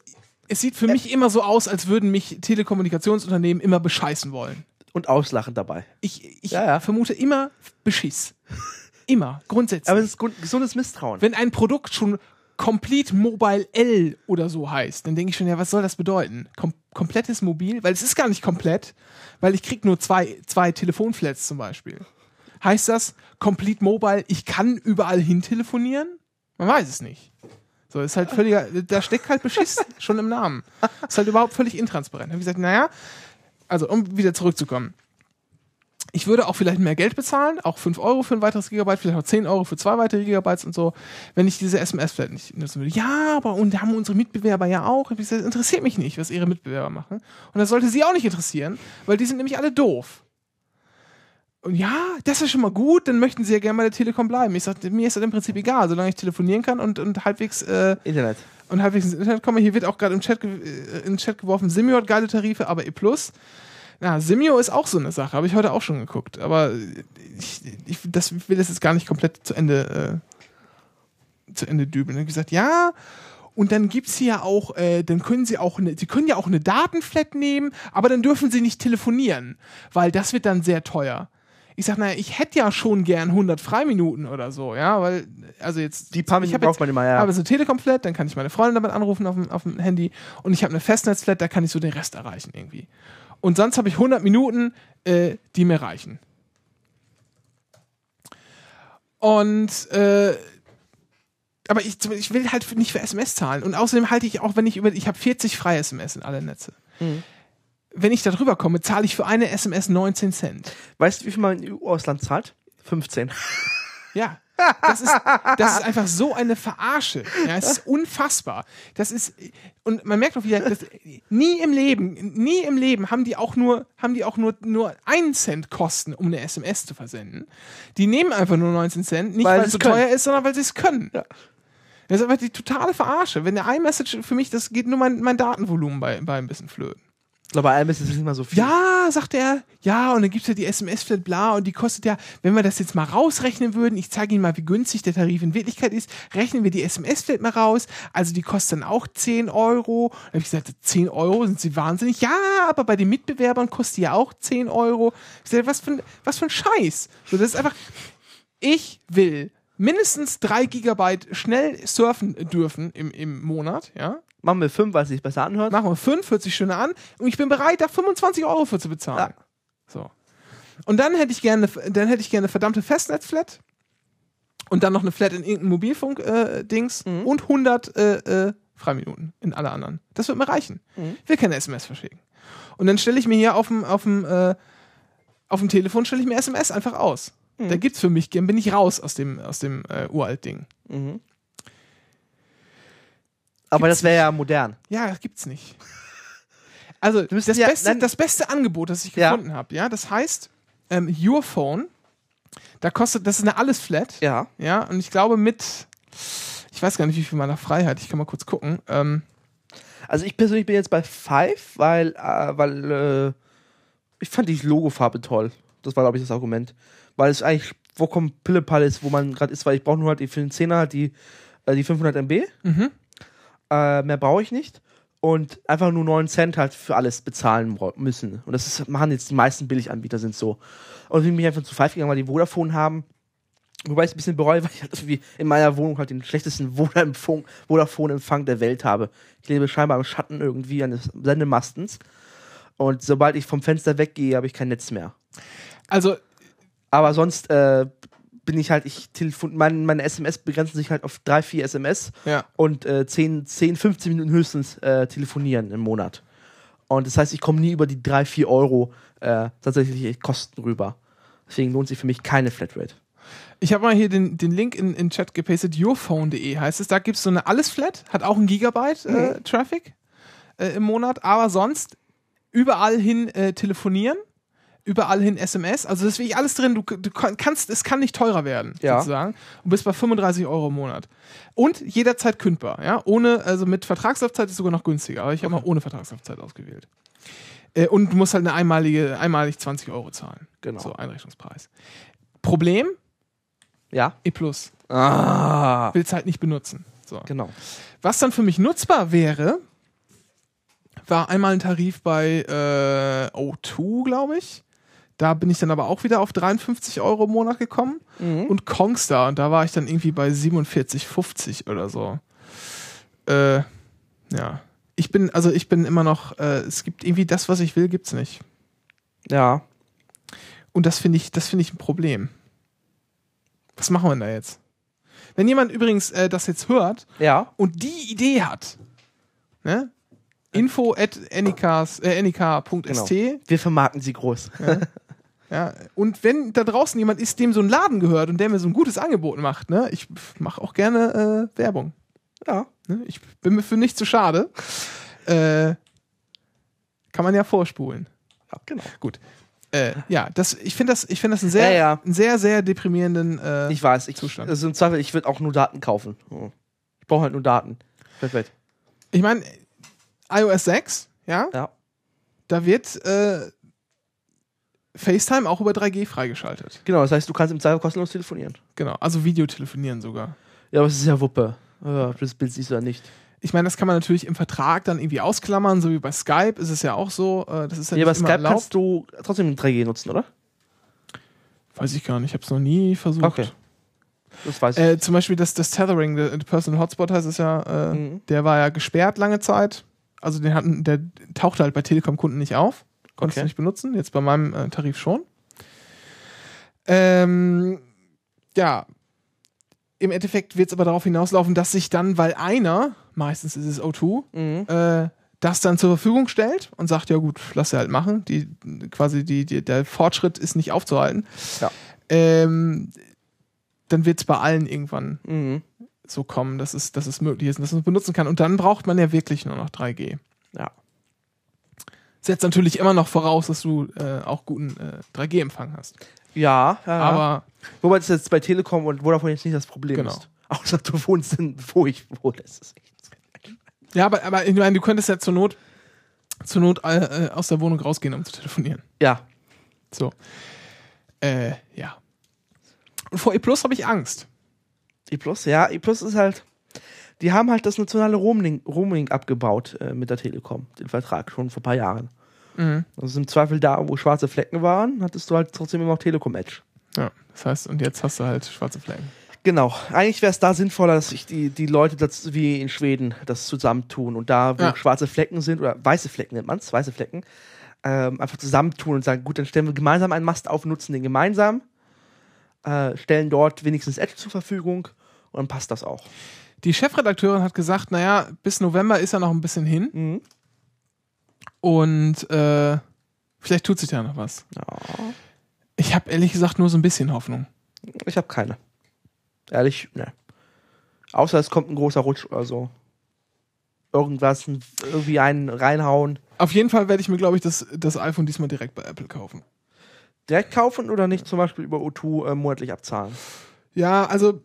S1: es sieht für mich immer so aus, als würden mich Telekommunikationsunternehmen immer bescheißen wollen.
S2: Und auslachen dabei.
S1: Ich, ich
S2: Ja, ja.
S1: vermute immer Beschiss. Immer, grundsätzlich.
S2: Aber es ist gesundes Misstrauen.
S1: Wenn ein Produkt schon Complete Mobile L oder so heißt, dann denke ich schon, ja, was soll das bedeuten? Kom komplettes Mobil? Weil es ist gar nicht komplett, weil ich krieg nur zwei, zwei Telefonflats zum Beispiel. Heißt das Complete Mobile, ich kann überall hin telefonieren? Man weiß es nicht. So, ist halt völliger, da steckt halt Beschiss schon im Namen. Ist halt überhaupt völlig intransparent. Hab ich gesagt, naja, also um wieder zurückzukommen. Ich würde auch vielleicht mehr Geld bezahlen, auch 5 Euro für ein weiteres Gigabyte, vielleicht auch 10 Euro für zwei weitere Gigabytes und so, wenn ich diese SMS-Flat nicht nutzen würde. Ja, aber und haben unsere Mitbewerber ja auch. Ich gesagt, interessiert mich nicht, was ihre Mitbewerber machen. Und das sollte sie auch nicht interessieren, weil die sind nämlich alle doof. Und ja, das ist schon mal gut, dann möchten sie ja gerne bei der Telekom bleiben. Ich sagte, mir ist das im Prinzip egal, solange ich telefonieren kann und, und halbwegs äh,
S2: Internet.
S1: und halbwegs ins Internet komme. Hier wird auch gerade im Chat, äh, in den Chat geworfen, Simio hat geile Tarife, aber E+. Na, Simio ist auch so eine Sache, habe ich heute auch schon geguckt. Aber ich, ich das ich will das jetzt gar nicht komplett zu Ende, äh, zu Ende dübeln. Ich gesagt, ja, und dann gibt's hier auch, äh, dann können sie auch, eine, sie können ja auch eine Datenflat nehmen, aber dann dürfen sie nicht telefonieren, weil das wird dann sehr teuer. Ich sag, naja, ich hätte ja schon gern 100 Freiminuten oder so, ja, weil, also jetzt.
S2: Die paar
S1: ich
S2: Minuten braucht man immer, ja.
S1: habe so Telekom-Flat, dann kann ich meine Freundin damit anrufen auf dem, auf dem Handy und ich habe eine Festnetz-Flat, da kann ich so den Rest erreichen irgendwie. Und sonst habe ich 100 Minuten, äh, die mir reichen. Und, äh, aber ich, ich will halt nicht für SMS zahlen. Und außerdem halte ich auch, wenn ich über, ich habe 40 freie SMS in alle Netze.
S2: Mhm.
S1: Wenn ich da drüber komme, zahle ich für eine SMS 19 Cent.
S2: Weißt du, wie viel man im EU-Ausland zahlt? 15.
S1: Ja. Das ist, das ist einfach so eine Verarsche. Ja, es ist unfassbar. Das ist, und man merkt auch wieder, das, nie im Leben, nie im Leben haben die auch nur, haben die auch nur, nur einen Cent Kosten, um eine SMS zu versenden. Die nehmen einfach nur 19 Cent, nicht
S2: Weil
S1: weil, es so
S2: können.
S1: teuer ist, sondern weil sie es können.
S2: Ja.
S1: Das ist einfach die totale Verarsche. Wenn der iMessage für mich, das geht nur mein, mein Datenvolumen bei, bei ein bisschen flöten.
S2: Glaube, bei allem ist es nicht mal so viel.
S1: Ja, sagt er. Ja, und dann gibt's ja die SMS-Flat, bla, und die kostet ja, wenn wir das jetzt mal rausrechnen würden, ich zeige Ihnen mal, wie günstig der Tarif in Wirklichkeit ist, rechnen wir die SMS-Flat mal raus, also die kostet dann auch 10 Euro. Da habe ich gesagt, 10 Euro, sind Sie wahnsinnig? Ja, aber bei den Mitbewerbern kostet die ja auch 10 Euro. Ich sage, was für ein, was für ein Scheiß. So, das ist einfach, ich will mindestens 3 Gigabyte schnell surfen dürfen im, im Monat, ja.
S2: Machen wir 5, weil es sich besser anhört.
S1: Machen wir 5, 40 Stunden an und ich bin bereit, da 25 Euro für zu bezahlen.
S2: Ja.
S1: So. Und dann hätte ich gerne, dann hätte ich gerne eine verdammte Festnetz-Flat und dann noch eine Flat in irgendeinem Mobilfunk-Dings
S2: Mhm.
S1: und 100 äh, äh, Freiminuten in alle anderen. Das wird mir reichen.
S2: Mhm.
S1: Ich will keine SMS verschicken. Und dann stelle ich mir hier auf dem, auf dem, äh, auf dem Telefon stelle ich mir SMS einfach aus.
S2: Mhm.
S1: Da gibt's für mich, dann bin ich raus aus dem, aus dem äh, Uralt-Ding.
S2: Mhm. Aber das wäre ja modern.
S1: Ja, das gibt's nicht. Also das
S2: ja-
S1: beste,
S2: nein-
S1: das beste Angebot, das ich
S2: Ja.
S1: gefunden habe, ja, das heißt ähm, Your Phone. Da kostet, das ist eine alles Flat.
S2: Ja.
S1: Ja, und ich glaube mit, ich weiß gar nicht, wie viel man da frei hat. Ich kann mal kurz gucken. Ähm,
S2: Also ich persönlich bin jetzt bei Five, weil, äh, weil äh, ich fand die Logofarbe toll. Das war, glaube ich, das Argument. Weil es eigentlich vollkommen Pillepalle ist, wo man gerade ist, weil ich brauche nur halt die- für den 10er halt die, äh, die 500 MB.
S1: Mhm.
S2: Äh, mehr brauche ich nicht. Und einfach nur 9 Cent halt für alles bezahlen müssen. Und das ist, machen jetzt die meisten Billiganbieter sind so. Und ich bin mich einfach zu Five gegangen, weil die Vodafone haben. Wobei ich es ein bisschen bereue, weil ich halt irgendwie in meiner Wohnung halt den schlechtesten Vodafone- Vodafone-Empfang der Welt habe. Ich lebe scheinbar im Schatten irgendwie eines Sendemastens. Und sobald ich vom Fenster weggehe, habe ich kein Netz mehr.
S1: also
S2: Aber sonst äh, bin ich halt, ich telefon mein, meine SMS begrenzen sich halt auf drei, vier SMS
S1: ja,
S2: und äh, 10, 10, 15 Minuten höchstens äh, telefonieren im Monat. Und das heißt, ich komme nie über die 3, 4 Euro äh, tatsächlich Kosten rüber. Deswegen lohnt sich für mich keine Flatrate.
S1: Ich habe mal hier den, den Link in den Chat gepastet, yourphone.de heißt es. Da gibt es so eine Alles-Flat, hat auch ein Gigabyte äh, Traffic äh, im Monat, aber sonst überall hin äh, telefonieren, überall hin SMS. Also das ist wirklich alles drin. Du, du kannst, es kann nicht teurer werden,
S2: Ja.
S1: sozusagen. Und bist bei 35 Euro im Monat. Und jederzeit kündbar, ja. Ohne, also mit Vertragslaufzeit ist sogar noch günstiger, aber ich habe mal ohne Vertragslaufzeit ausgewählt. Äh, und du musst halt eine einmalige, einmalig 20 Euro zahlen.
S2: Genau.
S1: So, Einrichtungspreis. Problem,
S2: Ja.
S1: E Plus.
S2: Ah.
S1: Willst halt nicht benutzen. So.
S2: Genau.
S1: Was dann für mich nutzbar wäre, war einmal ein Tarif bei äh, O2, glaube ich. Da bin ich dann aber auch wieder auf 53 Euro im Monat gekommen.
S2: Mhm.
S1: Und Kongstar, und da war ich dann irgendwie bei 47,50 oder so. Äh, ja. Ich bin, also ich bin immer noch, äh, es gibt irgendwie das, was ich will, gibt's nicht.
S2: Ja.
S1: Und das finde ich, das finde ich ein Problem. Was machen wir denn da jetzt? Wenn jemand übrigens äh, das jetzt hört
S2: Ja.
S1: und die Idee hat, ne? info at äh, nik.st,
S2: Genau. Wir vermarkten sie groß.
S1: ja, und wenn da draußen jemand ist, dem so ein Laden gehört und der mir so ein gutes Angebot macht, ne? ich mache auch gerne äh, Werbung.
S2: Ja.
S1: Ne? Ich bin mir für nicht zu schade. Äh, kann man ja vorspulen.
S2: Ja, genau.
S1: Gut. Äh, ja, das, ich finde das, ich finde das einen sehr,
S2: Ja, ja.
S1: einen sehr, sehr deprimierenden. Äh,
S2: Ich weiß, ich,
S1: Zustand.
S2: also im Zweifel, ich würde auch nur Daten kaufen. Oh. Ich brauche halt nur Daten. Perfekt.
S1: ich meine, iOS 6, ja,
S2: Ja.
S1: da wird äh, FaceTime auch über 3G freigeschaltet.
S2: Genau, das heißt, du kannst im Zweifel kostenlos telefonieren.
S1: Genau, also Videotelefonieren sogar.
S2: Ja, aber es ist ja Wuppe. Ja, ob das Bild siehst du ja nicht.
S1: Ich meine, das kann man natürlich im Vertrag dann irgendwie ausklammern, so wie bei Skype ist es ja auch so. Äh, das ist ja,
S2: Ja,
S1: immer
S2: Skype
S1: erlaubt.
S2: kannst du trotzdem 3G nutzen, oder?
S1: Weiß ich gar nicht, ich habe es noch nie versucht.
S2: Okay. Das weiß ich.
S1: Äh, zum Beispiel das, das Tethering, der der Personal Hotspot heißt es ja, äh,
S2: Mhm.
S1: der war ja gesperrt lange Zeit. Also den hatten, der tauchte halt bei Telekom-Kunden nicht auf. Konntest
S2: Okay.
S1: du nicht benutzen, jetzt bei meinem äh, Tarif schon. Ähm, ja, im Endeffekt wird es aber darauf hinauslaufen, dass sich dann, weil einer, meistens ist es O2,
S2: Mhm.
S1: äh, das dann zur Verfügung stellt und sagt, ja gut, lass sie halt machen. Die, quasi die, die, der Fortschritt ist nicht aufzuhalten.
S2: Ja.
S1: Ähm, dann wird es bei allen irgendwann
S2: Mhm.
S1: so kommen, dass es, dass es möglich ist und dass man es benutzen kann. Und dann braucht man ja wirklich nur noch 3G.
S2: Ja.
S1: Setzt natürlich immer noch voraus, dass du äh, auch guten äh, 3G-Empfang hast.
S2: Ja, ja.
S1: Aber
S2: Wobei das jetzt bei Telekom und Vodafone jetzt nicht das Problem
S1: Genau.
S2: ist. Außer du wohnst in, wo ich wohne. Das ist echt.
S1: ja, aber, aber ich meine, du könntest ja zur Not, zur Not äh, äh, aus der Wohnung rausgehen, um zu telefonieren.
S2: Ja.
S1: So. Äh, ja. Und vor E Plus habe ich Angst.
S2: E Plus, ja, E Plus ist halt. Die haben halt das nationale Roaming, Roaming abgebaut äh, mit der Telekom, den Vertrag schon vor ein paar Jahren.
S1: Mhm.
S2: Also im Zweifel da, wo schwarze Flecken waren, hattest du halt trotzdem immer noch Telekom Edge.
S1: Ja, das heißt, und jetzt hast du halt schwarze Flecken.
S2: Genau. Eigentlich wäre es da sinnvoller, dass sich die, die Leute das, wie in Schweden das zusammentun und da, wo
S1: Ja.
S2: schwarze Flecken sind, oder weiße Flecken nennt man es, weiße Flecken, ähm, einfach zusammentun und sagen, gut, dann stellen wir gemeinsam einen Mast auf, nutzen den gemeinsam, äh, stellen dort wenigstens Edge zur Verfügung und dann passt das auch.
S1: Die Chefredakteurin hat gesagt, naja, bis November ist ja noch ein bisschen hin
S2: Mhm.
S1: und äh, vielleicht tut sich da noch was.
S2: Ja.
S1: Ich habe ehrlich gesagt nur so ein bisschen Hoffnung.
S2: Ich habe keine. Ehrlich, ne. Außer es kommt ein großer Rutsch oder so. Irgendwas, irgendwie einen reinhauen.
S1: Auf jeden Fall werde ich mir, glaube ich, das, das iPhone diesmal direkt bei Apple kaufen.
S2: Direkt kaufen oder nicht zum Beispiel über O2 äh, monatlich abzahlen?
S1: Ja, also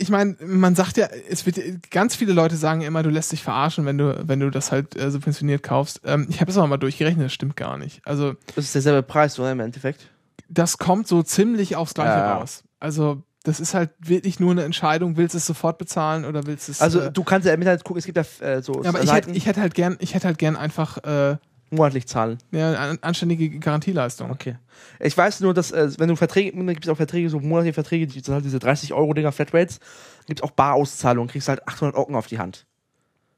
S1: ich meine, man sagt ja, es wird ganz viele Leute sagen immer, du lässt dich verarschen, wenn du, wenn du das halt äh, subventioniert kaufst. Ähm, ich habe es aber mal durchgerechnet, das stimmt gar nicht. Also
S2: Das ist derselbe Preis, oder im Endeffekt?
S1: das kommt so ziemlich aufs Gleiche
S2: Ja.
S1: raus. Also das ist halt wirklich nur eine Entscheidung, willst du es sofort bezahlen oder willst du es.
S2: Also
S1: äh,
S2: du kannst ja im Internet gucken, es gibt ja äh, so
S1: ja, aber ich
S2: Seiten,
S1: hätte, ich hätte halt gern, ich hätte halt gern einfach äh,
S2: monatlich zahlen.
S1: ja, eine anständige Garantieleistung.
S2: Okay. Ich weiß nur, dass äh, wenn du Verträge, dann gibt es auch Verträge, so monatliche Verträge, die sind halt diese 30 Euro Dinger Flatrates, gibt es auch Barauszahlungen, kriegst halt 800 Ocken auf die Hand.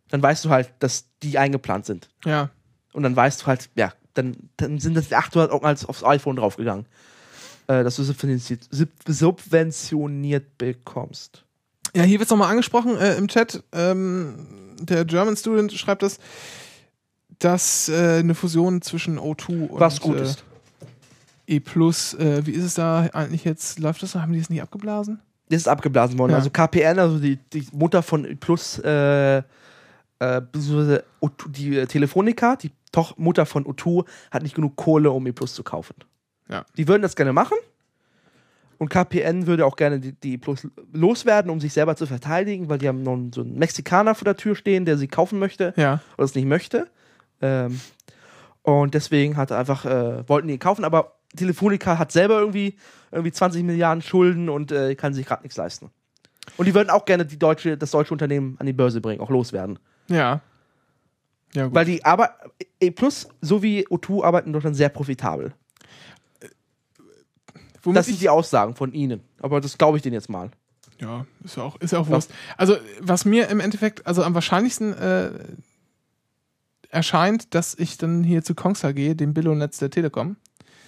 S2: Dann weißt du halt, dass die eingeplant sind.
S1: Ja.
S2: Und dann weißt du halt, ja, dann, dann sind das die 800 Euro als aufs iPhone draufgegangen. Äh, dass du subventioniert, sub- subventioniert bekommst.
S1: Ja, hier wird es nochmal angesprochen äh, im Chat. Ähm, der German Student schreibt das, dass äh, eine Fusion zwischen O2 und.
S2: Was gut
S1: äh,
S2: ist.
S1: E Plus, äh, wie ist es da eigentlich jetzt? Läuft das? Haben die es nicht abgeblasen?
S2: Das ist abgeblasen worden.
S1: Ja.
S2: Also KPN, also die, die Mutter von E Plus, äh, äh, beziehungsweise O2 die Telefonica, die Toch Mutter von O2, hat nicht genug Kohle, um E Plus zu kaufen.
S1: Ja.
S2: Die würden das gerne machen. Und KPN würde auch gerne die, die Plus loswerden, um sich selber zu verteidigen, weil die haben noch so einen Mexikaner vor der Tür stehen, der sie kaufen möchte
S1: Ja.
S2: oder es nicht möchte. Ähm, und deswegen hat er einfach, äh, wollten die ihn kaufen, aber Telefonica hat selber irgendwie, irgendwie 20 Milliarden Schulden und äh, kann sich gerade nichts leisten. Und die würden auch gerne die deutsche, das deutsche Unternehmen an die Börse bringen, auch loswerden.
S1: Ja. Ja, gut.
S2: Weil die aber E Plus sowie O2 arbeiten in Deutschland sehr profitabel.
S1: Womit
S2: Das sind die Aussagen von ihnen. Aber das glaube ich denen jetzt mal.
S1: Ja, ist ja auch, ist ja auch Wurst. Also, was mir im Endeffekt, also am wahrscheinlichsten äh, erscheint, dass ich dann hier zu Kongstar gehe, dem Billo-Netz der Telekom.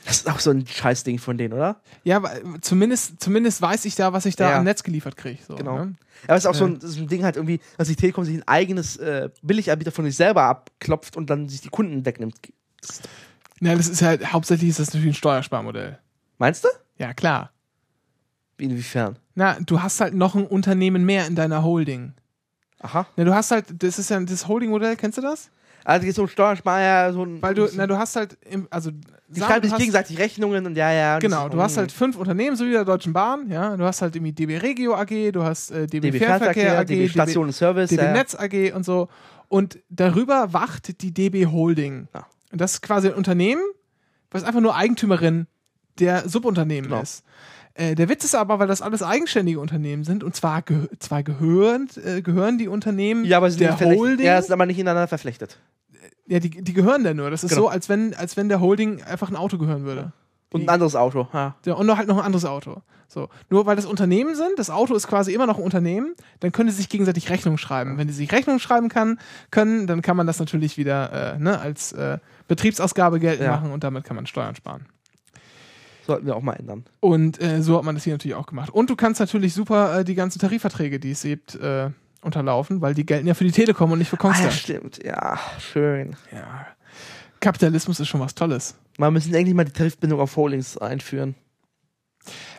S2: Das ist auch so ein Scheißding von denen, oder?
S1: Ja, weil zumindest, zumindest weiß ich da, was ich da
S2: Ja.
S1: am Netz geliefert kriege. So,
S2: Genau.
S1: Ne?
S2: Aber es ist auch so, ein, das ist ein Ding halt irgendwie, dass die Telekom sich ein eigenes äh, Billiganbieter von sich selber abklopft und dann sich die Kunden wegnimmt. Das,
S1: Ja, das ist halt, hauptsächlich ist das natürlich ein Steuersparmodell.
S2: meinst du?
S1: Ja, klar.
S2: Inwiefern?
S1: Na, du hast halt noch ein Unternehmen mehr in deiner Holding.
S2: Aha.
S1: Na, du hast halt, das ist ja das Holding-Modell, kennst du das?
S2: Also so ein Steuerspar, so ein.
S1: Weil du, na, du hast halt, im, also,
S2: die
S1: sagen,
S2: schreiben sich gegenseitig Rechnungen und ja, ja. und
S1: Genau, du hast halt fünf Unternehmen, so wie der Deutschen Bahn, ja. Du hast halt irgendwie DB Regio AG, du hast äh, DB,
S2: DB
S1: Fernverkehr
S2: Fernverkehr,
S1: AG,
S2: DB Station und Service.
S1: DB
S2: ja.
S1: Netz AG und so. Und darüber wacht die DB Holding.
S2: Ja.
S1: Und das ist quasi ein Unternehmen, was einfach nur Eigentümerin der Subunternehmen
S2: Genau.
S1: ist. Äh, der Witz ist aber, weil das alles eigenständige Unternehmen sind und zwar, ge zwar gehören, äh, gehören die Unternehmen
S2: Ja, aber sie
S1: der
S2: sind verflechtet.
S1: Holding.
S2: Ja, sind aber nicht ineinander verflechtet.
S1: Ja, die, die gehören da nur. Das ist
S2: Genau.
S1: so, als wenn, als wenn der Holding einfach ein Auto gehören würde.
S2: Und
S1: Die-
S2: ein anderes Auto. Ja.
S1: Ja, und noch halt noch ein anderes Auto. So. Nur weil das Unternehmen sind, das Auto ist quasi immer noch ein Unternehmen, dann können die sich gegenseitig Rechnung schreiben. Wenn die sich Rechnung schreiben kann, können, dann kann man das natürlich wieder äh, ne, als äh, Betriebsausgabe geltend
S2: Ja.
S1: machen und damit kann man Steuern sparen.
S2: Sollten wir auch mal ändern.
S1: Und äh, so hat man das hier natürlich auch gemacht. Und du kannst natürlich super äh, die ganzen Tarifverträge, die es gibt, äh, unterlaufen, weil die gelten ja für die Telekom und nicht für
S2: Ah,
S1: Kongstar.
S2: ja, stimmt. Ja, schön.
S1: ja. Kapitalismus ist schon was Tolles.
S2: Mal müssen endlich mal die Tarifbindung auf Holdings einführen.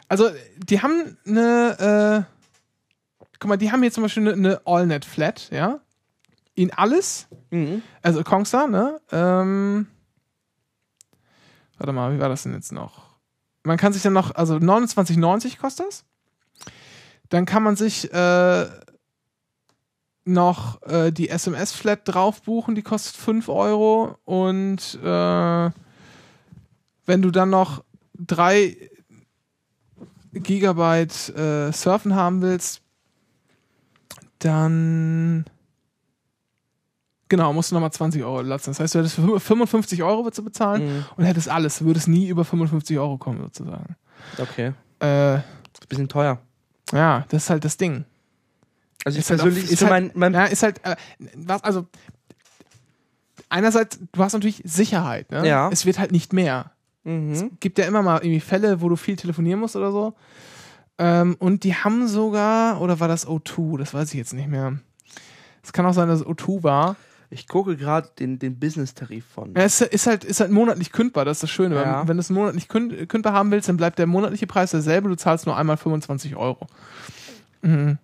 S1: Also, die haben eine, äh, guck mal, die haben hier zum Beispiel eine, eine AllNet-Flat, ja. In alles,
S2: Mhm.
S1: also Kongstar, ne? Ähm, warte mal, wie war das denn jetzt noch? Man kann sich dann noch, also 29,90 kostet das. Dann kann man sich äh, noch äh, die SMS-Flat drauf buchen, die kostet 5 Euro. Und äh, wenn du dann noch 3 Gigabyte äh, Surfen haben willst, dann genau, musst du nochmal 20 Euro lassen. Das heißt, du hättest für 55 Euro würdest du bezahlen
S2: Mhm.
S1: und hättest alles. Du würdest nie über 55 Euro kommen, sozusagen.
S2: Okay.
S1: Äh,
S2: Ist ein bisschen teuer.
S1: ja, das ist halt das Ding.
S2: Also ich
S1: Ist halt
S2: persönlich ist
S1: halt-
S2: mein, mein
S1: Ja, ist halt, äh, was, also, einerseits, du hast natürlich Sicherheit, ne?
S2: Ja.
S1: Es wird halt nicht mehr.
S2: mhm.
S1: gibt ja immer mal irgendwie Fälle, wo du viel telefonieren musst oder so. Ähm, und die haben sogar, oder war das O2? Das weiß ich jetzt nicht mehr. Es kann auch sein, dass es O2 war.
S2: Ich gucke gerade den, den Business-Tarif von.
S1: Ja, es ist halt, ist halt monatlich kündbar, das ist das Schöne.
S2: Ja.
S1: Wenn, wenn du es monatlich künd, kündbar haben willst, dann bleibt der monatliche Preis derselbe, du zahlst nur einmal 25 Euro. Mhm.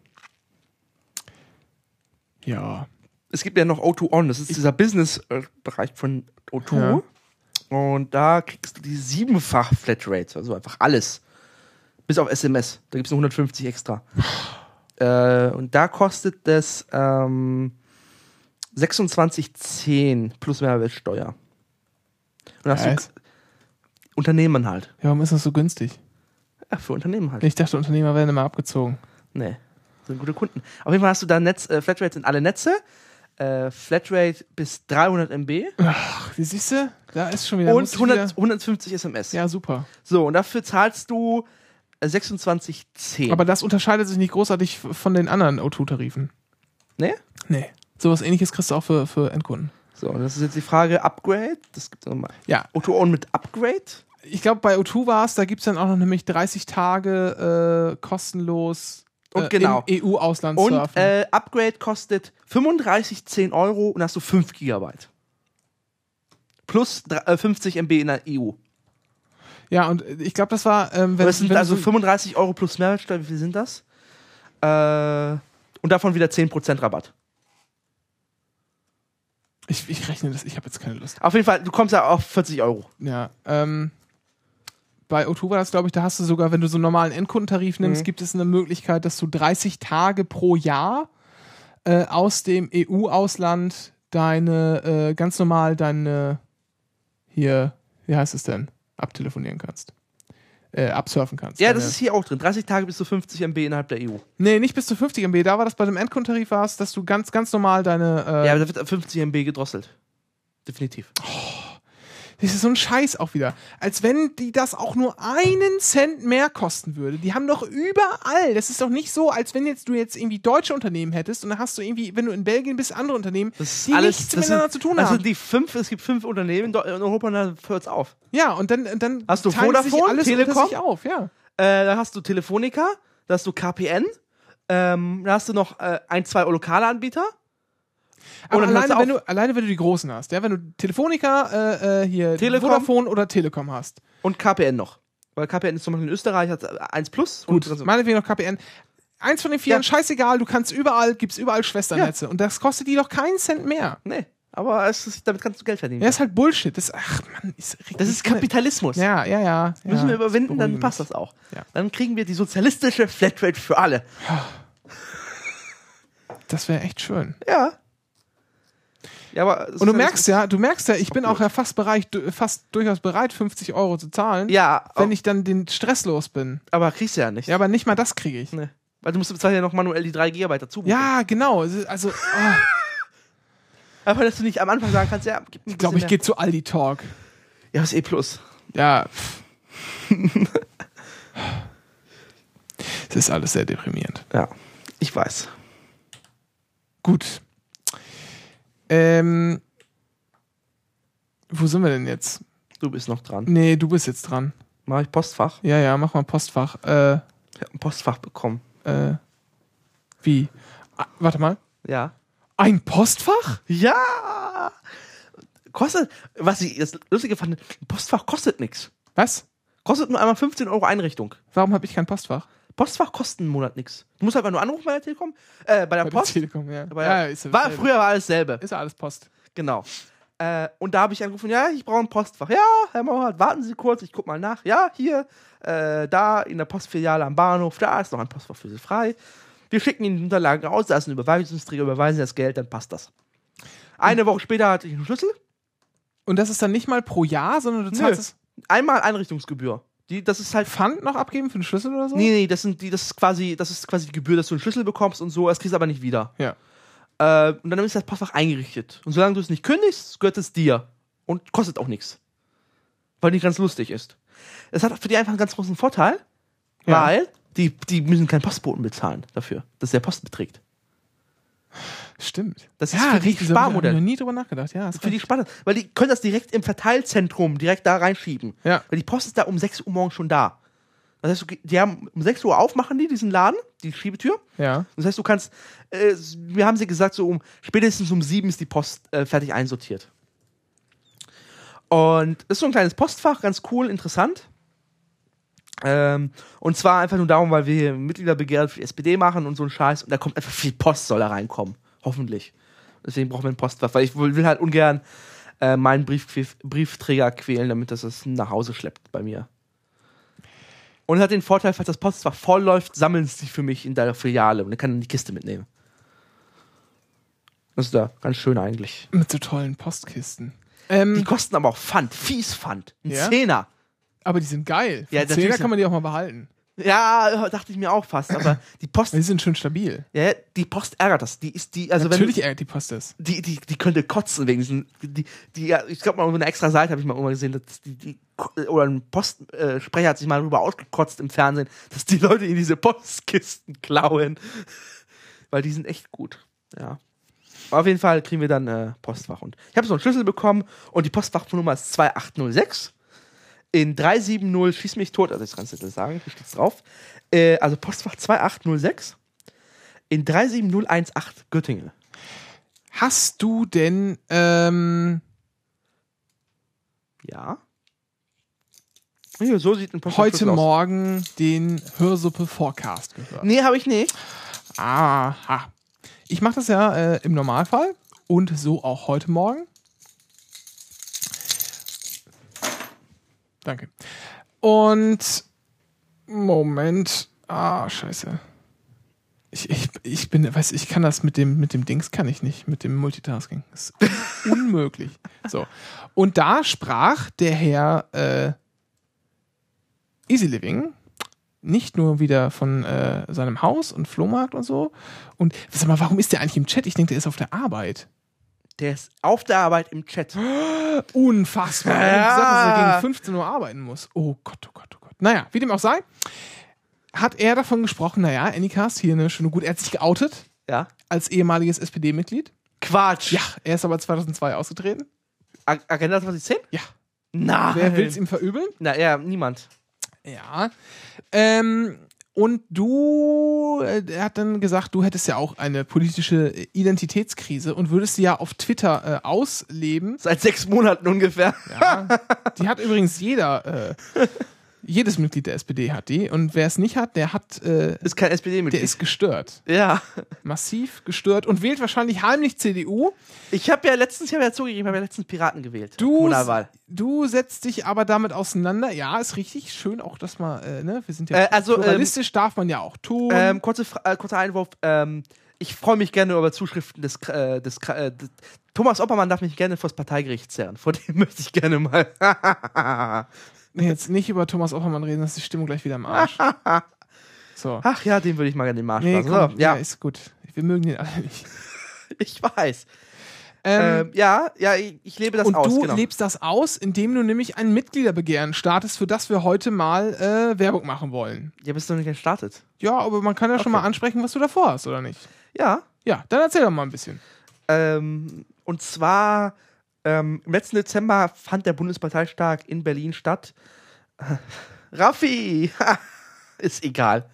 S1: Ja.
S2: Es gibt ja noch O2 On, das ist dieser Business-Bereich von O2. Und da kriegst du die siebenfach Flatrate, also einfach alles. Bis auf SMS. Da gibt es nur 150 extra. äh, und da kostet das ähm, 26,10 plus Mehrwertsteuer. Und da hast
S1: Was?
S2: du Unternehmen halt.
S1: Ja, warum ist das so günstig?
S2: Ja, für Unternehmen halt.
S1: Ich dachte, Unternehmer werden immer abgezogen.
S2: Nee, sind gute Kunden. Auf jeden Fall hast du da Netz, äh, Flatrate sind alle Netze. Äh, Flatrate bis 300 MB
S1: Ach, wie siehst du? Da ist schon wieder.
S2: und
S1: muss ich
S2: 100,
S1: wieder
S2: 150 SMS.
S1: ja, super.
S2: So, und dafür zahlst du äh, 26,10.
S1: Aber das unterscheidet sich nicht großartig von den anderen O2-Tarifen.
S2: Ne?
S1: Nee. Sowas ähnliches kriegst du auch für, für Endkunden.
S2: So, und das ist jetzt die Frage: Upgrade. Das gibt es nochmal.
S1: Ja,
S2: Auto On mit Upgrade.
S1: ich glaube, bei O2 war es, da gibt es dann auch noch nämlich 30 Tage äh, kostenlos
S2: Und
S1: äh,
S2: genau.
S1: im EU-Ausland
S2: Und äh, Upgrade kostet 35,10 Euro und hast du 5 Gigabyte. Plus dr- äh, 50 MB in der EU.
S1: Ja, und ich glaube, das war, ähm, wenn,
S2: Das sind
S1: wenn
S2: also
S1: du,
S2: 35 Euro plus Mehrwertsteuer, wie viel sind das? Äh, und davon wieder 10% Rabatt.
S1: ich, ich rechne das, ich habe jetzt keine Lust.
S2: Auf jeden Fall, du kommst ja auf 40 Euro.
S1: Ja, ähm, bei O2 war das, glaube ich, da hast du sogar, wenn du so einen normalen Endkundentarif nimmst,
S2: Mhm.
S1: gibt es eine Möglichkeit, dass du 30 Tage pro Jahr äh, aus dem EU-Ausland deine, äh, ganz normal deine, hier, wie heißt es denn, abtelefonieren kannst. Äh, absurfen kannst.
S2: Ja,
S1: Deine-
S2: das ist hier auch drin. 30 Tage bis zu 50 MB innerhalb der EU.
S1: Nee, nicht bis zu 50 MB. Da war das bei dem Endkundentarif war es, dass du ganz, ganz normal deine. Äh,
S2: Ja, aber da wird 50 MB gedrosselt. Definitiv.
S1: Das ist so ein Scheiß auch wieder. Als wenn die das auch nur einen Cent mehr kosten würde. Die haben doch überall. Das ist doch nicht so, als wenn jetzt du jetzt irgendwie deutsche Unternehmen hättest und dann hast du irgendwie, wenn du in Belgien bist, andere Unternehmen, die
S2: alles,
S1: nichts miteinander
S2: sind,
S1: zu tun
S2: das
S1: haben.
S2: sind die fünf, es gibt fünf Unternehmen in Europa und dann hört es auf.
S1: ja, und dann, dann
S2: Hast du Vodafone,
S1: alles
S2: Telekom?
S1: sich auf, ja.
S2: Äh, da hast du Telefonica, da hast du KPN, ähm, da hast du noch äh, ein, zwei lokale Anbieter.
S1: Aber alleine wenn, du, alleine wenn du die großen hast, ja, wenn du Telefonica, äh, äh, hier
S2: Telekom.
S1: Vodafone oder Telekom hast.
S2: Und KPN noch. Weil KPN ist zum Beispiel in Österreich, hat äh, 1 Plus.
S1: Gut,
S2: und, also,
S1: meinetwegen noch KPN. Eins von den vier,
S2: Ja.
S1: scheißegal, du kannst überall, gibt's überall Schwesternetze. Und das kostet die doch keinen Cent mehr.
S2: nee, aber es ist, damit kannst du Geld verdienen.
S1: Ja, ist halt Bullshit. Das, ach man, ist
S2: das ist Kapitalismus.
S1: Ja, ja, ja.
S2: Müssen
S1: ja,
S2: wir überwinden, dann passt das auch.
S1: Ja.
S2: Dann kriegen wir die sozialistische Flatrate für alle.
S1: Das wäre echt schön.
S2: Ja. Ja, aber
S1: Und du merkst ja, du merkst ja, ich bin auch ja fast bereit, fast durchaus bereit, 50 Euro zu zahlen,
S2: Ja,
S1: wenn
S2: auch-
S1: ich dann den Stress los bin.
S2: aber kriegst du ja nicht.
S1: Ja, aber nicht mal das kriege ich.
S2: Nee. Weil du musst bezahlen ja noch manuell die 3 GB dazu.
S1: Ja, genau. Also, oh,
S2: Aber dass du nicht am Anfang sagen kannst, ja, gib mir
S1: ich glaube, ich gehe zu Aldi Talk.
S2: Ja, ist eh plus.
S1: Ja. Es ist alles sehr deprimierend.
S2: Ja, ich weiß.
S1: Gut. Ähm, wo sind wir denn jetzt?
S2: Du bist noch dran.
S1: Nee, du bist jetzt dran.
S2: Mach ich Postfach?
S1: Ja, ja, mach mal Postfach. Äh,
S2: Ich hab ein Postfach bekommen.
S1: äh, wie? Ah, warte mal.
S2: Ja.
S1: Ein Postfach?
S2: Ja! Kostet, was ich das Lustige fand, ein Postfach kostet nichts.
S1: Was?
S2: Kostet nur einmal 15 Euro Einrichtung.
S1: Warum habe ich kein Postfach?
S2: Postfach kostet einen Monat nichts. Du musst einfach nur anrufen bei der Telekom, äh, bei der
S1: Bei der
S2: Post.
S1: Telekom, ja.
S2: Aber
S1: ja,
S2: ja,
S1: ist ja
S2: war, früher war alles selbe.
S1: Ist ja alles Post.
S2: Genau. Äh, und da habe ich angerufen, ja, ich brauche ein Postfach. Ja, Herr Mauert, warten Sie kurz, ich guck mal nach. Ja, hier, äh, da in der Postfiliale am Bahnhof, da ist noch ein Postfach für Sie frei. Wir schicken Ihnen die Unterlagen raus, da ist ein Überweisungsträger, überweisen Sie das Geld, dann passt das. Eine Woche später hatte ich einen Schlüssel,
S1: Und das ist dann nicht mal pro Jahr, sondern du zahlst
S2: Nö.
S1: es
S2: einmal Einrichtungsgebühr. Die, das ist halt.
S1: Pfand noch abgeben für den Schlüssel oder so?
S2: Nee, nee, das sind die, das ist quasi, das ist quasi die Gebühr, dass du einen Schlüssel bekommst und so, das kriegst du aber nicht wieder.
S1: Ja.
S2: Äh, und dann ist das Postfach eingerichtet. Und solange du es nicht kündigst, gehört es dir. Und kostet auch nichts. Weil nicht ganz lustig ist. Es hat für die einfach einen ganz großen Vorteil,
S1: Ja.
S2: weil die, die müssen keinen Postboten bezahlen dafür, dass der Post beträgt.
S1: Stimmt.
S2: Das ist
S1: ja,
S2: für die
S1: richtig, hab ich
S2: Sparmodell.
S1: noch nie drüber nachgedacht. Ja,
S2: Für die. Spannung. Weil die können das direkt im Verteilzentrum direkt da reinschieben.
S1: Ja.
S2: Weil die Post ist da um 6 Uhr morgens schon da. Das heißt, die haben um 6 Uhr aufmachen die diesen Laden, die Schiebetür.
S1: Ja.
S2: Das heißt, du kannst, äh, wir haben sie gesagt, so um spätestens um sieben ist die Post äh, fertig einsortiert. Und das ist so ein kleines Postfach, ganz cool, interessant. Ähm, und zwar einfach nur darum, weil wir hier Mitgliederbegehren für die SPD machen und so ein Scheiß. Und da kommt einfach viel Post, soll da reinkommen. Hoffentlich. Deswegen brauchen wir ein Postfach, weil ich will halt ungern äh, meinen Brief, Briefträger quälen, damit das es nach Hause schleppt bei mir. Und hat den Vorteil, falls das Postfach voll läuft, sammeln sie für mich in der Filiale und dann kann ich die Kiste mitnehmen. Das ist da ganz schön eigentlich.
S1: Mit so tollen Postkisten.
S2: Die
S1: Ähm,
S2: kosten aber auch Pfand, fies Pfand. Ein
S1: Ja?
S2: Zehner.
S1: aber die sind geil. Für
S2: Ja,
S1: Zehner kann man die auch mal behalten.
S2: Ja, dachte ich mir auch fast, aber die Post,
S1: Die sind schön stabil.
S2: ja, die Post ärgert das. Die ist die, also
S1: Natürlich
S2: wenn
S1: ärgert die Post das.
S2: die, die, die könnte kotzen wegen diesen, die, die, ich glaube mal auf einer extra Seite habe ich mal irgendwann gesehen, dass die, die oder ein Postsprecher hat sich mal darüber ausgekotzt im Fernsehen, dass die Leute in diese Postkisten klauen, weil die sind echt gut. Ja. Auf jeden Fall kriegen wir dann äh, Postfach und ich habe so einen Schlüssel bekommen und die Postfachnummer ist 2806 in 370 schieß mich tot, also ich kann es nicht sagen, hier steht's drauf. Äh, also Postfach 2806 in 37018 Göttingen.
S1: Hast du denn, ähm,
S2: Ja. Ja, so sieht ein
S1: heute
S2: Podcast aus.
S1: Morgen den Hörsuppe Forecast gehört?
S2: Nee, habe ich nicht.
S1: Aha. Ich mache das ja äh, im Normalfall und so auch heute Morgen. Danke. Und Moment. Ah, scheiße. Ich, ich, ich bin, weiß ich kann das mit dem, mit dem Dings kann ich nicht, mit dem Multitasking. Das ist unmöglich. So. Und da sprach der Herr äh, Easy Living nicht nur wieder von äh, seinem Haus und Flohmarkt und so. Und sag mal, warum ist der eigentlich im Chat? Ich denke, der ist auf der Arbeit.
S2: Der ist auf der Arbeit im Chat.
S1: Unfassbar.
S2: Ja.
S1: Ja. Gesagt, dass er gegen 15 Uhr arbeiten muss. Oh Gott, oh Gott, oh Gott. Naja, wie dem auch sei, hat er davon gesprochen, naja, Anycast, hier eine schöne gut, er hat sich geoutet
S2: Ja.
S1: als ehemaliges SPD-Mitglied.
S2: Quatsch.
S1: Ja, er ist aber 2002 ausgetreten.
S2: Ag Agenda 2010?
S1: Ja.
S2: Na.
S1: Wer will es ihm verübeln?
S2: Na ja, niemand.
S1: Ja. Ähm, und du, äh, er hat dann gesagt, du hättest ja auch eine politische Identitätskrise und würdest sie ja auf Twitter äh, ausleben.
S2: Seit sechs Monaten ungefähr.
S1: Ja. Die hat übrigens jeder, äh, jedes Mitglied der SPD hat die. Und wer es nicht hat, der hat, äh,
S2: Ist kein
S1: der
S2: SPD-Mitglied.
S1: ist gestört.
S2: Ja.
S1: Massiv gestört und wählt wahrscheinlich heimlich CDU.
S2: Ich habe ja letztens, ich habe ja zugegeben, ich habe ja letztens Piraten gewählt.
S1: Du, du setzt dich aber damit auseinander. Ja, ist richtig. Schön auch, dass man, äh, ne, wir sind ja
S2: Äh, also,
S1: pluralistisch, darf man ja auch tun.
S2: Ähm, kurze, äh, kurzer Einwurf. Ähm, ich freue mich gerne über Zuschriften des, äh, des, äh, des Thomas Oppermann darf mich gerne vors Parteigericht zerren. Vor dem möchte ich gerne mal.
S1: Nee, jetzt nicht über Thomas Oppermann reden, das ist die Stimmung gleich wieder im Arsch. So.
S2: Ach ja, den würde ich mal gerne den Marsch
S1: Nee,
S2: lassen.
S1: komm, ja.
S2: ja,
S1: ist gut. Wir mögen den alle nicht.
S2: ich weiß.
S1: Ähm,
S2: Ähm, ja, ja, ich, ich lebe das
S1: und
S2: aus.
S1: du
S2: genau.
S1: lebst das aus, indem du nämlich ein Mitgliederbegehren startest, für das wir heute mal äh, Werbung machen wollen.
S2: Ja, bist du noch nicht gestartet?
S1: Ja, aber man kann ja schon
S2: Okay.
S1: mal ansprechen, was du davor hast, oder nicht?
S2: Ja.
S1: Ja, dann erzähl doch mal ein bisschen.
S2: Ähm, und zwar ähm, im letzten Dezember fand der Bundesparteitag in Berlin statt. Raffi! Ist egal.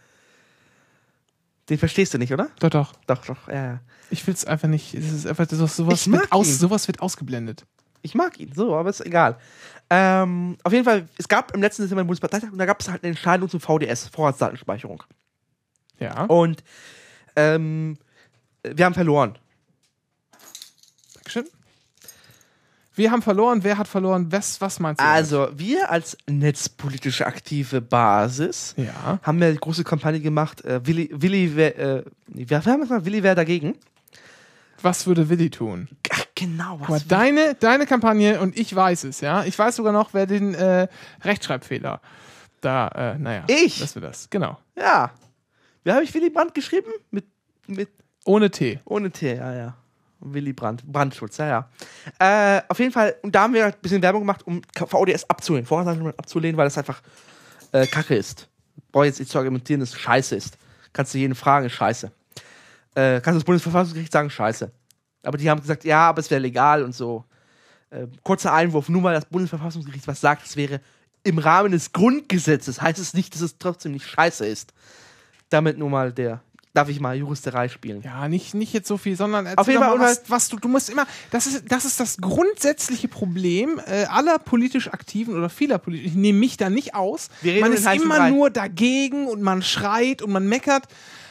S2: Den verstehst du nicht, oder?
S1: Doch, doch.
S2: Doch, doch, ja, ja.
S1: Ich will es einfach nicht. Es ist einfach, das, sowas,
S2: Ich mag
S1: wird aus, sowas wird ausgeblendet.
S2: Ich mag ihn, so, aber ist egal. Ähm, auf jeden Fall, es gab im letzten Dezember einen Bundesparteitag und da gab es halt eine Entscheidung zum VDS, Vorratsdatenspeicherung.
S1: Ja.
S2: Und ähm, wir haben verloren.
S1: Dankeschön. Wir haben verloren. Wer hat verloren? Was, was meinst du?
S2: Also, wir als netzpolitische aktive Basis?
S1: Ja.
S2: haben wir die große Kampagne gemacht, äh, Willi, Willi, äh, nee, wir haben mal Willi wäre dagegen.
S1: Was würde Willi tun?
S2: Ach, genau,
S1: Guck mal,
S2: was
S1: deine, deine Kampagne und ich weiß es, ja. Ich weiß sogar noch, wer den äh, Rechtschreibfehler da, äh, naja.
S2: Ich?
S1: Lassen wir das, genau.
S2: Ja. Wie habe ich Willy Brandt geschrieben? Mit, mit,
S1: Ohne T.
S2: ohne T, ja, ja. Willy Brandt, Brandschutz, ja, ja. Äh, auf jeden Fall, und da haben wir ein bisschen Werbung gemacht, um VDS abzulehnen, Vorratsdatenspeicherung abzulehnen, weil das einfach äh, Kacke ist. Brauche jetzt nicht zu argumentieren, dass es scheiße ist. Kannst du jeden fragen, ist scheiße. Äh, kannst du das Bundesverfassungsgericht sagen, scheiße. Aber die haben gesagt, ja, aber es wäre legal und so. Äh, kurzer Einwurf, nur weil das Bundesverfassungsgericht was sagt, es wäre im Rahmen des Grundgesetzes, heißt es nicht, dass es trotzdem nicht scheiße ist. Damit nur mal der, darf ich mal Juristerei spielen.
S1: Ja, nicht, nicht jetzt so viel, sondern erzähl
S2: Auf jeden Fall,
S1: mal, was, was du, du musst immer, das ist, das ist das grundsätzliche Problem äh, aller politisch Aktiven oder vieler politisch, ich nehme mich da nicht aus. Man ist immer
S2: Brei.
S1: nur dagegen und man schreit und man meckert.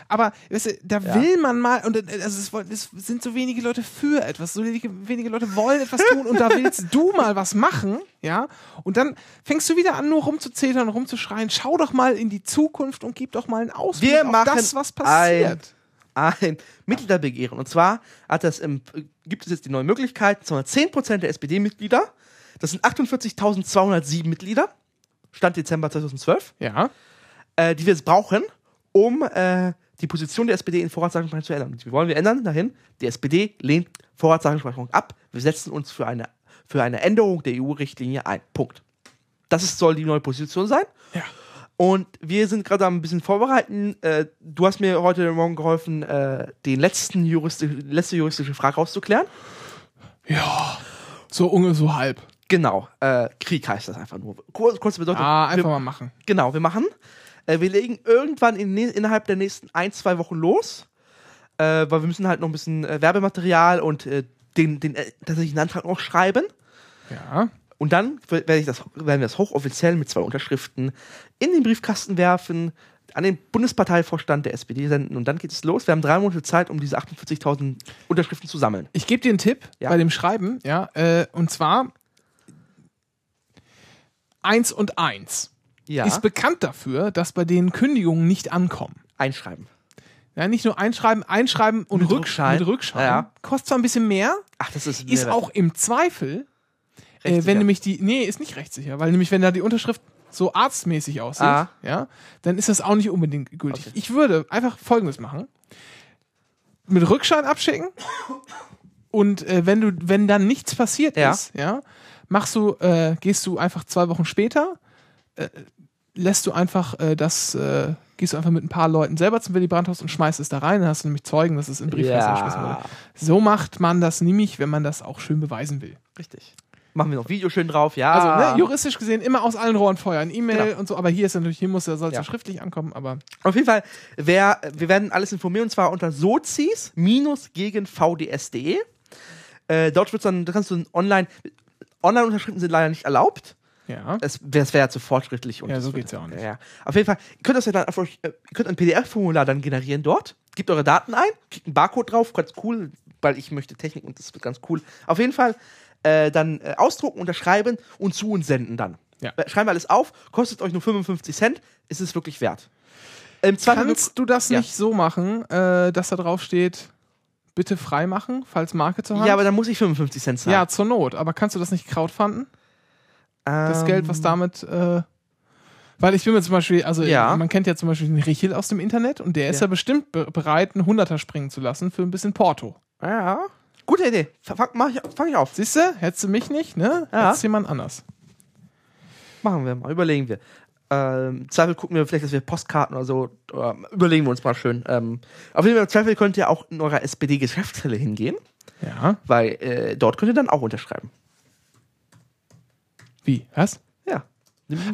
S1: Aber weißt du, da
S2: Ja.
S1: will man mal, und äh, also es, es sind so wenige Leute für etwas, so wenige, wenige Leute wollen etwas tun und da willst du mal was machen, ja, und dann fängst du wieder an, nur rumzuzetern und rumzuschreien. Schau doch mal in die Zukunft und gib doch mal einen Ausblick
S2: Wir
S1: auf das, was passiert.
S2: ein Mitgliederbegehren. Und zwar hat das im, gibt es jetzt die neue Möglichkeit, 10% der SPD-Mitglieder, das sind 48.207 Mitglieder, Stand Dezember 2012,
S1: Ja.
S2: äh, die wir jetzt brauchen, um äh, die Position der SPD in Vorratsdatenspeicherung zu ändern. Wie wollen wir ändern? Dahin, die SPD lehnt Vorratsdatenspeicherung ab. Wir setzen uns für eine, für eine Änderung der EU-Richtlinie ein. Punkt. Das ist, soll die neue Position sein.
S1: Ja.
S2: Und wir sind gerade am bisschen vorbereiten. Äh, du hast mir heute Morgen geholfen, äh, den letzten juristi letzte juristische Frage rauszuklären.
S1: Ja. So ungefähr so halb.
S2: Genau, äh, Krieg heißt das einfach nur. Kur kurze Bedeutung.
S1: Ah, einfach
S2: wir,
S1: mal machen.
S2: Genau, wir machen. Äh, wir legen irgendwann in, innerhalb der nächsten ein, zwei Wochen los. Äh, weil wir müssen halt noch ein bisschen äh, Werbematerial und äh, den, den äh, tatsächlichen Antrag noch schreiben.
S1: Ja.
S2: und dann werde ich das, werden wir das hochoffiziell mit zwei Unterschriften in den Briefkasten werfen, an den Bundesparteivorstand der SPD senden und dann geht es los. Wir haben drei Monate Zeit, um diese 48.000 Unterschriften zu sammeln.
S1: Ich gebe dir einen Tipp
S2: Ja.
S1: bei dem Schreiben, ja, äh, und zwar eins und eins
S2: Ja.
S1: ist bekannt dafür, dass bei denen Kündigungen nicht ankommen.
S2: Einschreiben.
S1: Ja, nicht nur einschreiben, einschreiben und
S2: Mit
S1: Rücksch
S2: Rückschein.
S1: mit Rückschein.
S2: Ja.
S1: Kostet zwar ein bisschen mehr,
S2: Ach, das ist,
S1: ist auch im Zweifel, äh, wenn nämlich die, nee, ist nicht rechtssicher, weil nämlich wenn da die Unterschrift so arztmäßig aussieht,
S2: Ah.
S1: ja, dann ist das auch nicht unbedingt gültig.
S2: Okay.
S1: Ich würde einfach Folgendes machen: mit Rückschein abschicken und äh, wenn du, wenn dann nichts passiert
S2: Ja.
S1: ist, ja, machst du, äh, gehst du einfach zwei Wochen später, äh, lässt du einfach äh, das, äh, gehst du einfach mit ein paar Leuten selber zum Willy Brandt-Haus und schmeißt es da rein, dann hast du nämlich Zeugen, dass es in Briefkasten geschmissen wurde.
S2: ja,
S1: So macht man das nämlich, wenn man das auch schön beweisen will.
S2: richtig. Machen wir noch Video schön drauf, ja.
S1: Also ne, juristisch gesehen immer aus allen Rohren feuern, E-Mail
S2: Genau.
S1: und so, aber hier ist natürlich, hier muss soll es
S2: Ja.
S1: ja. schriftlich ankommen, aber
S2: Auf jeden Fall, wer, wir werden alles informieren und zwar unter sozis gegen vds.de. Äh, dort wird's dann, da kannst du online, Online-Unterschriften sind leider nicht erlaubt.
S1: Ja.
S2: Es wäre wär ja zu fortschrittlich. Und
S1: Ja,
S2: das
S1: so
S2: würde-
S1: geht's ja auch nicht.
S2: Ja. Auf jeden Fall, ihr könnt das ja dann auf euch, äh, ihr könnt ein PDF-Formular dann generieren dort, gebt eure Daten ein, kriegt einen Barcode drauf, ganz cool, weil ich möchte Technik und das wird ganz cool. Auf jeden Fall äh, dann äh, ausdrucken, unterschreiben und zu uns senden dann.
S1: Ja.
S2: Äh, Schreiben wir alles auf, kostet euch nur 55 Cent, ist es wirklich wert. Im Zweifel
S1: Kannst du das
S2: Ja.
S1: nicht so machen, äh, dass da drauf steht, bitte freimachen, falls Marke zur Hand?
S2: ja, aber dann muss ich 55 Cent zahlen.
S1: ja, zur Not, aber kannst du das nicht crowdfunden? Das
S2: Ähm,
S1: Geld, was damit, äh, weil ich bin mir zum Beispiel, also
S2: Ja.
S1: man kennt ja zum Beispiel den Richel aus dem Internet und der ist
S2: Ja.
S1: ja, bestimmt be bereit, einen Hunderter springen zu lassen für ein bisschen Porto.
S2: Ja, gute Idee. Fang, mach ich, fang ich auf.
S1: Siehst du? Hättest du mich nicht, ne?
S2: Ja.
S1: Hättest jemand anders.
S2: Machen wir mal, überlegen wir. Ähm, Zweifel gucken wir vielleicht, dass wir Postkarten oder so, oder überlegen wir uns mal schön. Ähm, auf jeden Fall, im Zweifel könnt ihr auch in eurer SPD-Geschäftsstelle hingehen,
S1: Ja.
S2: weil äh, dort könnt ihr dann auch unterschreiben.
S1: Wie? Was?
S2: Ja.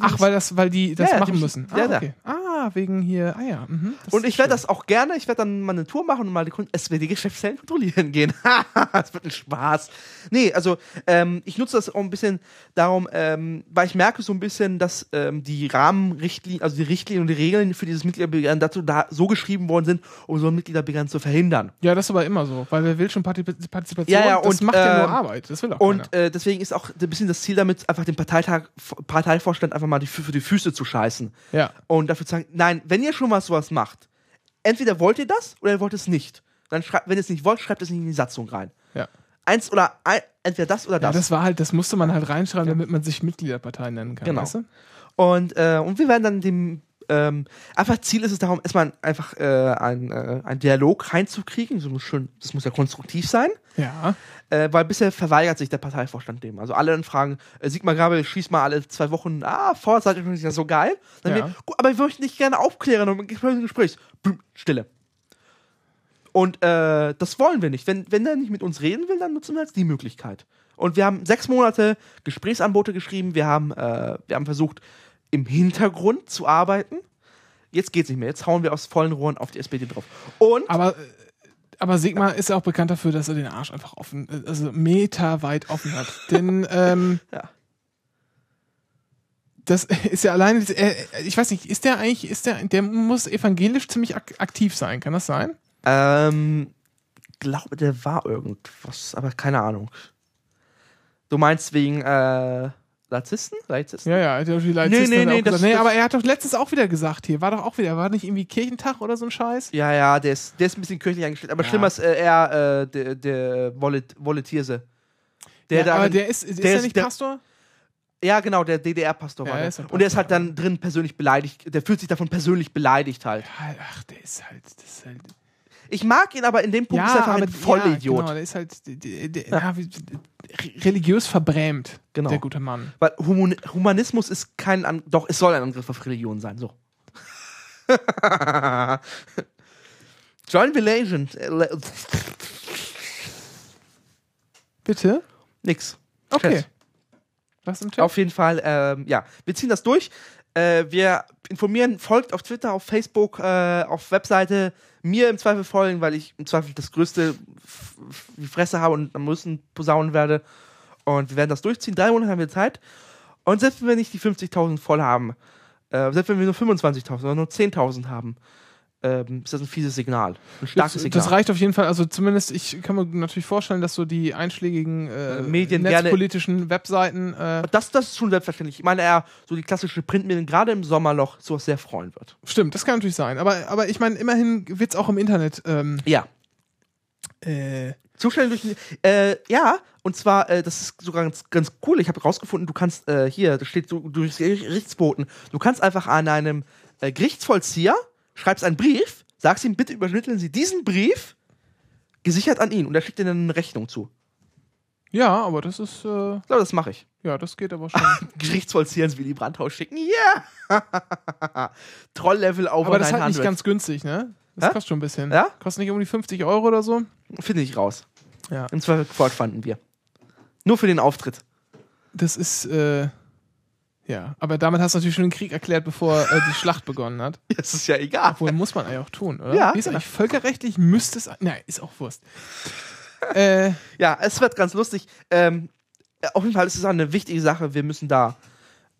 S1: Ach, weil das, weil die das
S2: Ja,
S1: machen
S2: die
S1: müssen. Ah,
S2: ja.
S1: okay. Ah, wegen hier. Ah ja. Mhm, das
S2: Und ich werde das auch gerne, ich werde dann mal eine Tour machen und mal die SPD-Geschäftsstellen kontrollieren gehen. das wird ein Spaß. Nee, also ähm, ich nutze das auch ein bisschen darum, ähm, weil ich merke so ein bisschen, dass ähm, die Rahmenrichtlinien, also die Richtlinien und die Regeln für dieses Mitgliederbegehren dazu da so geschrieben worden sind, um so ein Mitgliederbegehren zu verhindern.
S1: Ja, das ist aber immer so, weil wer will schon Partizip Partizipation?
S2: Ja, ja,
S1: das
S2: und,
S1: macht ja nur
S2: ähm,
S1: Arbeit. Das will auch
S2: Und
S1: keiner.
S2: äh, deswegen ist auch ein bisschen das Ziel damit, einfach den Parteitag, Parteivorstand einfach mal die, für die Füße zu scheißen.
S1: Ja.
S2: Und dafür zu sagen, nein, wenn ihr schon mal sowas macht, entweder wollt ihr das oder ihr wollt es nicht. Dann schreibt, wenn ihr es nicht wollt, schreibt es nicht in die Satzung rein.
S1: Ja.
S2: Eins oder ein, entweder das oder
S1: Ja,
S2: das.
S1: das war halt, das musste man halt reinschreiben, damit man sich Mitgliederpartei nennen kann.
S2: Genau.
S1: Weißt du?
S2: Und, äh, und wir werden dann dem ähm, einfach Ziel ist es darum, erstmal einfach äh, ein, äh, ein Dialog reinzukriegen. So schön, das muss ja konstruktiv sein.
S1: Ja.
S2: Äh, weil bisher verweigert sich der Parteivorstand dem. Also alle dann fragen, äh, Sigmar Gabriel schießt mal alle zwei Wochen, ah, vor, seid ihr nicht so geil. Dann
S1: Ja.
S2: wir, gut, aber wir möchten dich gerne aufklären und im Gespräch. Blum, Stille. Und äh, das wollen wir nicht. Wenn, wenn er nicht mit uns reden will, dann nutzen wir jetzt die Möglichkeit. Und wir haben sechs Monate Gesprächsanbote geschrieben. Wir haben, äh, wir haben versucht, im Hintergrund zu arbeiten. Jetzt geht's nicht mehr. Jetzt hauen wir aus vollen Rohren auf die SPD drauf. Und
S1: Aber, aber Sigmar ist ja auch bekannt dafür, dass er den Arsch einfach offen, also meterweit offen hat. Denn, ähm,
S2: Ja.
S1: das ist ja alleine, ich weiß nicht, ist der eigentlich, ist der, der muss evangelisch ziemlich ak aktiv sein, kann das sein?
S2: Ähm, glaube, der war irgendwas, aber keine Ahnung. Du meinst wegen äh, Narzissten? Narzissten?
S1: Ja, ja, der hat die Leipzig
S2: Nee, nee,
S1: er
S2: nee, das-
S1: nee, aber er hat doch letztens auch wieder gesagt hier, war doch auch wieder, war nicht irgendwie Kirchentag oder so ein Scheiß?
S2: Ja, ja, der ist, der ist ein bisschen kirchlich eingestellt, aber
S1: Ja.
S2: schlimmer ist äh, eher äh, der, der Volet Voletierse. Der
S1: ja,
S2: da,
S1: aber der ist, ist
S2: der
S1: der
S2: ist-
S1: nicht
S2: der-
S1: Pastor?
S2: ja, genau, der DDR-Pastor
S1: Ja,
S2: war
S1: er
S2: der.
S1: ist ein
S2: Und der ist
S1: Pastor,
S2: halt dann drin persönlich beleidigt, der fühlt sich davon persönlich beleidigt halt.
S1: Ja, Ach, der ist halt, das ist halt
S2: Ich mag ihn, aber in dem Punkt ist er einfach ein Vollidiot.
S1: Ja, genau, der ist halt der, der, der, ja, religiös verbrämt,
S2: Genau.
S1: der gute Mann.
S2: Weil Human Humanismus ist kein An doch, es soll ein Angriff auf Religion sein, so. Join le-
S1: Bitte?
S2: Nix.
S1: Okay.
S2: Chat.
S1: Was im Chat?
S2: Auf jeden Fall, ähm, ja, wir ziehen das durch. Äh, wir informieren, folgt auf Twitter, auf Facebook, äh, auf Webseite. Mir im Zweifel folgen, weil ich im Zweifel das größte die Fresse habe und am größten posaunen werde. Und wir werden das durchziehen. Drei Monate haben wir Zeit. Und selbst wenn wir nicht die 50.000 voll haben, äh, selbst wenn wir nur 25.000 oder nur 10.000 haben, ähm, ist das ein fieses Signal. Ein starkes
S1: das,
S2: Signal.
S1: das reicht auf jeden Fall. Also zumindest, ich kann mir natürlich vorstellen, dass so die einschlägigen äh,
S2: Äh, Medien gerne-
S1: netzpolitischen Webseiten äh,
S2: das, das ist schon selbstverständlich. Ich meine, eher so die klassische Printmedien, gerade im Sommerloch, sowas sehr freuen wird.
S1: Stimmt, das kann natürlich sein. Aber, aber ich meine, immerhin wird es auch im Internet. Ähm,
S2: Ja.
S1: äh,
S2: Zustände durch den- äh, ja, und zwar, äh, das ist sogar ganz, ganz cool. Ich habe rausgefunden, du kannst äh, hier, das steht so durch Gerichtsboten, du kannst einfach an einem äh, Gerichtsvollzieher schreibst einen Brief, sagst ihm, bitte übermitteln Sie diesen Brief gesichert an ihn und er schickt dir dann eine Rechnung zu.
S1: ja, aber das ist. Äh,
S2: Ich glaube, das mache ich.
S1: ja, das geht aber schon.
S2: Gerichtsvollzieher ins Willy Brandt-Haus schicken. Yeah! Troll-Level over
S1: aber das ist halt
S2: 900.
S1: nicht ganz günstig, ne? Das
S2: Hä?
S1: kostet schon ein bisschen.
S2: Ja?
S1: Kostet nicht um die 50 Euro oder so?
S2: Finde ich raus.
S1: Ja.
S2: Im Zweifel fanden wir. Nur für den Auftritt.
S1: Das ist. Äh, ja, aber damit hast du natürlich schon den Krieg erklärt, bevor äh, die Schlacht begonnen hat.
S2: Das ist ja egal.
S1: Obwohl, muss man eigentlich auch tun, oder?
S2: Ja.
S1: Wie ist eigentlich völkerrechtlich? Müsste es. Nein, ist auch Wurst. äh,
S2: Ja, es wird ganz lustig. Ähm, äh, auf jeden Fall ist es eine wichtige Sache. Wir müssen da,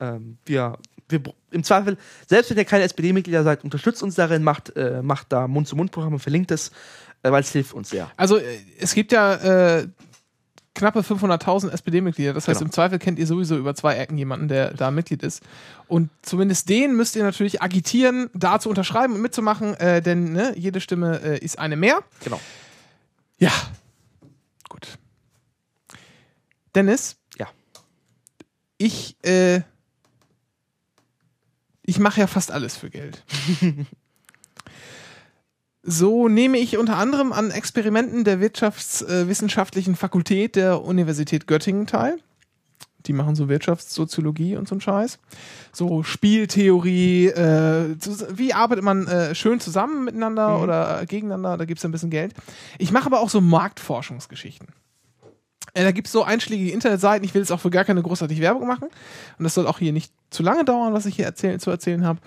S2: ähm, wir, wir, im Zweifel, selbst wenn ihr keine SPD-Mitglieder seid, unterstützt uns darin, macht, äh, macht da Mund-zu-Mund-Programme, verlinkt es, äh, weil es hilft uns sehr.
S1: Also äh, es gibt ja äh, knappe 500.000 SPD-Mitglieder. Das heißt,
S2: Genau.
S1: im Zweifel kennt ihr sowieso über zwei Ecken jemanden, der da Mitglied ist. Und zumindest den müsst ihr natürlich agitieren, da zu unterschreiben und mitzumachen, äh, denn ne, jede Stimme äh, ist eine mehr.
S2: Genau.
S1: Ja, gut. Dennis?
S2: Ja.
S1: Ich, äh, ich mache ja fast alles für Geld. So nehme ich unter anderem an Experimenten der Wirtschaftswissenschaftlichen Fakultät der Universität Göttingen teil. Die machen so Wirtschaftssoziologie und so einen Scheiß. So Spieltheorie, äh, wie arbeitet man äh, schön zusammen miteinander oder gegeneinander, da gibt es ein bisschen Geld. Ich mache aber auch so Marktforschungsgeschichten. Äh, da gibt es so einschlägige Internetseiten, ich will jetzt auch für gar keine großartige Werbung machen. Und das soll auch hier nicht zu lange dauern, was ich hier erzählen, zu erzählen habe.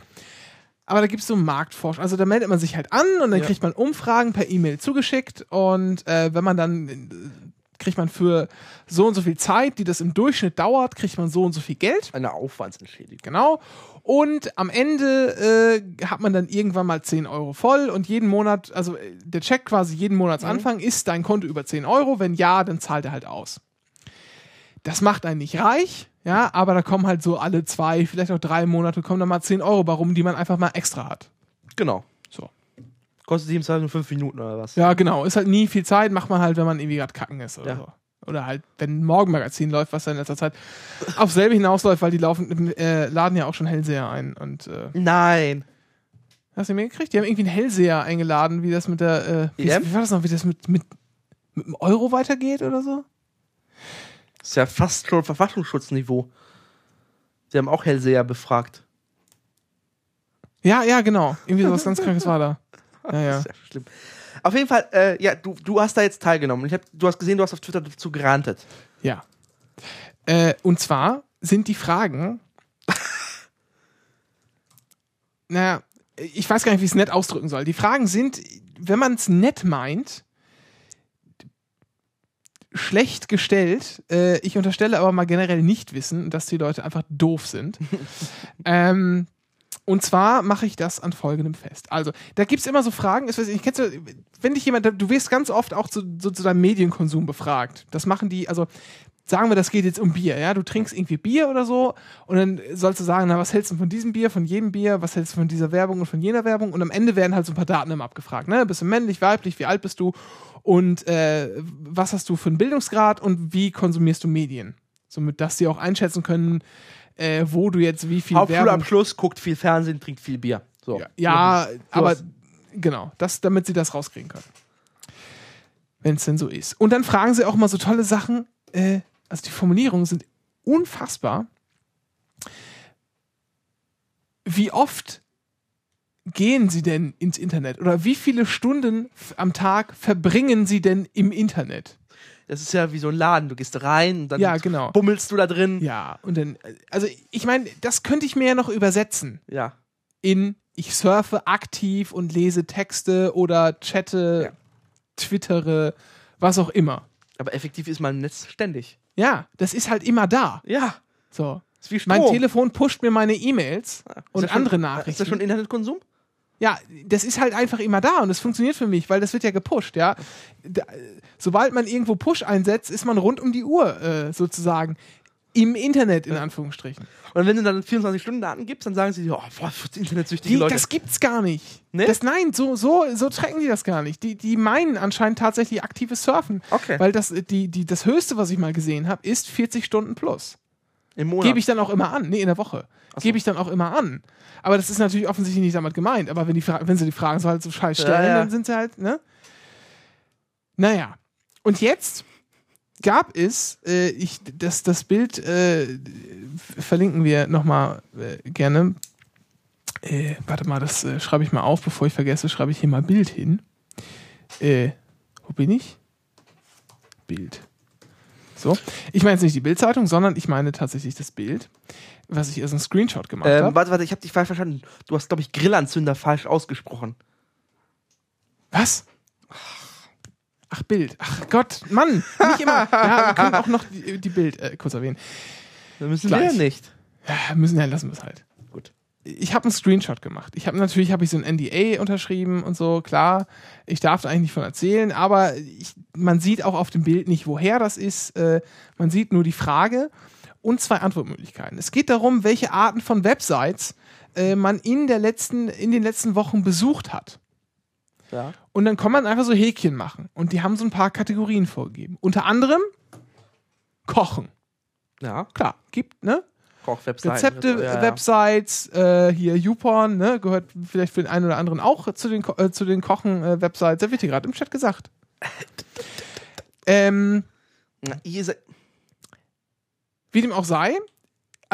S1: Aber da gibt es so Marktforschung. Also da meldet man sich halt an und dann
S2: Ja.
S1: kriegt man Umfragen per E-Mail zugeschickt. Und äh, wenn man dann äh, kriegt man für so und so viel Zeit, die das im Durchschnitt dauert, kriegt man so und so viel Geld.
S2: Eine Aufwandsentschädigung.
S1: Genau. Und am Ende äh, hat man dann irgendwann mal 10 Euro voll und jeden Monat, also äh, der Check quasi jeden Monatsanfang, ist dein Konto über 10 Euro? Wenn ja, dann zahlt er halt aus. Das macht einen nicht reich, ja, aber da kommen halt so alle zwei, vielleicht auch drei Monate, kommen dann mal 10 Euro bei rum, die man einfach mal extra hat.
S2: Genau.
S1: So.
S2: Kostet 7 nur 5 Minuten oder was?
S1: Ja, genau. Ist halt nie viel Zeit, macht man halt, wenn man irgendwie gerade kacken ist oder
S2: Ja.
S1: so. Oder halt, wenn ein Morgenmagazin läuft, was dann in letzter Zeit auf selbe hinausläuft, weil die laufen, äh, laden ja auch schon Hellseher ein und äh,
S2: Nein.
S1: Hast du mir gekriegt? Die haben irgendwie einen Hellseher eingeladen, wie das mit der, äh, wie,
S2: EM?
S1: wie war das noch, wie das mit, mit, mit dem Euro weitergeht oder so?
S2: Das ist ja fast schon Verfassungsschutzniveau. Sie haben auch Hellseher befragt.
S1: Ja, ja, genau. Irgendwie sowas ganz Krankes war da. Ja, ja.
S2: Das ist ja schlimm. Auf jeden Fall, äh, ja, du, du hast da jetzt teilgenommen. Ich hab, du hast gesehen, du hast auf Twitter dazu gerantet.
S1: Ja. Äh, und zwar sind die Fragen. naja, ich weiß gar nicht, wie ich es nett ausdrücken soll. Die Fragen sind, wenn man es nett meint, schlecht gestellt. Äh, ich unterstelle aber mal generell nicht wissen, dass die Leute einfach doof sind. ähm, und zwar mache ich das an folgendem fest. Also, da gibt es immer so Fragen, ich weiß nicht, kennst du, wenn dich jemand, du wirst ganz oft auch zu, so zu deinem Medienkonsum befragt. Das machen die, also sagen wir, das geht jetzt um Bier, ja, du trinkst irgendwie Bier oder so und dann sollst du sagen, na, was hältst du von diesem Bier, von jedem Bier, was hältst du von dieser Werbung und von jener Werbung und am Ende werden halt so ein paar Daten immer abgefragt, ne, bist du männlich, weiblich, wie alt bist du und äh, was hast du für einen Bildungsgrad und wie konsumierst du Medien, somit, dass sie auch einschätzen können, äh, wo du jetzt wie viel Werbung
S2: Hauptschulabschluss, guckt viel Fernsehen, trinkt viel Bier. So.
S1: ja, ja aber
S2: hast-
S1: genau, das, damit sie das rauskriegen können. Wenn es denn so ist. Und dann fragen sie auch mal so tolle Sachen. Äh, also die Formulierungen sind unfassbar. Wie oft gehen sie denn ins Internet? Oder wie viele Stunden am Tag verbringen sie denn im Internet?
S2: Das ist ja wie so ein Laden. Du gehst rein und dann
S1: Ja, genau.
S2: bummelst du da drin.
S1: Ja, und dann, also ich meine, das könnte ich mir ja noch übersetzen.
S2: Ja.
S1: in ich surfe aktiv und lese Texte oder chatte,
S2: Ja.
S1: twittere, was auch immer.
S2: Aber effektiv ist mein Netz ständig.
S1: Ja, das ist halt immer da.
S2: Ja.
S1: So.
S2: Ist wie
S1: Mein. Telefon pusht mir meine E-Mails
S2: Ist
S1: und
S2: das schon-
S1: andere
S2: Ist
S1: Nachrichten.
S2: das schon Internetkonsum?
S1: Ja, das ist halt einfach immer da und es funktioniert für mich, weil das wird ja gepusht, ja. Da, sobald man irgendwo Push einsetzt, ist man rund um die Uhr äh, sozusagen im Internet in Anführungsstrichen.
S2: Und wenn du dann 24-Stunden-Daten gibst, dann sagen sie, oh, boah, internetsüchtige
S1: Die,
S2: Leute.
S1: das gibt's gar nicht.
S2: Ne?
S1: Das, nein, so, so, so tracken die das gar nicht. Die, die meinen anscheinend tatsächlich aktives Surfen.
S2: Okay.
S1: Weil das, die, die, das Höchste, was ich mal gesehen habe, ist 40 Stunden plus.
S2: Im Monat.
S1: Gebe ich dann auch immer an. Nee, in der Woche. Gebe ich dann auch immer an. Aber das ist natürlich offensichtlich nicht damit gemeint. Aber wenn, die, Fra- wenn sie die Fragen so halt so scheiß stellen,
S2: Ja, ja.
S1: dann sind sie halt, ne? Naja. Und jetzt gab es, äh, ich, das, das Bild äh, verlinken wir nochmal äh, gerne. Äh, warte mal, das äh, schreibe ich mal auf, bevor ich vergesse, schreibe ich hier mal Bild hin. Äh, wo bin ich? Bild. So. Ich meine jetzt nicht die Bildzeitung, sondern ich meine tatsächlich das Bild, was ich als einen Screenshot gemacht
S2: Ähm,
S1: habe.
S2: warte, warte, ich habe dich falsch verstanden. Du hast, glaube ich, Grillanzünder falsch ausgesprochen.
S1: Was? Ach, Bild. Ach Gott, Mann, nicht immer. Ja, wir können auch noch die, die Bild äh, kurz erwähnen.
S2: Da müssen
S1: Gleich.
S2: wir ja nicht.
S1: Ja, müssen ja, lassen wir es halt.
S2: Gut.
S1: Ich habe einen Screenshot gemacht. Ich habe natürlich habe ich so ein NDA unterschrieben und so, klar. Ich darf da eigentlich nicht von erzählen, aber ich, man sieht auch auf dem Bild nicht, woher das ist. Äh, man sieht nur die Frage und zwei Antwortmöglichkeiten. Es geht darum, welche Arten von Websites äh, man in, der letzten, in den letzten Wochen besucht hat.
S2: Ja.
S1: Und dann kann man einfach so Häkchen machen. Und die haben so ein paar Kategorien vorgegeben. Unter anderem Kochen.
S2: Ja.
S1: Klar, gibt, ne?
S2: Kochwebseiten.
S1: Rezepte,
S2: ja, ja.
S1: Websites, äh, hier YouPorn, ne? Gehört vielleicht für den einen oder anderen auch zu den, äh, zu den Kochen-Websites. Da wird hier gerade im Chat gesagt. ähm,
S2: Na, ihr seid,
S1: wie dem auch sei,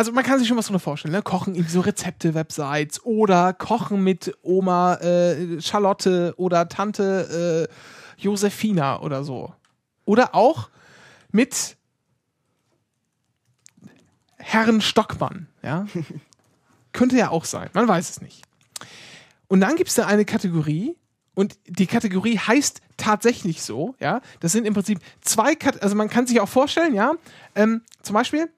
S1: also man kann sich schon was drunter vorstellen, ne? Kochen irgendwie so Rezepte-Websites oder Kochen mit Oma äh, Charlotte oder Tante äh, Josefina oder so. Oder auch mit Herrn Stockmann, ja. Könnte ja auch sein, man weiß es nicht. Und dann gibt es da eine Kategorie, und die Kategorie heißt tatsächlich so, ja. Das sind im Prinzip zwei Kat also man kann sich auch vorstellen, ja. Ähm, zum Beispiel,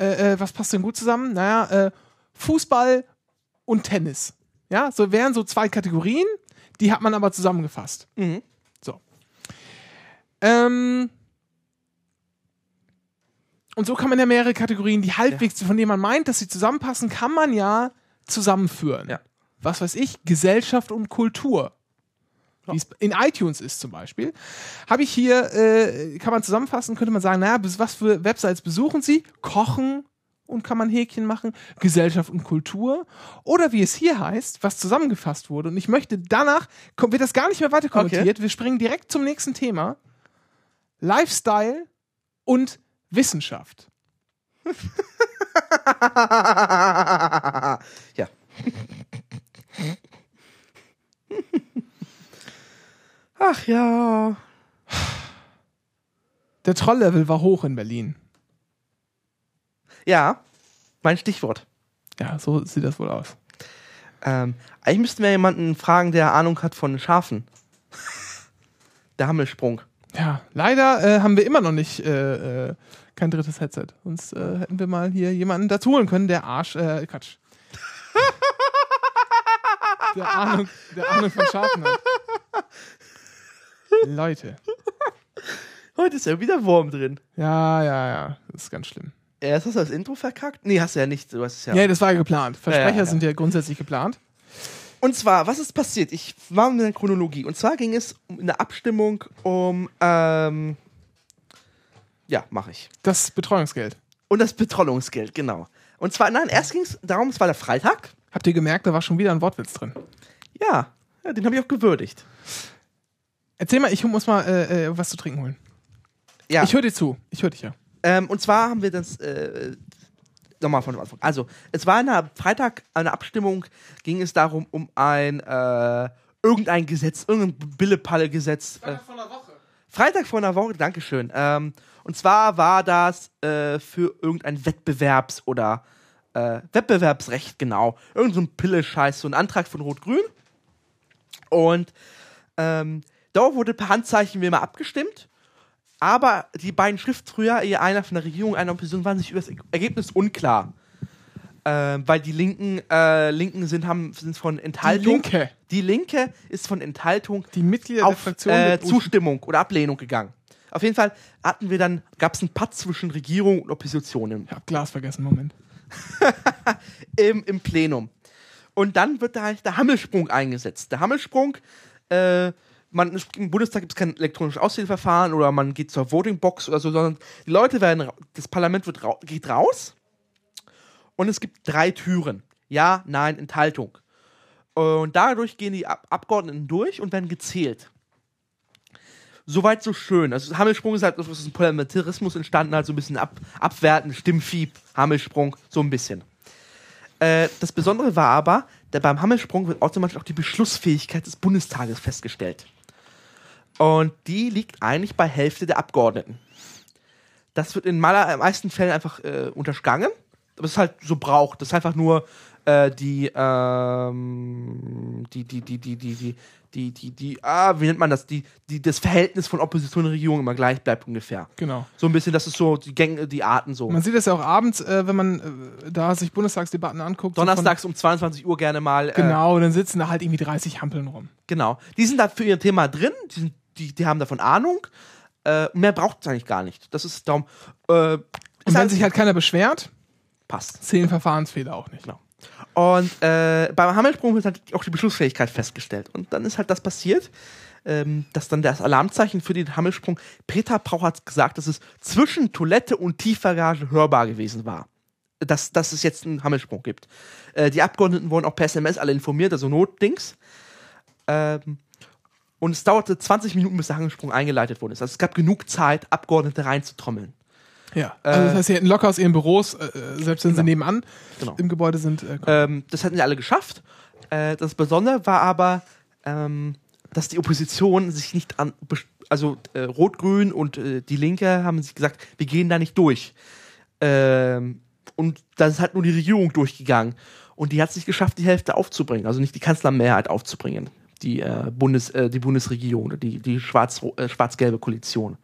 S1: äh, äh, was passt denn gut zusammen? Naja, äh, Fußball und Tennis. Ja, so wären so zwei Kategorien, die hat man aber zusammengefasst.
S2: Mhm.
S1: So. Ähm, und so kann man ja mehrere Kategorien, die halbwegs, von denen man meint, dass sie zusammenpassen, kann man ja zusammenführen.
S2: Ja.
S1: Was weiß ich, Gesellschaft und Kultur. Wie es in iTunes ist zum Beispiel. Habe ich hier, äh, kann man zusammenfassen, könnte man sagen, naja, was für Websites besuchen Sie? Kochen und kann man Häkchen machen, Gesellschaft und Kultur. Oder wie es hier heißt, was zusammengefasst wurde. Und ich möchte danach, wird das gar nicht mehr weiter kommentiert. Wir springen direkt zum nächsten Thema. Lifestyle und Wissenschaft.
S2: ja. Ach ja.
S1: Der Trolllevel war hoch in Berlin.
S2: Ja, mein Stichwort.
S1: Ja, so sieht das wohl aus.
S2: Ähm, eigentlich müssten wir jemanden fragen, der Ahnung hat von Schafen. der Hammelsprung.
S1: Ja, leider äh, haben wir immer noch nicht äh, äh, kein drittes Headset. Sonst äh, hätten wir mal hier jemanden dazu holen können, der Arsch, äh, Quatsch. der, Ahnung, der Ahnung von Schafen hat. Leute.
S2: Heute ist ja wieder Wurm drin.
S1: Ja, ja, ja. Das ist ganz schlimm.
S2: Erst hast du das Intro verkackt? Nee, hast du ja nicht. Du hast es ja.
S1: Ja, das war ja geplant. Versprecher
S2: Ja, ja, ja.
S1: sind ja grundsätzlich geplant.
S2: Und zwar, was ist passiert? Ich war in der Chronologie. Und zwar ging es um eine Abstimmung um. Ähm, ja, mache ich.
S1: Das Betreuungsgeld.
S2: Und das Betreuungsgeld, genau. Und zwar, nein, erst ging es darum, es war der Freitag.
S1: Habt ihr gemerkt, da war schon wieder ein Wortwitz drin.
S2: Ja, ja den habe ich auch gewürdigt.
S1: Erzähl mal, ich muss mal äh, äh, was zu trinken holen.
S2: Ja.
S1: Ich höre dir zu. Ich höre dich ja.
S2: Ähm, und zwar haben wir das äh, nochmal von Anfang. Also, es war eine Freitag eine Abstimmung, ging es darum, um ein äh, irgendein Gesetz, irgendein Billepalle-Gesetz. Äh,
S1: Von der Woche.
S2: Freitag vor einer Woche, Dankeschön. Ähm, und zwar war das äh, für irgendein Wettbewerbs- oder äh, Wettbewerbsrecht, genau. Irgend so ein Pille-Scheiß, so ein Antrag von Rot-Grün. Und ähm, da wurde per Handzeichen wie immer abgestimmt. Aber die beiden Schriftführer, einer von der Regierung, einer Opposition, waren sich über das Ergebnis unklar. Äh, weil die Linken, äh, Linken sind, haben, sind von Enthaltung.
S1: Linke.
S2: Die Linke ist von Enthaltung
S1: Die Mitglieder der
S2: auf
S1: Fraktion.
S2: äh, Zustimmung oder Ablehnung gegangen. Auf jeden Fall hatten wir dann, gab es einen Patt zwischen Regierung und Opposition
S1: Ich hab Glas vergessen, Moment.
S2: im, im Plenum. Und dann wird da halt der Hammelsprung eingesetzt. Der Hammelsprung, äh, man, im Bundestag gibt es kein elektronisches Auszählverfahren oder man geht zur Votingbox oder so, sondern die Leute werden, das Parlament wird ra geht raus und es gibt drei Türen. Ja, nein, Enthaltung. Und dadurch gehen die Ab Abgeordneten durch und werden gezählt. Soweit so schön. Also Hammelsprung ist halt aus dem Parlamentarismus entstanden, halt so ein bisschen ab, abwertend, Stimmvieh, Hammelsprung, so ein bisschen. Äh, das Besondere war aber, beim Hammelsprung wird automatisch auch die Beschlussfähigkeit des Bundestages festgestellt. Und die liegt eigentlich bei Hälfte der Abgeordneten. Das wird in maler, meisten Fällen einfach äh, untergangen. Aber es ist halt so braucht. Das ist einfach nur äh, die, ähm, die, die, die, die, die, die, die, die, die, ah, wie nennt man das? Die, die, das Verhältnis von Opposition und Regierung immer gleich bleibt ungefähr.
S1: Genau.
S2: So ein bisschen, das ist so die Gänge, die Arten so.
S1: Man sieht das ja auch abends, äh, wenn man äh, da sich Bundestagsdebatten anguckt. so
S2: Donnerstags um 22 Uhr gerne mal. Äh,
S1: genau, dann sitzen da halt irgendwie 30 Hampeln rum.
S2: Genau. Die sind da für ihr Thema drin, die, sind, die, die haben davon Ahnung. Äh, mehr braucht es eigentlich gar nicht. Das ist darum. Äh,
S1: Und wenn sich halt keiner beschwert,
S2: passt.
S1: zählen Verfahrensfehler auch nicht.
S2: Genau. Und äh, beim Hammelsprung wird halt auch die Beschlussfähigkeit festgestellt. Und dann ist halt das passiert, ähm, dass dann das Alarmzeichen für den Hammelsprung, Peter Pauch hat gesagt, dass es zwischen Toilette und Tiefgarage hörbar gewesen war. Dass, dass es jetzt einen Hammelsprung gibt. Äh, die Abgeordneten wurden auch per SMS alle informiert, also Notdings. Ähm, und es dauerte 20 Minuten, bis der Hammelsprung eingeleitet wurde. Also es gab genug Zeit, Abgeordnete reinzutrommeln.
S1: Ja. Also das heißt, sie hätten locker aus ihren Büros, äh, äh, selbst wenn sie nebenan
S2: Genau.
S1: im Gebäude sind, äh,
S2: Ähm, das hatten sie alle geschafft. Äh, das Besondere war aber, ähm, dass die Opposition sich nicht an, also äh, Rot-Grün und äh, die Linke haben sich gesagt, wir gehen da nicht durch. Ähm, und da ist halt nur die Regierung durchgegangen. Und die hat es nicht geschafft, die Hälfte aufzubringen, also nicht die Kanzlermehrheit aufzubringen, die, äh, Bundes, äh, die Bundesregierung, die, die schwarz, äh, schwarz-gelbe Koalition.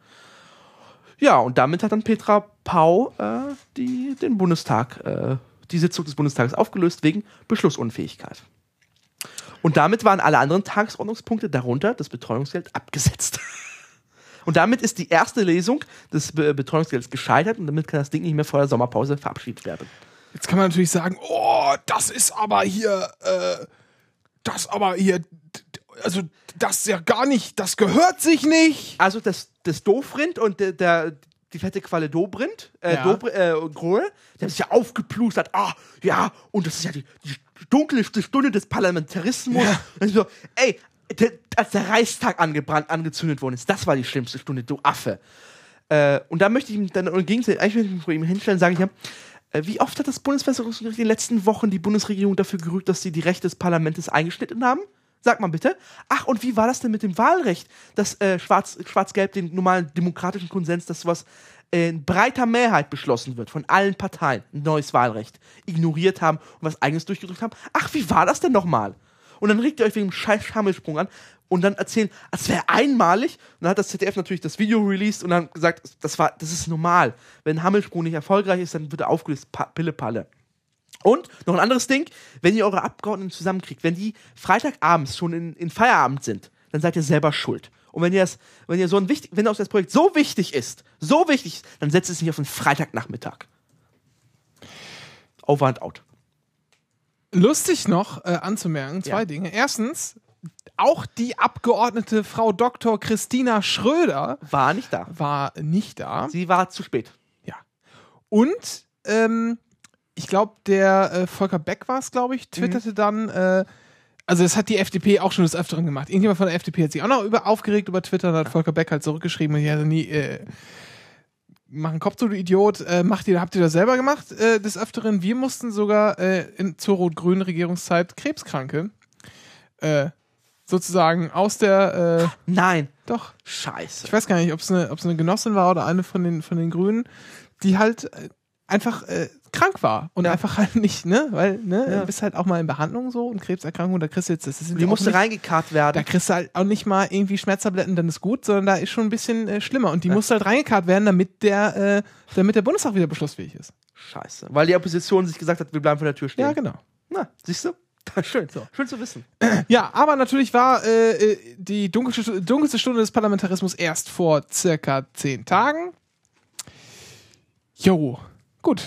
S2: Ja, und damit hat dann Petra Pau äh, die, den Bundestag, äh, die Sitzung des Bundestages aufgelöst wegen Beschlussunfähigkeit. Und damit waren alle anderen Tagesordnungspunkte, darunter das Betreuungsgeld, abgesetzt. Und damit ist die erste Lesung des Be Betreuungsgelds gescheitert und damit kann das Ding nicht mehr vor der Sommerpause verabschiedet werden.
S1: Jetzt kann man natürlich sagen, oh, das ist aber hier, äh, das aber hier, also das ist ja gar nicht, das gehört sich nicht.
S2: Also das, das Dofrind und der, der die fette Qualle Dobrindt, äh,
S1: Ja.
S2: Dobr äh, Grohe, die haben sich ja aufgeplustert, ah, ja, und das ist ja die, die dunkelste Stunde des Parlamentarismus.
S1: Ja.
S2: Und ich so, ey, der, als der Reichstag angebrannt, angezündet worden ist, das war die schlimmste Stunde, du Affe. Äh, und da möchte ich ihm dann, und gegen eigentlich möchte ich mich vor ihm hinstellen, sage ich ja, äh, wie oft hat das Bundesverfassungsgericht in den letzten Wochen die Bundesregierung dafür gerügt, dass sie die Rechte des Parlaments eingeschnitten haben? Sag mal bitte. Ach, und wie war das denn mit dem Wahlrecht, dass äh, Schwarz- Schwarz-Gelb den normalen demokratischen Konsens, dass sowas in breiter Mehrheit beschlossen wird von allen Parteien, ein neues Wahlrecht, ignoriert haben und was eigenes durchgedrückt haben? Ach, wie war das denn nochmal? Und dann regt ihr euch wegen dem scheiß Schammelsprung an und dann erzählen, es wäre einmalig. Und dann hat das ZDF natürlich das Video released und dann gesagt, das, war, das ist normal. Wenn Hammelsprung nicht erfolgreich ist, dann wird er aufgelöst, pa Pille-Palle. Und noch ein anderes Ding, wenn ihr eure Abgeordneten zusammenkriegt, wenn die Freitagabends schon in, in Feierabend sind, dann seid ihr selber schuld. Und wenn ihr das, wenn ihr so ein wichtig, wenn euch das Projekt so wichtig ist, so wichtig, dann setzt es nicht auf einen Freitagnachmittag. Over and out.
S1: Lustig noch äh, anzumerken, zwei
S2: Ja.
S1: Dinge. Erstens, auch die Abgeordnete Frau Dr. Christina Schröder
S2: War nicht da.
S1: war nicht da.
S2: Sie war zu spät.
S1: Ja. Und ähm, ich glaube, der äh, Volker Beck war es, glaube ich, twitterte dann, äh, also das hat die FDP auch schon des Öfteren gemacht. Irgendjemand von der FDP hat sich auch noch über, aufgeregt über Twitter, da hat Volker Beck halt zurückgeschrieben, ich hatte nie, äh, mach einen Kopf zu, du Idiot, äh, macht ihr, habt ihr das selber gemacht, äh, des Öfteren. Wir mussten sogar äh, in, zur rot-grünen Regierungszeit Krebskranke äh, sozusagen aus der, äh,
S2: Nein.
S1: doch,
S2: Scheiße.
S1: ich weiß gar nicht, ob es eine, ob's eine Genossin war oder eine von den, von den Grünen, die halt äh, einfach äh, krank war und
S2: Ja.
S1: einfach halt nicht, ne, weil, ne,
S2: Ja.
S1: du bist halt auch mal in Behandlung so und Krebserkrankung, da kriegst du jetzt, das ist
S2: Die musste
S1: nicht,
S2: reingekarrt
S1: da
S2: werden.
S1: kriegst du halt auch nicht mal irgendwie Schmerztabletten, dann ist gut, sondern da ist schon ein bisschen äh, schlimmer und die musste halt reingekarrt werden, damit der, äh, damit der Bundestag wieder beschlussfähig ist.
S2: Scheiße. Weil die Opposition sich gesagt hat, wir bleiben vor der Tür stehen.
S1: Ja, genau.
S2: Na, siehst du? Schön. Schön zu wissen.
S1: Ja, aber natürlich war äh, äh, die dunkelste, dunkelste Stunde des Parlamentarismus erst vor circa zehn Tagen. Jo, gut.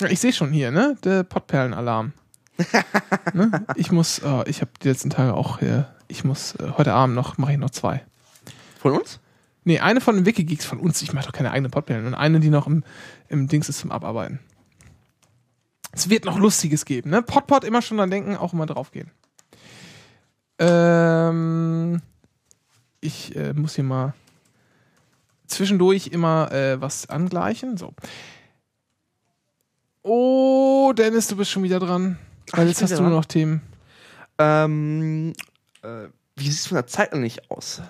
S1: Ich sehe schon hier, ne? Der Pottperlenalarm. ne? Ich muss, oh, ich habe die letzten Tage auch hier, ich muss, äh, heute Abend noch, mache ich noch zwei.
S2: Von uns?
S1: Nee, eine von den Wikigeeks von uns, ich mache doch keine eigenen Pottperlen. Und eine, die noch im, im Dings ist zum Abarbeiten. Es wird noch Lustiges geben, ne? Potpot immer schon dran denken, auch immer draufgehen. Ähm, ich äh, muss hier mal zwischendurch immer äh, was angleichen. So. Oh, Dennis, du bist schon wieder dran.
S2: Ach,
S1: Weil jetzt hast
S2: wieder
S1: du nur
S2: dran.
S1: noch Themen.
S2: Ähm, äh, wie sieht es von der Zeit eigentlich aus?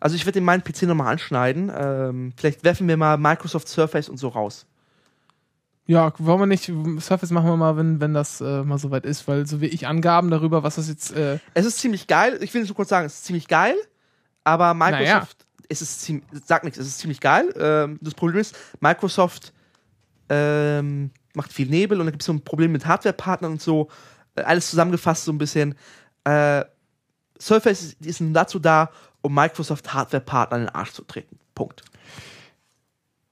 S2: Also ich werde meinen PC nochmal anschneiden. Ähm, vielleicht werfen wir mal Microsoft Surface und so raus.
S1: Ja, wollen wir nicht, Surface machen wir mal, wenn, wenn das äh, mal soweit ist, weil so wie ich Angaben darüber, was das jetzt, äh,
S2: Es ist ziemlich geil. Ich will es nur kurz sagen, es ist ziemlich geil. Aber Microsoft, es ist ziemlich, sagt nichts, es ist ziemlich geil. Ähm, das Problem ist, Microsoft ähm, macht viel Nebel und da gibt es so ein Problem mit Hardwarepartnern und so. Äh, alles zusammengefasst so ein bisschen. Äh, Surface ist, ist nun dazu da, um Microsoft Hardwarepartnern in den Arsch zu treten. Punkt.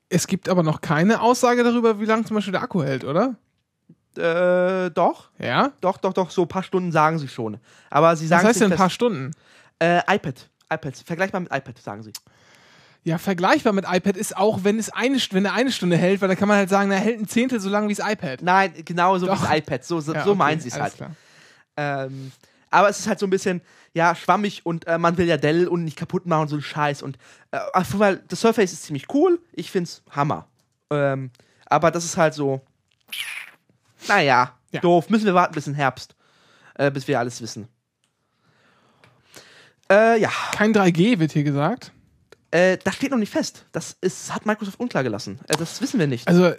S1: es gibt aber noch keine Aussage darüber, wie lange zum Beispiel der Akku hält, oder?
S2: Äh, doch,
S1: Ja?
S2: doch, doch, doch, so ein paar Stunden sagen sie schon. Aber sie
S1: Was
S2: sagen
S1: heißt denn ein paar Stunden?
S2: äh, iPad. iPad. Vergleichbar mit iPad, sagen sie.
S1: Ja, vergleichbar mit iPad ist auch, wenn es eine, wenn er eine Stunde hält, weil da kann man halt sagen, er hält ein Zehntel so lange wie das iPad.
S2: Nein, genau so wie das iPad. So, so,
S1: Ja,
S2: so
S1: okay,
S2: meinen sie es halt. Ähm, aber es ist halt so ein bisschen, ja, schwammig und äh, man will ja Dell und nicht kaputt machen und so ein Scheiß. Und äh, weil das Surface ist ziemlich cool. Ich find's Hammer. Ähm, aber das ist halt so, naja,
S1: Ja.
S2: doof. Müssen wir warten bis in Herbst, äh, bis wir alles wissen. Äh, ja,
S1: Kein 3G wird hier gesagt.
S2: Äh, das steht noch nicht fest. Das ist, hat Microsoft unklar gelassen. Äh, das wissen wir nicht.
S1: Also,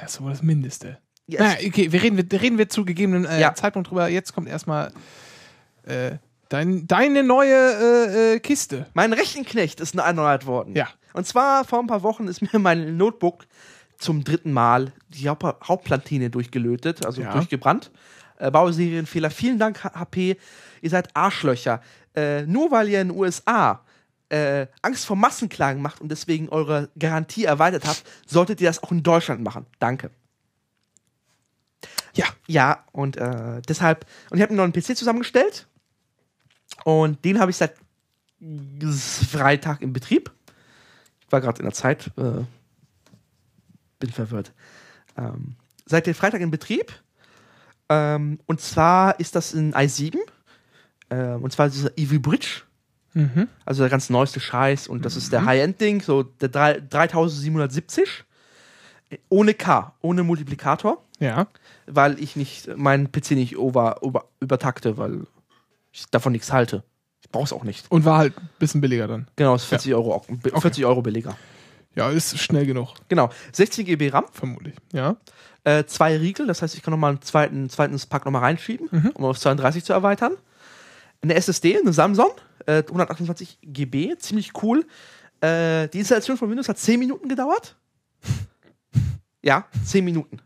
S1: das ist wohl das Mindeste.
S2: Ja,
S1: Naja, okay, wir reden, wir reden wir zu gegebenen äh,
S2: Ja.
S1: Zeitpunkt drüber. Jetzt kommt erstmal äh, dein, deine neue äh, äh, Kiste.
S2: Mein Rechenknecht ist erneuert worden.
S1: Ja.
S2: Und zwar vor ein paar Wochen ist mir mein Notebook zum dritten Mal die Haupt Hauptplatine durchgelötet, also
S1: Ja.
S2: durchgebrannt. Äh, Bauserienfehler. Vielen Dank, HP. Ihr seid Arschlöcher. Äh, nur weil ihr in den USA äh, Angst vor Massenklagen macht und deswegen eure Garantie erweitert habt, solltet ihr das auch in Deutschland machen. Danke.
S1: Ja.
S2: Ja, und äh, deshalb, und ich habe einen neuen PC zusammengestellt und den habe ich seit Freitag im Betrieb. Ich war gerade in der Zeit, äh, bin verwirrt. Ähm, seit dem Freitag in Betrieb. Ähm, und zwar ist das ein i7. Ähm, und zwar dieser Eevee Bridge.
S1: Mhm.
S2: Also der ganz neueste Scheiß. Und das ist der High-End-Ding, so der drei- 3770. Äh, Ohne K, ohne Multiplikator
S1: Ja.
S2: weil ich nicht meinen PC nicht over, over, übertakte, weil ich davon nichts halte. Ich brauch's auch nicht.
S1: Und war halt ein bisschen billiger dann.
S2: Genau, ist 40 Euro, auch- 40 Euro billiger.
S1: Ja, ist schnell genug,
S2: Genau, 16 GB RAM,
S1: vermutlich. Ja.
S2: äh, zwei Riegel, das heißt, ich kann nochmal einen zweiten, zweiten Pack nochmal reinschieben, um auf 32 zu erweitern. Eine SSD, eine Samsung, äh, 128 GB, ziemlich cool. Äh, die Installation von Windows hat 10 Minuten gedauert. Ja, 10 Minuten.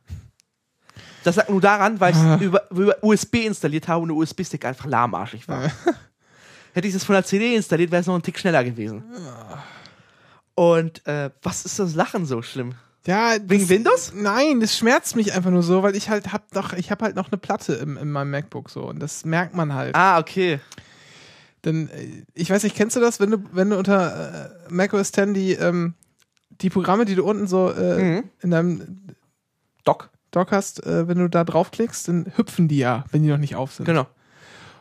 S2: Das lag nur daran, weil ich
S1: Ah.
S2: es über, über USB installiert habe und der USB-Stick einfach lahmarschig war. Hätte ich das von der CD installiert, wäre es noch ein Tick schneller gewesen. Und äh, was ist das Lachen so schlimm?
S1: Ja,
S2: Wegen
S1: das-
S2: Windows?
S1: Nein, das schmerzt mich einfach nur so, weil ich halt hab noch, ich habe halt noch eine Platte im, in meinem MacBook so und das merkt man halt.
S2: Ah, okay.
S1: Denn äh, ich weiß nicht, kennst du das, wenn du, wenn du unter äh, macOS 10 die, ähm, die Programme, die du unten so äh,
S2: Mhm.
S1: in deinem
S2: Doc.
S1: Dock hast, äh, wenn du da draufklickst, dann hüpfen die ja, wenn die noch nicht auf sind.
S2: Genau.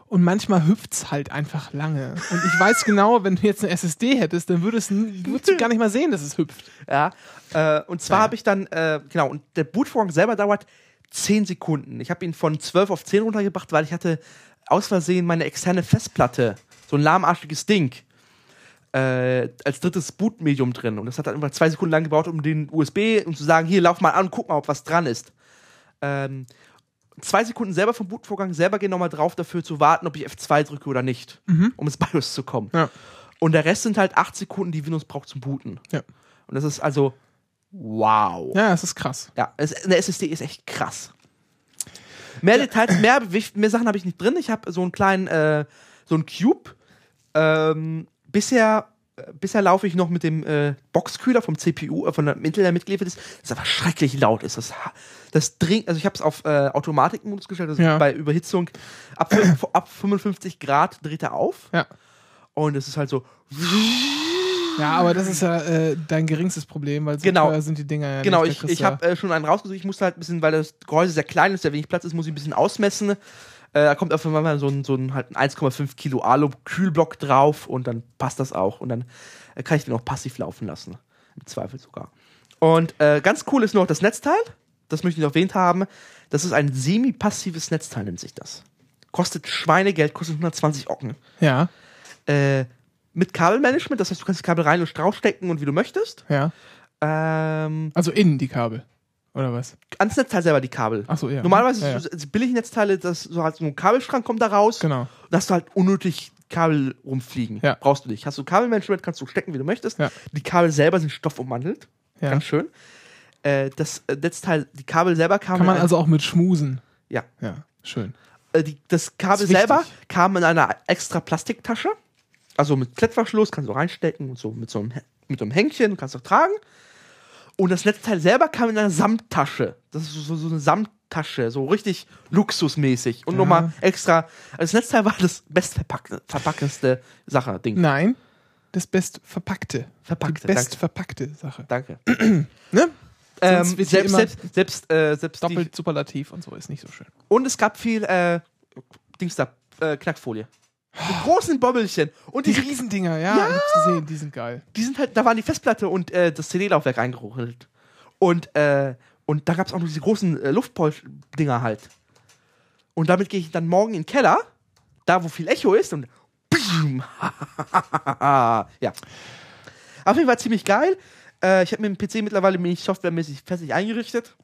S1: Und manchmal hüpft's halt einfach lange. Und ich weiß genau, wenn du jetzt eine SSD hättest, dann würdest, würdest du gar nicht mal sehen, dass es hüpft.
S2: Ja. Äh, und zwar
S1: Ja.
S2: habe ich dann, äh, genau, und der Bootvorgang selber dauert 10 Sekunden. Ich habe ihn von 12 auf 10 runtergebracht, weil ich hatte aus Versehen meine externe Festplatte, so ein lahmarschiges Ding, äh, als drittes Bootmedium drin. Und das hat dann immer zwei Sekunden lang gebraucht, um den USB, um zu sagen, hier, lauf mal an, guck mal, ob was dran ist. Ähm, zwei Sekunden selber vom Bootvorgang, selber gehen nochmal drauf, dafür zu warten, ob ich F2 drücke oder nicht, um ins BIOS zu kommen.
S1: Ja.
S2: Und der Rest sind halt acht Sekunden, die Windows braucht zum Booten.
S1: Ja.
S2: Und das ist also wow.
S1: Ja, es ist krass.
S2: Ja, es, eine SSD ist echt krass. Mehr Details, mehr, mehr Sachen habe ich nicht drin. Ich habe so einen kleinen, äh, so einen Cube. Ähm, bisher, äh, bisher laufe ich noch mit dem äh, Boxkühler vom CPU, äh, von der Intel, der mitgeliefert ist. Das aber schrecklich laut ist. Das, das dringt, also ich habe es auf äh, Automatikmodus gestellt, also
S1: Ja.
S2: bei Überhitzung ab, ab 55 Grad dreht er auf.
S1: Ja.
S2: Und es ist halt so,
S1: Ja, aber das ist ja äh, dein geringstes Problem, weil so
S2: Genau.
S1: teuer sind die Dinger ja
S2: Genau,
S1: nicht.
S2: ich, ich habe äh, schon einen rausgesucht. Ich musste halt ein bisschen, weil das Gehäuse sehr klein ist, sehr wenig Platz ist, muss ich ein bisschen ausmessen. Äh, da kommt auf einmal mal so ein, so ein, halt ein 1,5 Kilo Alu-Kühlblock drauf und dann passt das auch. Und dann äh, kann ich den auch passiv laufen lassen. Im Zweifel sogar. Und äh, ganz cool ist noch das Netzteil. Das möchte ich noch erwähnt haben. Das ist ein semi-passives Netzteil, nennt sich das. Kostet Schweinegeld, kostet 120 Ocken.
S1: Ja,
S2: Äh, mit Kabelmanagement, das heißt, du kannst das Kabel rein und rausstecken und wie du möchtest.
S1: ja.
S2: Ähm,
S1: Also innen die Kabel. Oder was?
S2: ans Netzteil selber die Kabel.
S1: Ach so, ja.
S2: Normalerweise
S1: ja, ja.
S2: so, billige Netzteile, das so halt so ein Kabelschrank kommt da raus.
S1: Genau.
S2: Und da hast du halt unnötig Kabel rumfliegen.
S1: Ja.
S2: Brauchst du nicht. Hast du Kabelmanagement, kannst du stecken, wie du möchtest.
S1: Ja.
S2: Die Kabel selber sind stoffumwandelt.
S1: Ja.
S2: Ganz schön. Äh, das äh, Netzteil, die Kabel selber kamen.
S1: Kann man also auch mit schmusen.
S2: ja.
S1: Ja, schön.
S2: Äh, die, das Kabel
S1: wichtig.
S2: selber kam in einer extra Plastiktasche. Also mit Klettverschluss, kannst du reinstecken und so mit so einem, mit so einem Hängchen, kannst du tragen. Und das Netzteil selber kam in einer Samttasche. Das ist so, so, eine Samttasche, so richtig luxusmäßig. Und
S1: Ja.
S2: nochmal extra. Also das Netzteil war das bestverpackte verpackendste Sache, Ding.
S1: Nein, das best verpackte. Die best
S2: danke.
S1: verpackte Sache.
S2: Danke.
S1: Ne?
S2: Ähm, selbst, selbst, selbst, äh, selbst
S1: Doppelt superlativ und so ist nicht so schön.
S2: Und es gab viel, äh, Dings da, äh, Knackfolie. Mit großen Bobbelchen. Und
S1: Die
S2: die,
S1: Riesendinger, ja,
S2: Ja.
S1: ich gesehen, die sind geil.
S2: die sind halt, da waren die Festplatte und äh, das CD-Laufwerk eingerollt. Und, äh, und da gab es auch noch diese großen äh, Luftpolsch-Dinger halt. Und damit gehe ich dann morgen in den Keller, da wo viel Echo ist und BIM! ja. Auf jeden Fall ziemlich geil. Äh, ich habe mit dem PC mittlerweile mich softwaremäßig fest eingerichtet.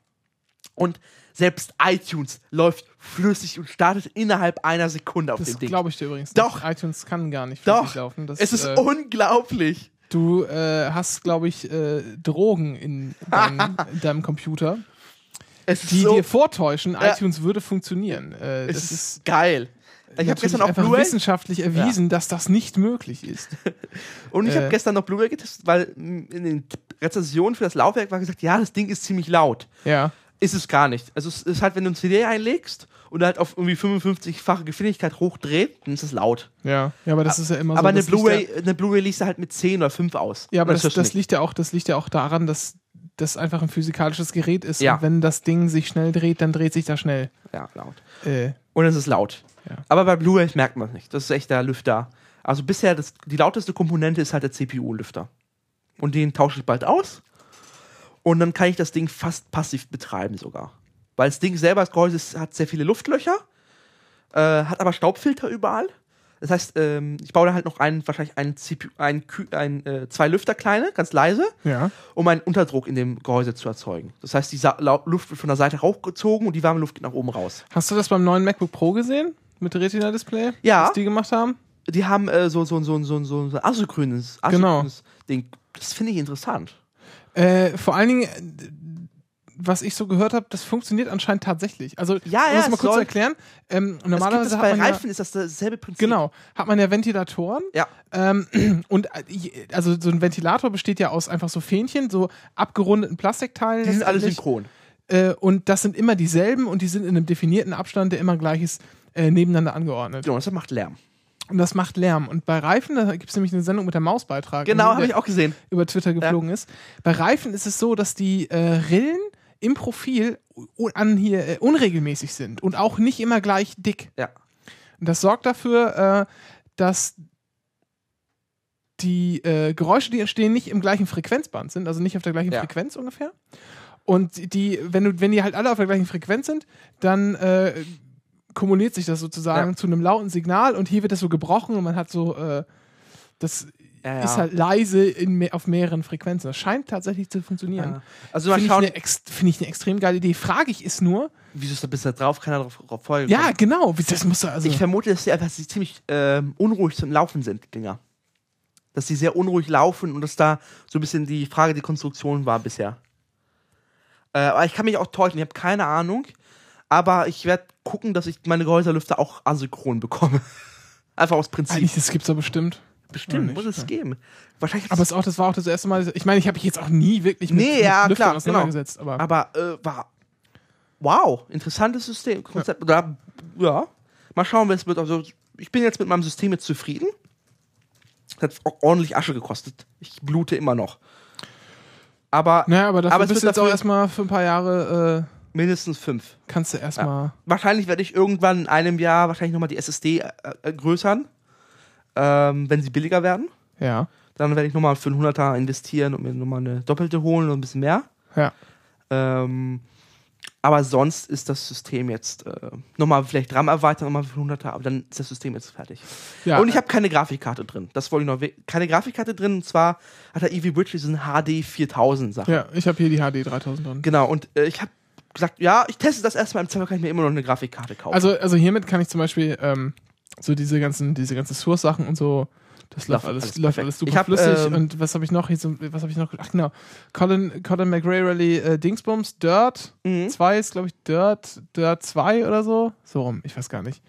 S2: Und selbst iTunes läuft flüssig und startet innerhalb einer Sekunde auf
S1: Das
S2: dem Ding.
S1: glaube ich dir übrigens
S2: Doch.
S1: nicht. iTunes kann gar nicht
S2: Doch,
S1: flüssig laufen. Das,
S2: es ist
S1: äh,
S2: unglaublich.
S1: Du äh, hast, glaube ich, äh, Drogen in, dein, in deinem Computer,
S2: Es
S1: die
S2: so,
S1: dir vortäuschen,
S2: Ja.
S1: iTunes würde funktionieren. Äh,
S2: es
S1: das
S2: ist,
S1: ist
S2: geil. Ich habe gestern auch
S1: einfach
S2: Blu-ray
S1: wissenschaftlich erwiesen, dass das nicht möglich ist.
S2: und ich
S1: äh,
S2: habe gestern noch Blu-ray getestet, weil in den Rezensionen für das Laufwerk war gesagt, ja, das Ding ist ziemlich laut.
S1: Ja.
S2: Ist es gar nicht. Also es ist halt, wenn du ein CD einlegst und halt auf irgendwie 55-fache Geschwindigkeit hochdreht, dann ist es laut.
S1: Ja, ja, aber das ist ja immer so.
S2: aber eine
S1: das
S2: Blu-ray, eine Blu-ray liest du halt mit 10 oder 5 aus.
S1: Ja, aber das, das,
S2: nicht.
S1: liegt ja auch, das liegt ja auch daran, dass das einfach ein physikalisches Gerät ist.
S2: Ja.
S1: Und wenn das Ding sich schnell dreht, dann dreht sich das schnell.
S2: Ja, laut.
S1: Äh,
S2: Und es ist laut.
S1: Ja.
S2: Aber bei Blu-ray merkt man es nicht. Das ist echt der Lüfter. Also bisher, das, die lauteste Komponente ist halt der CPU-Lüfter. Und den tausche ich bald aus. Und dann kann ich das Ding fast passiv betreiben sogar. Weil das Ding selber, das Gehäuse ist, hat sehr viele Luftlöcher, äh, hat aber Staubfilter überall. Das heißt, ähm, ich baue da halt noch einen, wahrscheinlich einen CPU, einen, Kü- ein, äh, zwei Lüfter kleine, ganz leise,
S1: ja.
S2: um einen Unterdruck in dem Gehäuse zu erzeugen. Das heißt, die Sa Luft wird von der Seite raufgezogen und die warme Luft geht nach oben raus.
S1: Hast du das beim neuen MacBook Pro gesehen? Mit Retina-Display?
S2: Ja.
S1: Was die gemacht haben?
S2: die haben äh, so, so, so, so, so, so asynchrones,
S1: Genau.
S2: asynchrones Ding. Das finde ich interessant.
S1: Äh, vor allen Dingen, äh, was ich so gehört habe, das funktioniert anscheinend tatsächlich. Also,
S2: Ja,
S1: um
S2: ja,
S1: das mal kurz erklären. Ähm,
S2: Das
S1: normalerweise hat
S2: bei
S1: man ja,
S2: Reifen ist das dasselbe Prinzip.
S1: Genau, hat man ja Ventilatoren.
S2: Ja.
S1: Ähm, und äh, also so ein Ventilator besteht ja aus einfach so Fähnchen, so abgerundeten Plastikteilen.
S2: Die sind alle synchron.
S1: Äh, und das sind immer dieselben und die sind in einem definierten Abstand, der immer gleich ist, äh, nebeneinander angeordnet.
S2: Genau, das macht Lärm.
S1: Und das macht Lärm. Und bei Reifen, da gibt es nämlich eine Sendung mit der Mausbeitrag,
S2: Genau,
S1: der
S2: habe ich auch gesehen.
S1: über Twitter geflogen ist. Bei Reifen ist es so, dass die äh, Rillen im Profil an hier äh, unregelmäßig sind und auch nicht immer gleich dick.
S2: Ja.
S1: Und das sorgt dafür, äh, dass die äh, Geräusche, die entstehen, nicht im gleichen Frequenzband sind, also nicht auf der gleichen
S2: Ja.
S1: Frequenz ungefähr. Und die, wenn du, wenn die halt alle auf der gleichen Frequenz sind, dann äh, kumuliert sich das sozusagen
S2: Ja.
S1: zu einem lauten Signal und hier wird das so gebrochen und man hat so äh, das
S2: Ja, ja.
S1: ist halt leise in, auf mehreren Frequenzen. Das scheint tatsächlich zu funktionieren.
S2: Also mal
S1: Finde ich, finde ich eine extrem geile Idee. Frage ich ist nur,
S2: wieso ist da bisher drauf, keiner drauf, drauf folgen
S1: ja, genau, das muss also,
S2: Ich vermute, dass die einfach ziemlich ähm, unruhig zum Laufen sind, die Dinger. Dass die sehr unruhig laufen und dass da so ein bisschen die Frage der Konstruktion war bisher. Äh, aber ich kann mich auch täuschen, ich habe keine Ahnung. Aber ich werde gucken, dass ich meine Gehäuserlüfter auch asynchron bekomme. Einfach aus Prinzip.
S1: eigentlich, das gibt's doch bestimmt.
S2: Bestimmt,
S1: nicht,
S2: muss es
S1: ja.
S2: geben. Wahrscheinlich
S1: Aber es auch, das war auch das erste Mal, ich meine, ich habe mich jetzt auch nie wirklich mit,
S2: Nee, ja,
S1: Lüftern
S2: klar,
S1: auseinandergesetzt, aber
S2: Aber äh, war. Wow, interessantes System. Konzept. Oder, ja. Mal schauen, wie es wird. Also, ich bin jetzt mit meinem System jetzt zufrieden. Hat auch ordentlich Asche gekostet. Ich blute immer noch. Aber
S1: naja, aber dafür
S2: Aber es
S1: bist du jetzt auch erstmal für ein paar Jahre,
S2: mindestens fünf.
S1: äh, kannst du erstmal,
S2: Wahrscheinlich werde ich irgendwann in einem Jahr wahrscheinlich nochmal die SSD äh, äh, größern. Ähm, wenn sie billiger werden.
S1: ja.
S2: Dann werde ich nochmal für einen 100er investieren und mir nochmal eine doppelte holen und ein bisschen mehr.
S1: ja.
S2: Ähm, aber sonst ist das System jetzt äh, nochmal vielleicht RAM erweitern, nochmal für 100er, aber dann ist das System jetzt fertig.
S1: ja.
S2: und ich habe keine Grafikkarte drin. Das wollte ich noch. Keine Grafikkarte drin, und zwar hat der Eevee Bridge diesen HD 4000 Sachen.
S1: Ja, ich habe hier die HD 3000 drin.
S2: Genau, und äh, ich habe gesagt, ja, ich teste das erstmal, im Zweifel kann ich mir immer noch eine Grafikkarte kaufen.
S1: Also, also hiermit kann ich zum Beispiel ähm, so diese ganzen, diese ganzen Source-Sachen und so, das läuft alles,
S2: alles
S1: läuft alles super
S2: hab,
S1: flüssig.
S2: ähm,
S1: und was habe ich noch? Hier so, was habe ich noch? Ach genau, Colin, Colin McRae Rally äh, Dingsbums, Dirt
S2: Mhm.
S1: 2 ist, glaube ich, Dirt, Dirt 2 oder so. So rum, ich weiß gar nicht.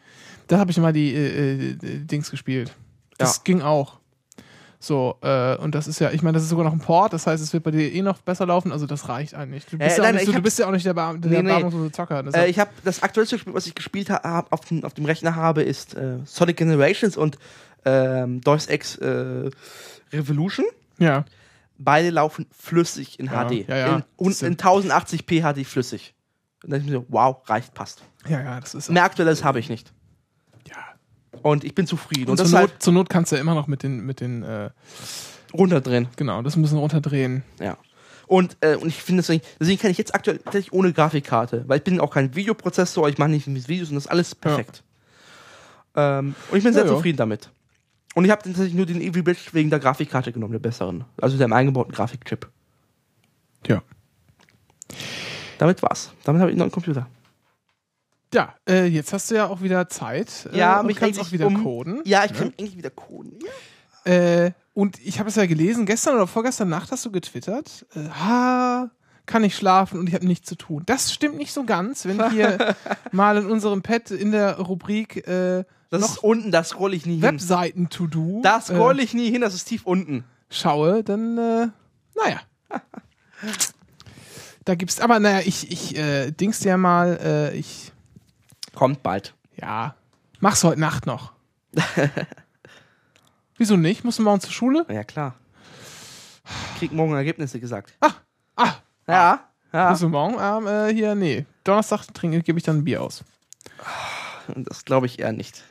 S1: Da habe ich mal die äh, äh, Dings gespielt. Das
S2: Ja.
S1: ging auch. So, äh, und das ist ja, ich meine, das ist sogar noch ein Port, das heißt, es wird bei dir eh noch besser laufen, also das reicht eigentlich. Du bist,
S2: Äh,
S1: ja, auch
S2: nein,
S1: nicht,
S2: ich
S1: so, du bist ja auch nicht der, der
S2: Nee, nee.
S1: barmungslose Zocker.
S2: äh, ich habe das aktuellste Spiel, was ich gespielt habe, auf, dem- auf dem Rechner habe, ist äh, Sonic Generations und ähm, Deus Ex äh, Revolution.
S1: ja.
S2: Beide laufen flüssig in
S1: Ja,
S2: HD.
S1: ja, ja.
S2: In, und in 1080p HD flüssig. Und dann ist mir so, wow, reicht, passt.
S1: Ja, ja, das ist.
S2: Mehr aktuelles habe ich nicht.
S1: Ja.
S2: Und ich bin zufrieden.
S1: Und
S2: Und,
S1: zur Not,
S2: halt
S1: zur Not kannst du ja immer noch mit den, mit den, äh,
S2: runterdrehen.
S1: genau, das müssen runterdrehen.
S2: Ja. Und, äh, und ich finde deswegen, deswegen kann ich jetzt aktuell tatsächlich ohne Grafikkarte, weil ich bin auch kein Videoprozessor, ich mache nicht mit Videos und das ist alles perfekt. Ähm, und ich bin sehr
S1: Ja, ja.
S2: zufrieden damit. Und ich habe tatsächlich nur den Eevee Bridge wegen der Grafikkarte genommen, der besseren. Also dem eingebauten Grafikchip.
S1: Ja.
S2: Damit war's. Damit habe ich noch einen Computer.
S1: Ja, äh, jetzt hast du ja auch wieder Zeit. Äh,
S2: Ja,
S1: und
S2: mich
S1: kannst auch wieder
S2: um-
S1: coden.
S2: Ja, ich kann eigentlich wieder coden. Ja.
S1: Äh, und ich habe es ja gelesen, gestern oder vorgestern Nacht hast du getwittert, äh, ha, kann ich schlafen und ich habe nichts zu tun. Das stimmt nicht so ganz, wenn hier mal in unserem Pad in der Rubrik äh,
S2: Das
S1: noch
S2: ist unten, das scroll ich nie hin.
S1: Webseiten-to-do
S2: Da scroll ich nie hin, das ist tief unten.
S1: schaue, dann, äh, naja. Da gibt's, aber naja, ich, ich äh, dings dir mal, ich,
S2: Kommt bald.
S1: ja, mach's heute Nacht noch. Wieso nicht? Musst du morgen zur Schule?
S2: Ja, klar. Krieg morgen Ergebnisse gesagt.
S1: Ah,
S2: Ja, ja.
S1: musst du morgen ähm, äh, hier, nee, Donnerstag trinke, gebe ich dann ein Bier aus.
S2: Das glaube ich eher nicht.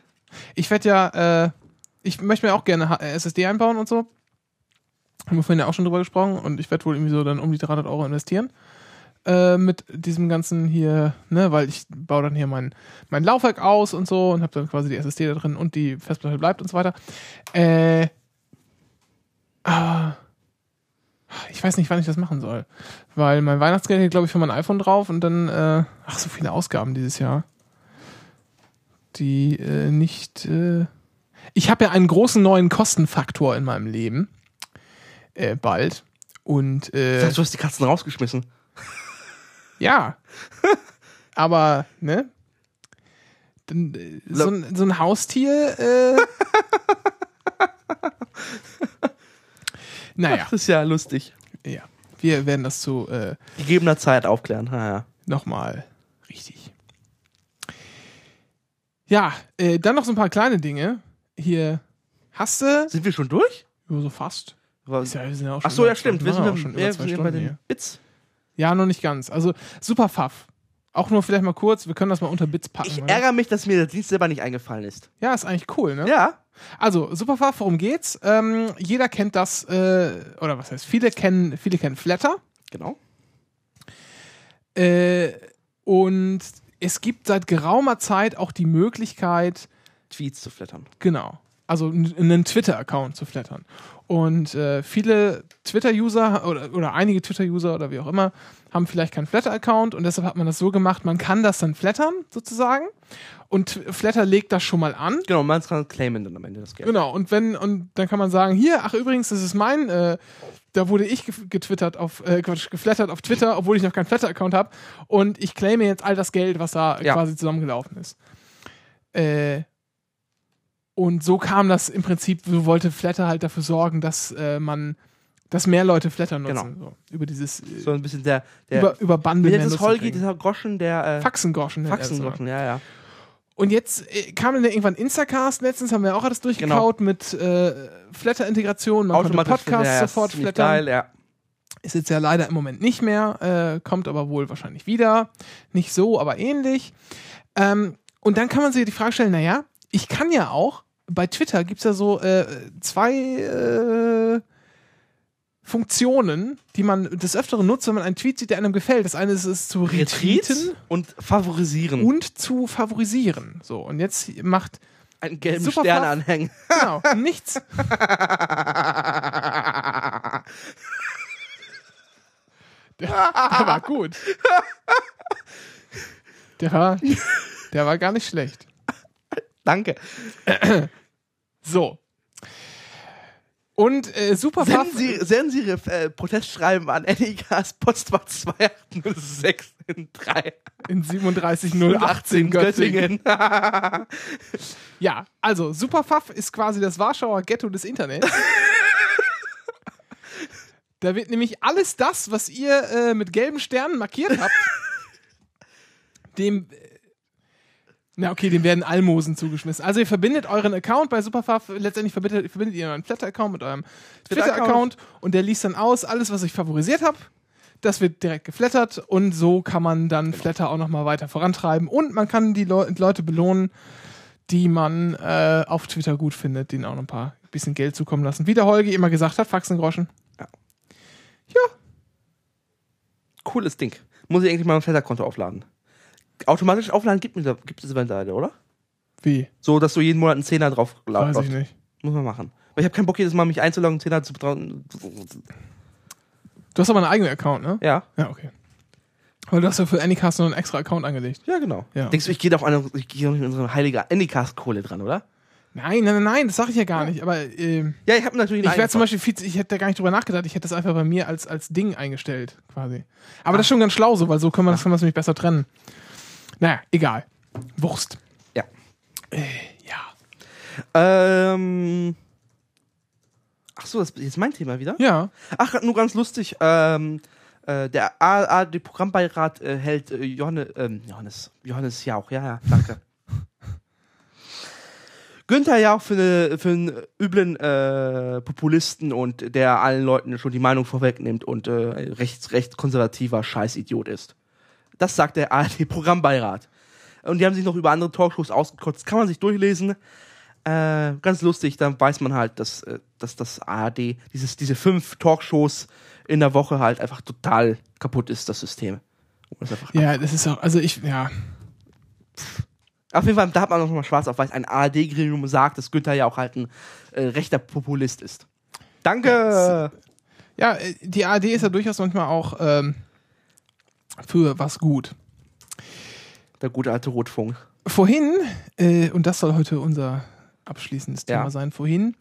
S1: Ich werde ja, äh, ich möchte mir auch gerne SSD einbauen und so. Haben wir vorhin ja auch schon drüber gesprochen und ich werde wohl irgendwie so dann um die 300 Euro investieren. Äh, mit diesem ganzen hier, ne, weil ich baue dann hier mein, mein Laufwerk aus und so und habe dann quasi die SSD da drin und die Festplatte bleibt und so weiter. Äh, ah, ich weiß nicht, wann ich das machen soll. Weil mein Weihnachtsgeld geht, glaube ich, für mein iPhone drauf und dann, äh, ach, so viele Ausgaben dieses Jahr. Die äh, nicht. Äh ich habe ja einen großen neuen Kostenfaktor in meinem Leben. Äh, bald. Und äh,
S2: dachte, du hast die Katzen rausgeschmissen.
S1: Ja. Aber, ne? Äh, so, ein, so ein Haustier. Äh, naja,
S2: Das ist ja lustig.
S1: ja. Wir werden das zu äh,
S2: Gegebener Zeit aufklären. Ja, ja.
S1: nochmal richtig. Ja, äh, dann noch so ein paar kleine Dinge. Hier hast du.
S2: Sind wir schon durch?
S1: Ja, so fast. Ist ja, wir sind ja auch
S2: Ach
S1: schon
S2: so, ja, stimmt. Wir sind,
S1: auch
S2: ja-
S1: schon
S2: wir
S1: über zwei
S2: ja bei
S1: Stunden
S2: den
S1: hier.
S2: Bits.
S1: Ja, noch nicht ganz. Also super Pfaff. Auch nur vielleicht mal kurz, wir können das mal unter Bits packen.
S2: Ich ärgere mich, dass mir der Dienst selber nicht eingefallen ist.
S1: Ja, ist eigentlich cool, ne?
S2: Ja.
S1: Also, super Pfaff, worum geht's? Ähm, jeder kennt das, äh, oder was heißt, viele kennen, viele kennen Flatter.
S2: Genau.
S1: Äh, und es gibt seit geraumer Zeit auch die Möglichkeit,
S2: Tweets zu flattern.
S1: Genau. Also einen Twitter-Account zu flattern. Und äh, viele Twitter-User oder, oder einige Twitter-User oder wie auch immer haben vielleicht keinen Flatter-Account und deshalb hat man das so gemacht, man kann das dann flattern sozusagen und Flatter legt das schon mal an.
S2: Genau, man kann claimen dann am Ende das Geld.
S1: Genau, und wenn, und dann kann man sagen, hier, ach übrigens, das ist mein, äh, da wurde ich ge- getwittert auf, äh, Quatsch, geflattert auf Twitter, obwohl ich noch keinen Flatter-Account habe und ich claime jetzt all das Geld, was da
S2: Ja.
S1: quasi zusammengelaufen ist. Äh, und so kam das im Prinzip, so wollte Flatter halt dafür sorgen, dass äh, man, dass mehr Leute Flatter nutzen. So, über dieses, äh,
S2: So ein bisschen der, der
S1: über, über Bande
S2: wie
S1: Nutzen
S2: Holgi, dieser Groschen, der äh,
S1: Faxengroschen.
S2: Faxengroschen, ja, ja.
S1: Und jetzt äh, kam dann irgendwann Instacast, letztens haben wir auch alles durchgekaut mit äh, Flatter-Integration, man konnte Podcasts
S2: ja,
S1: sofort flattern.
S2: Geil, ja.
S1: Ist jetzt ja leider im Moment nicht mehr, äh, kommt aber wohl wahrscheinlich wieder. Nicht so, aber ähnlich. Ähm, und dann kann man sich die Frage stellen, naja, ich kann ja auch, bei Twitter gibt es ja so äh, zwei äh, Funktionen, die man des Öfteren nutzt, wenn man einen Tweet sieht, der einem gefällt. Das eine ist es zu retweeten
S2: Retweeten und favorisieren.
S1: und zu favorisieren. So, und jetzt macht
S2: einen gelben
S1: Super
S2: Stern anhängen.
S1: genau nichts. Der, der war gut. Der war, der war gar nicht schlecht.
S2: Danke.
S1: So. Und äh, super
S2: Senden Sie, senden Sie Ihre äh, Protestschreiben an NIKs Postfach 2806 in 3
S1: in 37018 Göttingen.
S2: Göttingen.
S1: Ja, also Superpfaff ist quasi das Warschauer Ghetto des Internets. da wird nämlich alles das, was ihr äh, mit gelben Sternen markiert habt, dem. Na, okay, dem werden Almosen zugeschmissen. Also, ihr verbindet euren Account bei Superpfaff, letztendlich verbindet, verbindet ihr euren Flatter-Account mit eurem Twitter-Account und der liest dann aus, alles, was ich favorisiert habe. Das wird direkt geflattert und so kann man dann Flatter auch nochmal weiter vorantreiben und man kann die Leu Leute belohnen, die man äh, auf Twitter gut findet, denen auch noch ein paar bisschen Geld zukommen lassen. Wie der Holgi immer gesagt hat, Faxengroschen.
S2: Cooles Ding. Muss ich eigentlich mal ein Flatterkonto aufladen. Automatisch aufladen gibt es gibt es eventuell, oder?
S1: Wie?
S2: So, dass du jeden Monat einen Zehner drauf
S1: Weiß ich nicht.
S2: Muss man machen. Weil ich habe keinen Bock, jedes Mal mich einzuloggen, Zehner zu betrauen.
S1: Du hast aber einen eigenen Account, ne?
S2: Ja.
S1: Ja, okay. Weil du hast ja für Anycast noch einen extra Account angelegt.
S2: Ja, genau.
S1: Ja.
S2: Denkst du, ich gehe doch eine, ich gehe doch nicht mit unserer heilige Anycast-Kohle dran, oder?
S1: Nein, nein, nein, nein, das sage ich ja gar nicht. Aber ähm,
S2: Ja, ich habe natürlich
S1: ich wäre zum Beispiel viel, ich hätte da gar nicht drüber nachgedacht, ich hätte das einfach bei mir als, als Ding eingestellt, quasi. Aber das ist schon ganz schlau so, weil so kann man das, kann man das nämlich besser trennen. Naja, egal. Wurst.
S2: Ja.
S1: Äh, ja.
S2: Ähm. Ach so, das ist jetzt mein Thema wieder?
S1: Ja.
S2: Ach, nur ganz lustig. Ähm, äh, der ARD-Programmbeirat äh, hält äh, Johannes, ähm, Johannes, Johannes Jauch, ja, ja, danke. Günther Jauch für, eine, für einen üblen äh, Populisten und der allen Leuten schon die Meinung vorwegnimmt und äh, rechts, rechtskonservativer Scheißidiot ist. Das sagt der ARD-Programmbeirat. Und die haben sich noch über andere Talkshows ausgekotzt. Kann man sich durchlesen. Äh, ganz lustig, dann weiß man halt, dass, äh, dass das ARD, dieses, diese fünf Talkshows in der Woche halt einfach total kaputt ist, das System. Das
S1: Ja, das ist auch, also ich, ja.
S2: Auf jeden Fall, da hat man noch mal schwarz auf weiß, ein ARD-Gremium sagt, dass Günther ja auch halt ein äh, rechter Populist ist. Danke!
S1: Ja, äh, die ARD ist ja durchaus manchmal auch ähm, für was gut.
S2: Der gute alte Rotfunk.
S1: Vorhin, äh, und das soll heute unser abschließendes Thema
S2: Ja.
S1: sein, vorhin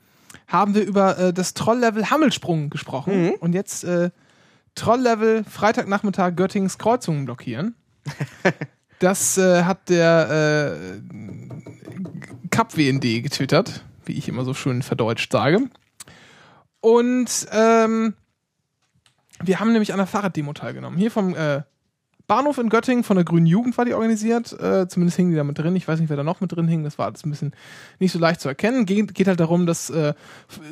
S1: haben wir über äh, das Troll-Level Hammelsprung gesprochen.
S2: Mhm.
S1: Und jetzt äh, Troll-Level Freitagnachmittag Göttingens Kreuzungen blockieren. das äh, hat der äh, Cup-WND getwittert, wie ich immer so schön verdeutscht sage. Und ähm, wir haben nämlich an der Fahrraddemo teilgenommen. Hier vom äh, Bahnhof in Göttingen von der Grünen Jugend war die organisiert. Äh, zumindest hingen die da mit drin. Ich weiß nicht, wer da noch mit drin hing. Das war alles ein bisschen nicht so leicht zu erkennen. Geht, geht halt darum, dass äh,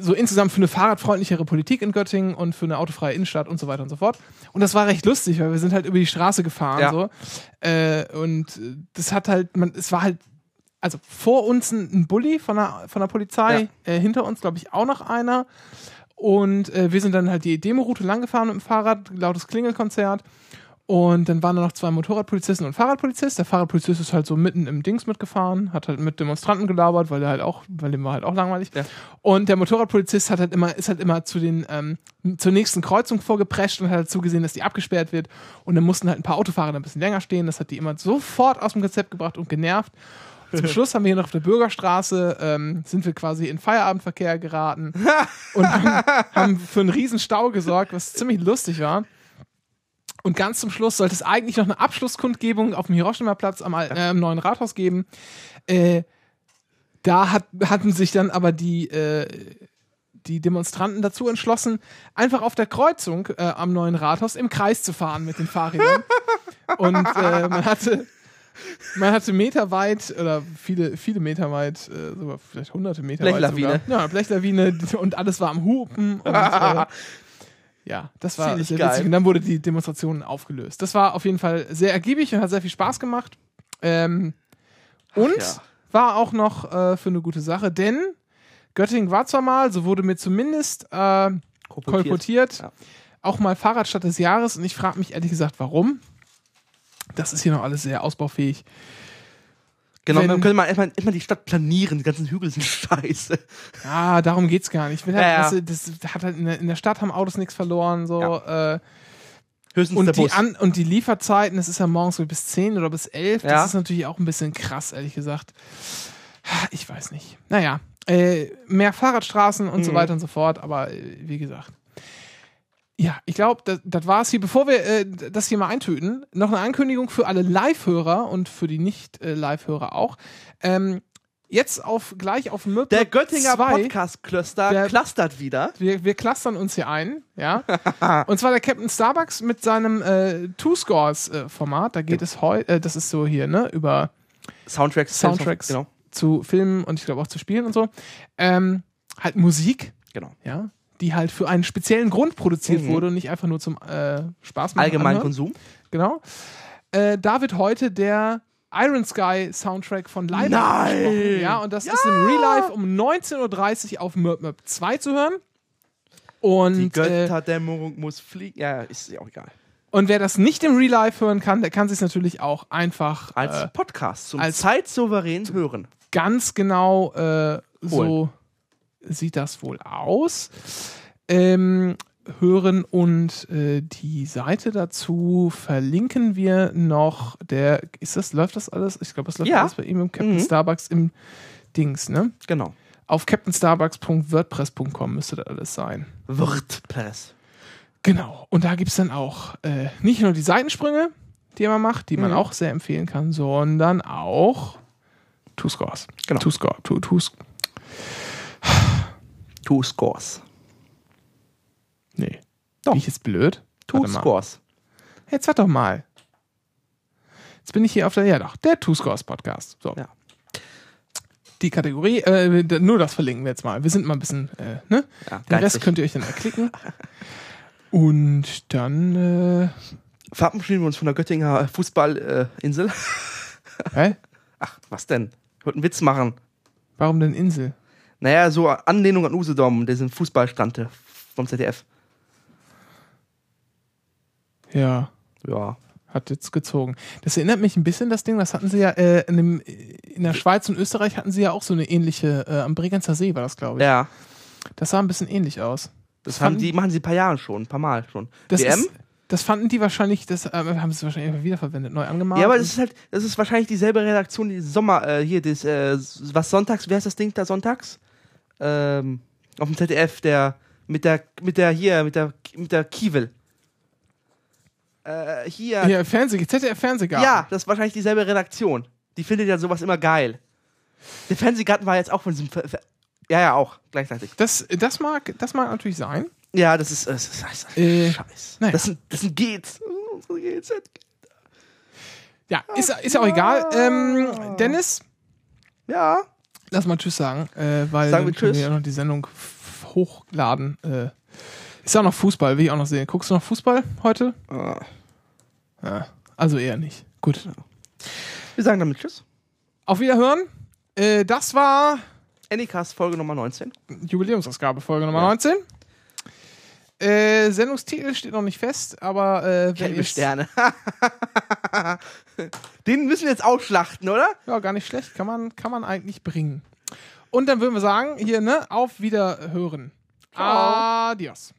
S1: so insgesamt für eine fahrradfreundlichere Politik in Göttingen und für eine autofreie Innenstadt und so weiter und so fort. Und das war recht lustig, weil wir sind halt über die Straße gefahren
S2: Ja.
S1: so. Äh, und das hat halt, man, es war halt also vor uns ein, ein Bulli von der, von der Polizei, äh, hinter uns, glaube ich, auch noch einer. Und äh, wir sind dann halt die Demo-Route langgefahren mit dem Fahrrad, lautes Klingelkonzert. Und dann waren da noch zwei Motorradpolizisten und Fahrradpolizist. Der Fahrradpolizist ist halt so mitten im Dings mitgefahren, hat halt mit Demonstranten gelabert, weil er halt auch, weil dem war halt auch langweilig.
S2: Ja.
S1: Und der Motorradpolizist hat halt immer, ist halt immer zu den, ähm, zur nächsten Kreuzung vorgeprescht und hat halt zugesehen, dass die abgesperrt wird. Und dann mussten halt ein paar Autofahrer ein bisschen länger stehen. Das hat die immer sofort aus dem Konzept gebracht und genervt. Zum Schluss haben wir hier noch auf der Bürgerstraße, ähm, sind wir quasi in Feierabendverkehr geraten und haben, haben für einen riesen Stau gesorgt, was ziemlich lustig war. Und ganz zum Schluss sollte es eigentlich noch eine Abschlusskundgebung auf dem Hiroshima-Platz am, Al- äh, neuen Rathaus geben. Äh, da hat, hatten sich dann aber die, äh, die Demonstranten dazu entschlossen, einfach auf der Kreuzung äh, am neuen Rathaus im Kreis zu fahren mit den Fahrrädern. Und äh, man hatte. Man hatte meterweit oder viele, viele Meter weit, äh, sogar vielleicht hunderte Meter
S2: Blechlawine.
S1: weit sogar. Ja, Blechlawine und alles war am Hupen. Und, ja, das war sehr
S2: geil.
S1: witzig. Und dann wurde die Demonstration aufgelöst. Das war auf jeden Fall sehr ergiebig und hat sehr viel Spaß gemacht. Ähm, und
S2: ja.
S1: war auch noch äh, für eine gute Sache, denn Göttingen war zwar mal, so wurde mir zumindest äh, kolportiert,
S2: Ja.
S1: auch mal Fahrradstadt des Jahres und ich frage mich ehrlich gesagt, warum. Das ist hier noch alles sehr ausbaufähig.
S2: Genau,
S1: Wenn-
S2: dann könnte man erstmal, erstmal die Stadt planieren. Die ganzen Hügel sind scheiße.
S1: Ah, darum geht's gar nicht. Ich will halt,
S2: Ja, ja.
S1: du, das hat halt in, der, in der Stadt haben Autos nichts verloren, so. Äh,
S2: Höchstens
S1: und,
S2: der
S1: die
S2: Bus.
S1: An und die Lieferzeiten, das ist ja morgens so bis 10 oder bis 11.
S2: Ja.
S1: Das ist natürlich auch ein bisschen krass, ehrlich gesagt. Ich weiß nicht. Naja, äh, mehr Fahrradstraßen und so
S2: Mhm.
S1: weiter und so fort, aber äh, wie gesagt. Ja, ich glaube, das, das war's hier. Bevor wir äh, das hier mal eintöten, noch eine Ankündigung für alle Live-Hörer und für die Nicht-Live-Hörer auch. Ähm, jetzt auf gleich auf Möb
S2: der Göttinger
S1: 2.
S2: Podcast-Cluster clustert wieder.
S1: Wir, wir clustern uns hier ein, ja. Und zwar der Captain Starbucks mit seinem äh, Two-Scores-Format. da geht es heute, äh, das ist so hier, ne, über
S2: Soundtracks.
S1: Soundtracks
S2: Genau.
S1: zu Filmen und ich glaube auch zu Spielen und so. Ähm, halt Musik,
S2: genau.
S1: ja, die halt für einen speziellen Grund produziert
S2: Mhm.
S1: wurde und nicht einfach nur zum äh, Spaß machen.
S2: Allgemeinen
S1: anhören.
S2: Konsum.
S1: Genau. Äh, da wird heute der Iron Sky Soundtrack von Leiber
S2: Nein!
S1: Ja, und das ist im Real Life um 19.30 Uhr auf Möp Möp 2 zu hören.
S2: Die
S1: Und, äh,
S2: Götterdämmerung muss fliegen. Ja, ist ja auch egal.
S1: und wer das nicht im Real Life hören kann, der kann sich natürlich auch einfach
S2: Als
S1: äh,
S2: Podcast zum
S1: als-
S2: zeitsouverän hören.
S1: ganz genau äh, so sieht das wohl aus. Ähm, hören und äh, die Seite dazu verlinken wir noch. Der ist das läuft das alles? Ich glaube, das läuft
S2: Ja.
S1: alles bei ihm im Captain
S2: Mhm.
S1: Starbucks im Dings, ne?
S2: Genau.
S1: Auf captainstarbucks.wordpress.com müsste das alles sein.
S2: WordPress.
S1: Genau. Und da gibt es dann auch äh, nicht nur die Seitensprünge, die man macht, die man
S2: Mhm.
S1: auch sehr empfehlen kann, sondern auch Two Scores.
S2: Genau.
S1: Two Score. Two, two,
S2: Two Scores.
S1: nee.
S2: Doch.
S1: Bin ich jetzt blöd?
S2: Two. Scores.
S1: Jetzt warte doch mal. Jetzt bin ich hier auf der, ja doch, der Two Scores Podcast. So.
S2: Ja.
S1: Die Kategorie, äh, nur das verlinken wir jetzt mal. Wir sind mal ein bisschen, äh, ne?
S2: Ja,
S1: Den Rest könnt ihr euch dann erklicken. Und dann, äh,
S2: Verabschieden wir uns von der Göttinger Fußballinsel.
S1: hä?
S2: Ach, was denn? Ich wollte einen Witz machen.
S1: Warum denn Insel?
S2: Naja, so Anlehnung an Usedom, diesen Fußballstand vom ZDF.
S1: Ja.
S2: Ja.
S1: Hat jetzt gezogen. Das erinnert mich ein bisschen, das Ding, das hatten sie ja äh, in, dem, in der Schweiz und Österreich hatten sie ja auch so eine ähnliche, äh, am Bregenzer See war das, glaube ich.
S2: Ja.
S1: Das sah ein bisschen ähnlich aus.
S2: Das haben
S1: fanden-
S2: die, machen sie ein paar Jahre schon, ein paar Mal schon.
S1: Das
S2: WM?
S1: Ist, das fanden die wahrscheinlich, das äh, haben sie wahrscheinlich wiederverwendet, neu angemalt.
S2: Ja, aber das ist halt, das ist wahrscheinlich dieselbe Redaktion, die Sommer, äh, hier, das, äh, was sonntags, wer ist das Ding da sonntags? Ähm, auf dem ZDF, der, mit der, mit der, hier, mit der, mit der Kiewel. Äh, hier.
S1: Hier, Fernseh, ZDF Fernsehgarten.
S2: Ja, das ist wahrscheinlich dieselbe Redaktion. Die findet ja sowas immer geil. Der Fernsehgarten war jetzt auch von diesem, Ver Ver ja, ja, auch, gleichzeitig.
S1: Das, das, mag, das mag natürlich sein.
S2: Ja, das ist, das ist, das ist
S1: Äh,
S2: Scheiß.
S1: naja.
S2: Das sind, das sind Gates. Unsere GZ.
S1: Ja, ist, ist ja auch egal. Ähm, Dennis,
S2: Ja.
S1: Lass mal Tschüss sagen, äh, weil
S2: Sagen wir Tschüss.
S1: wir ja noch die Sendung hochladen. Äh, ist ja auch noch Fußball, will ich auch noch sehen. Guckst du noch Fußball heute?
S2: Ah.
S1: Ja, also eher nicht. Gut.
S2: Wir sagen damit Tschüss.
S1: Auf Wiederhören. Äh, das war
S2: Anycast Folge Nummer 19.
S1: Jubiläumsausgabe, Folge Nummer
S2: Ja.
S1: 19. Äh, Sendungstitel steht noch nicht fest, aber äh,
S2: Gelbe Sterne. Den müssen wir jetzt ausschlachten, oder?
S1: Ja, gar nicht schlecht. Kann man, kann man eigentlich bringen. Und dann würden wir sagen, hier, ne, auf Wiederhören.
S2: Ciao.
S1: Adios.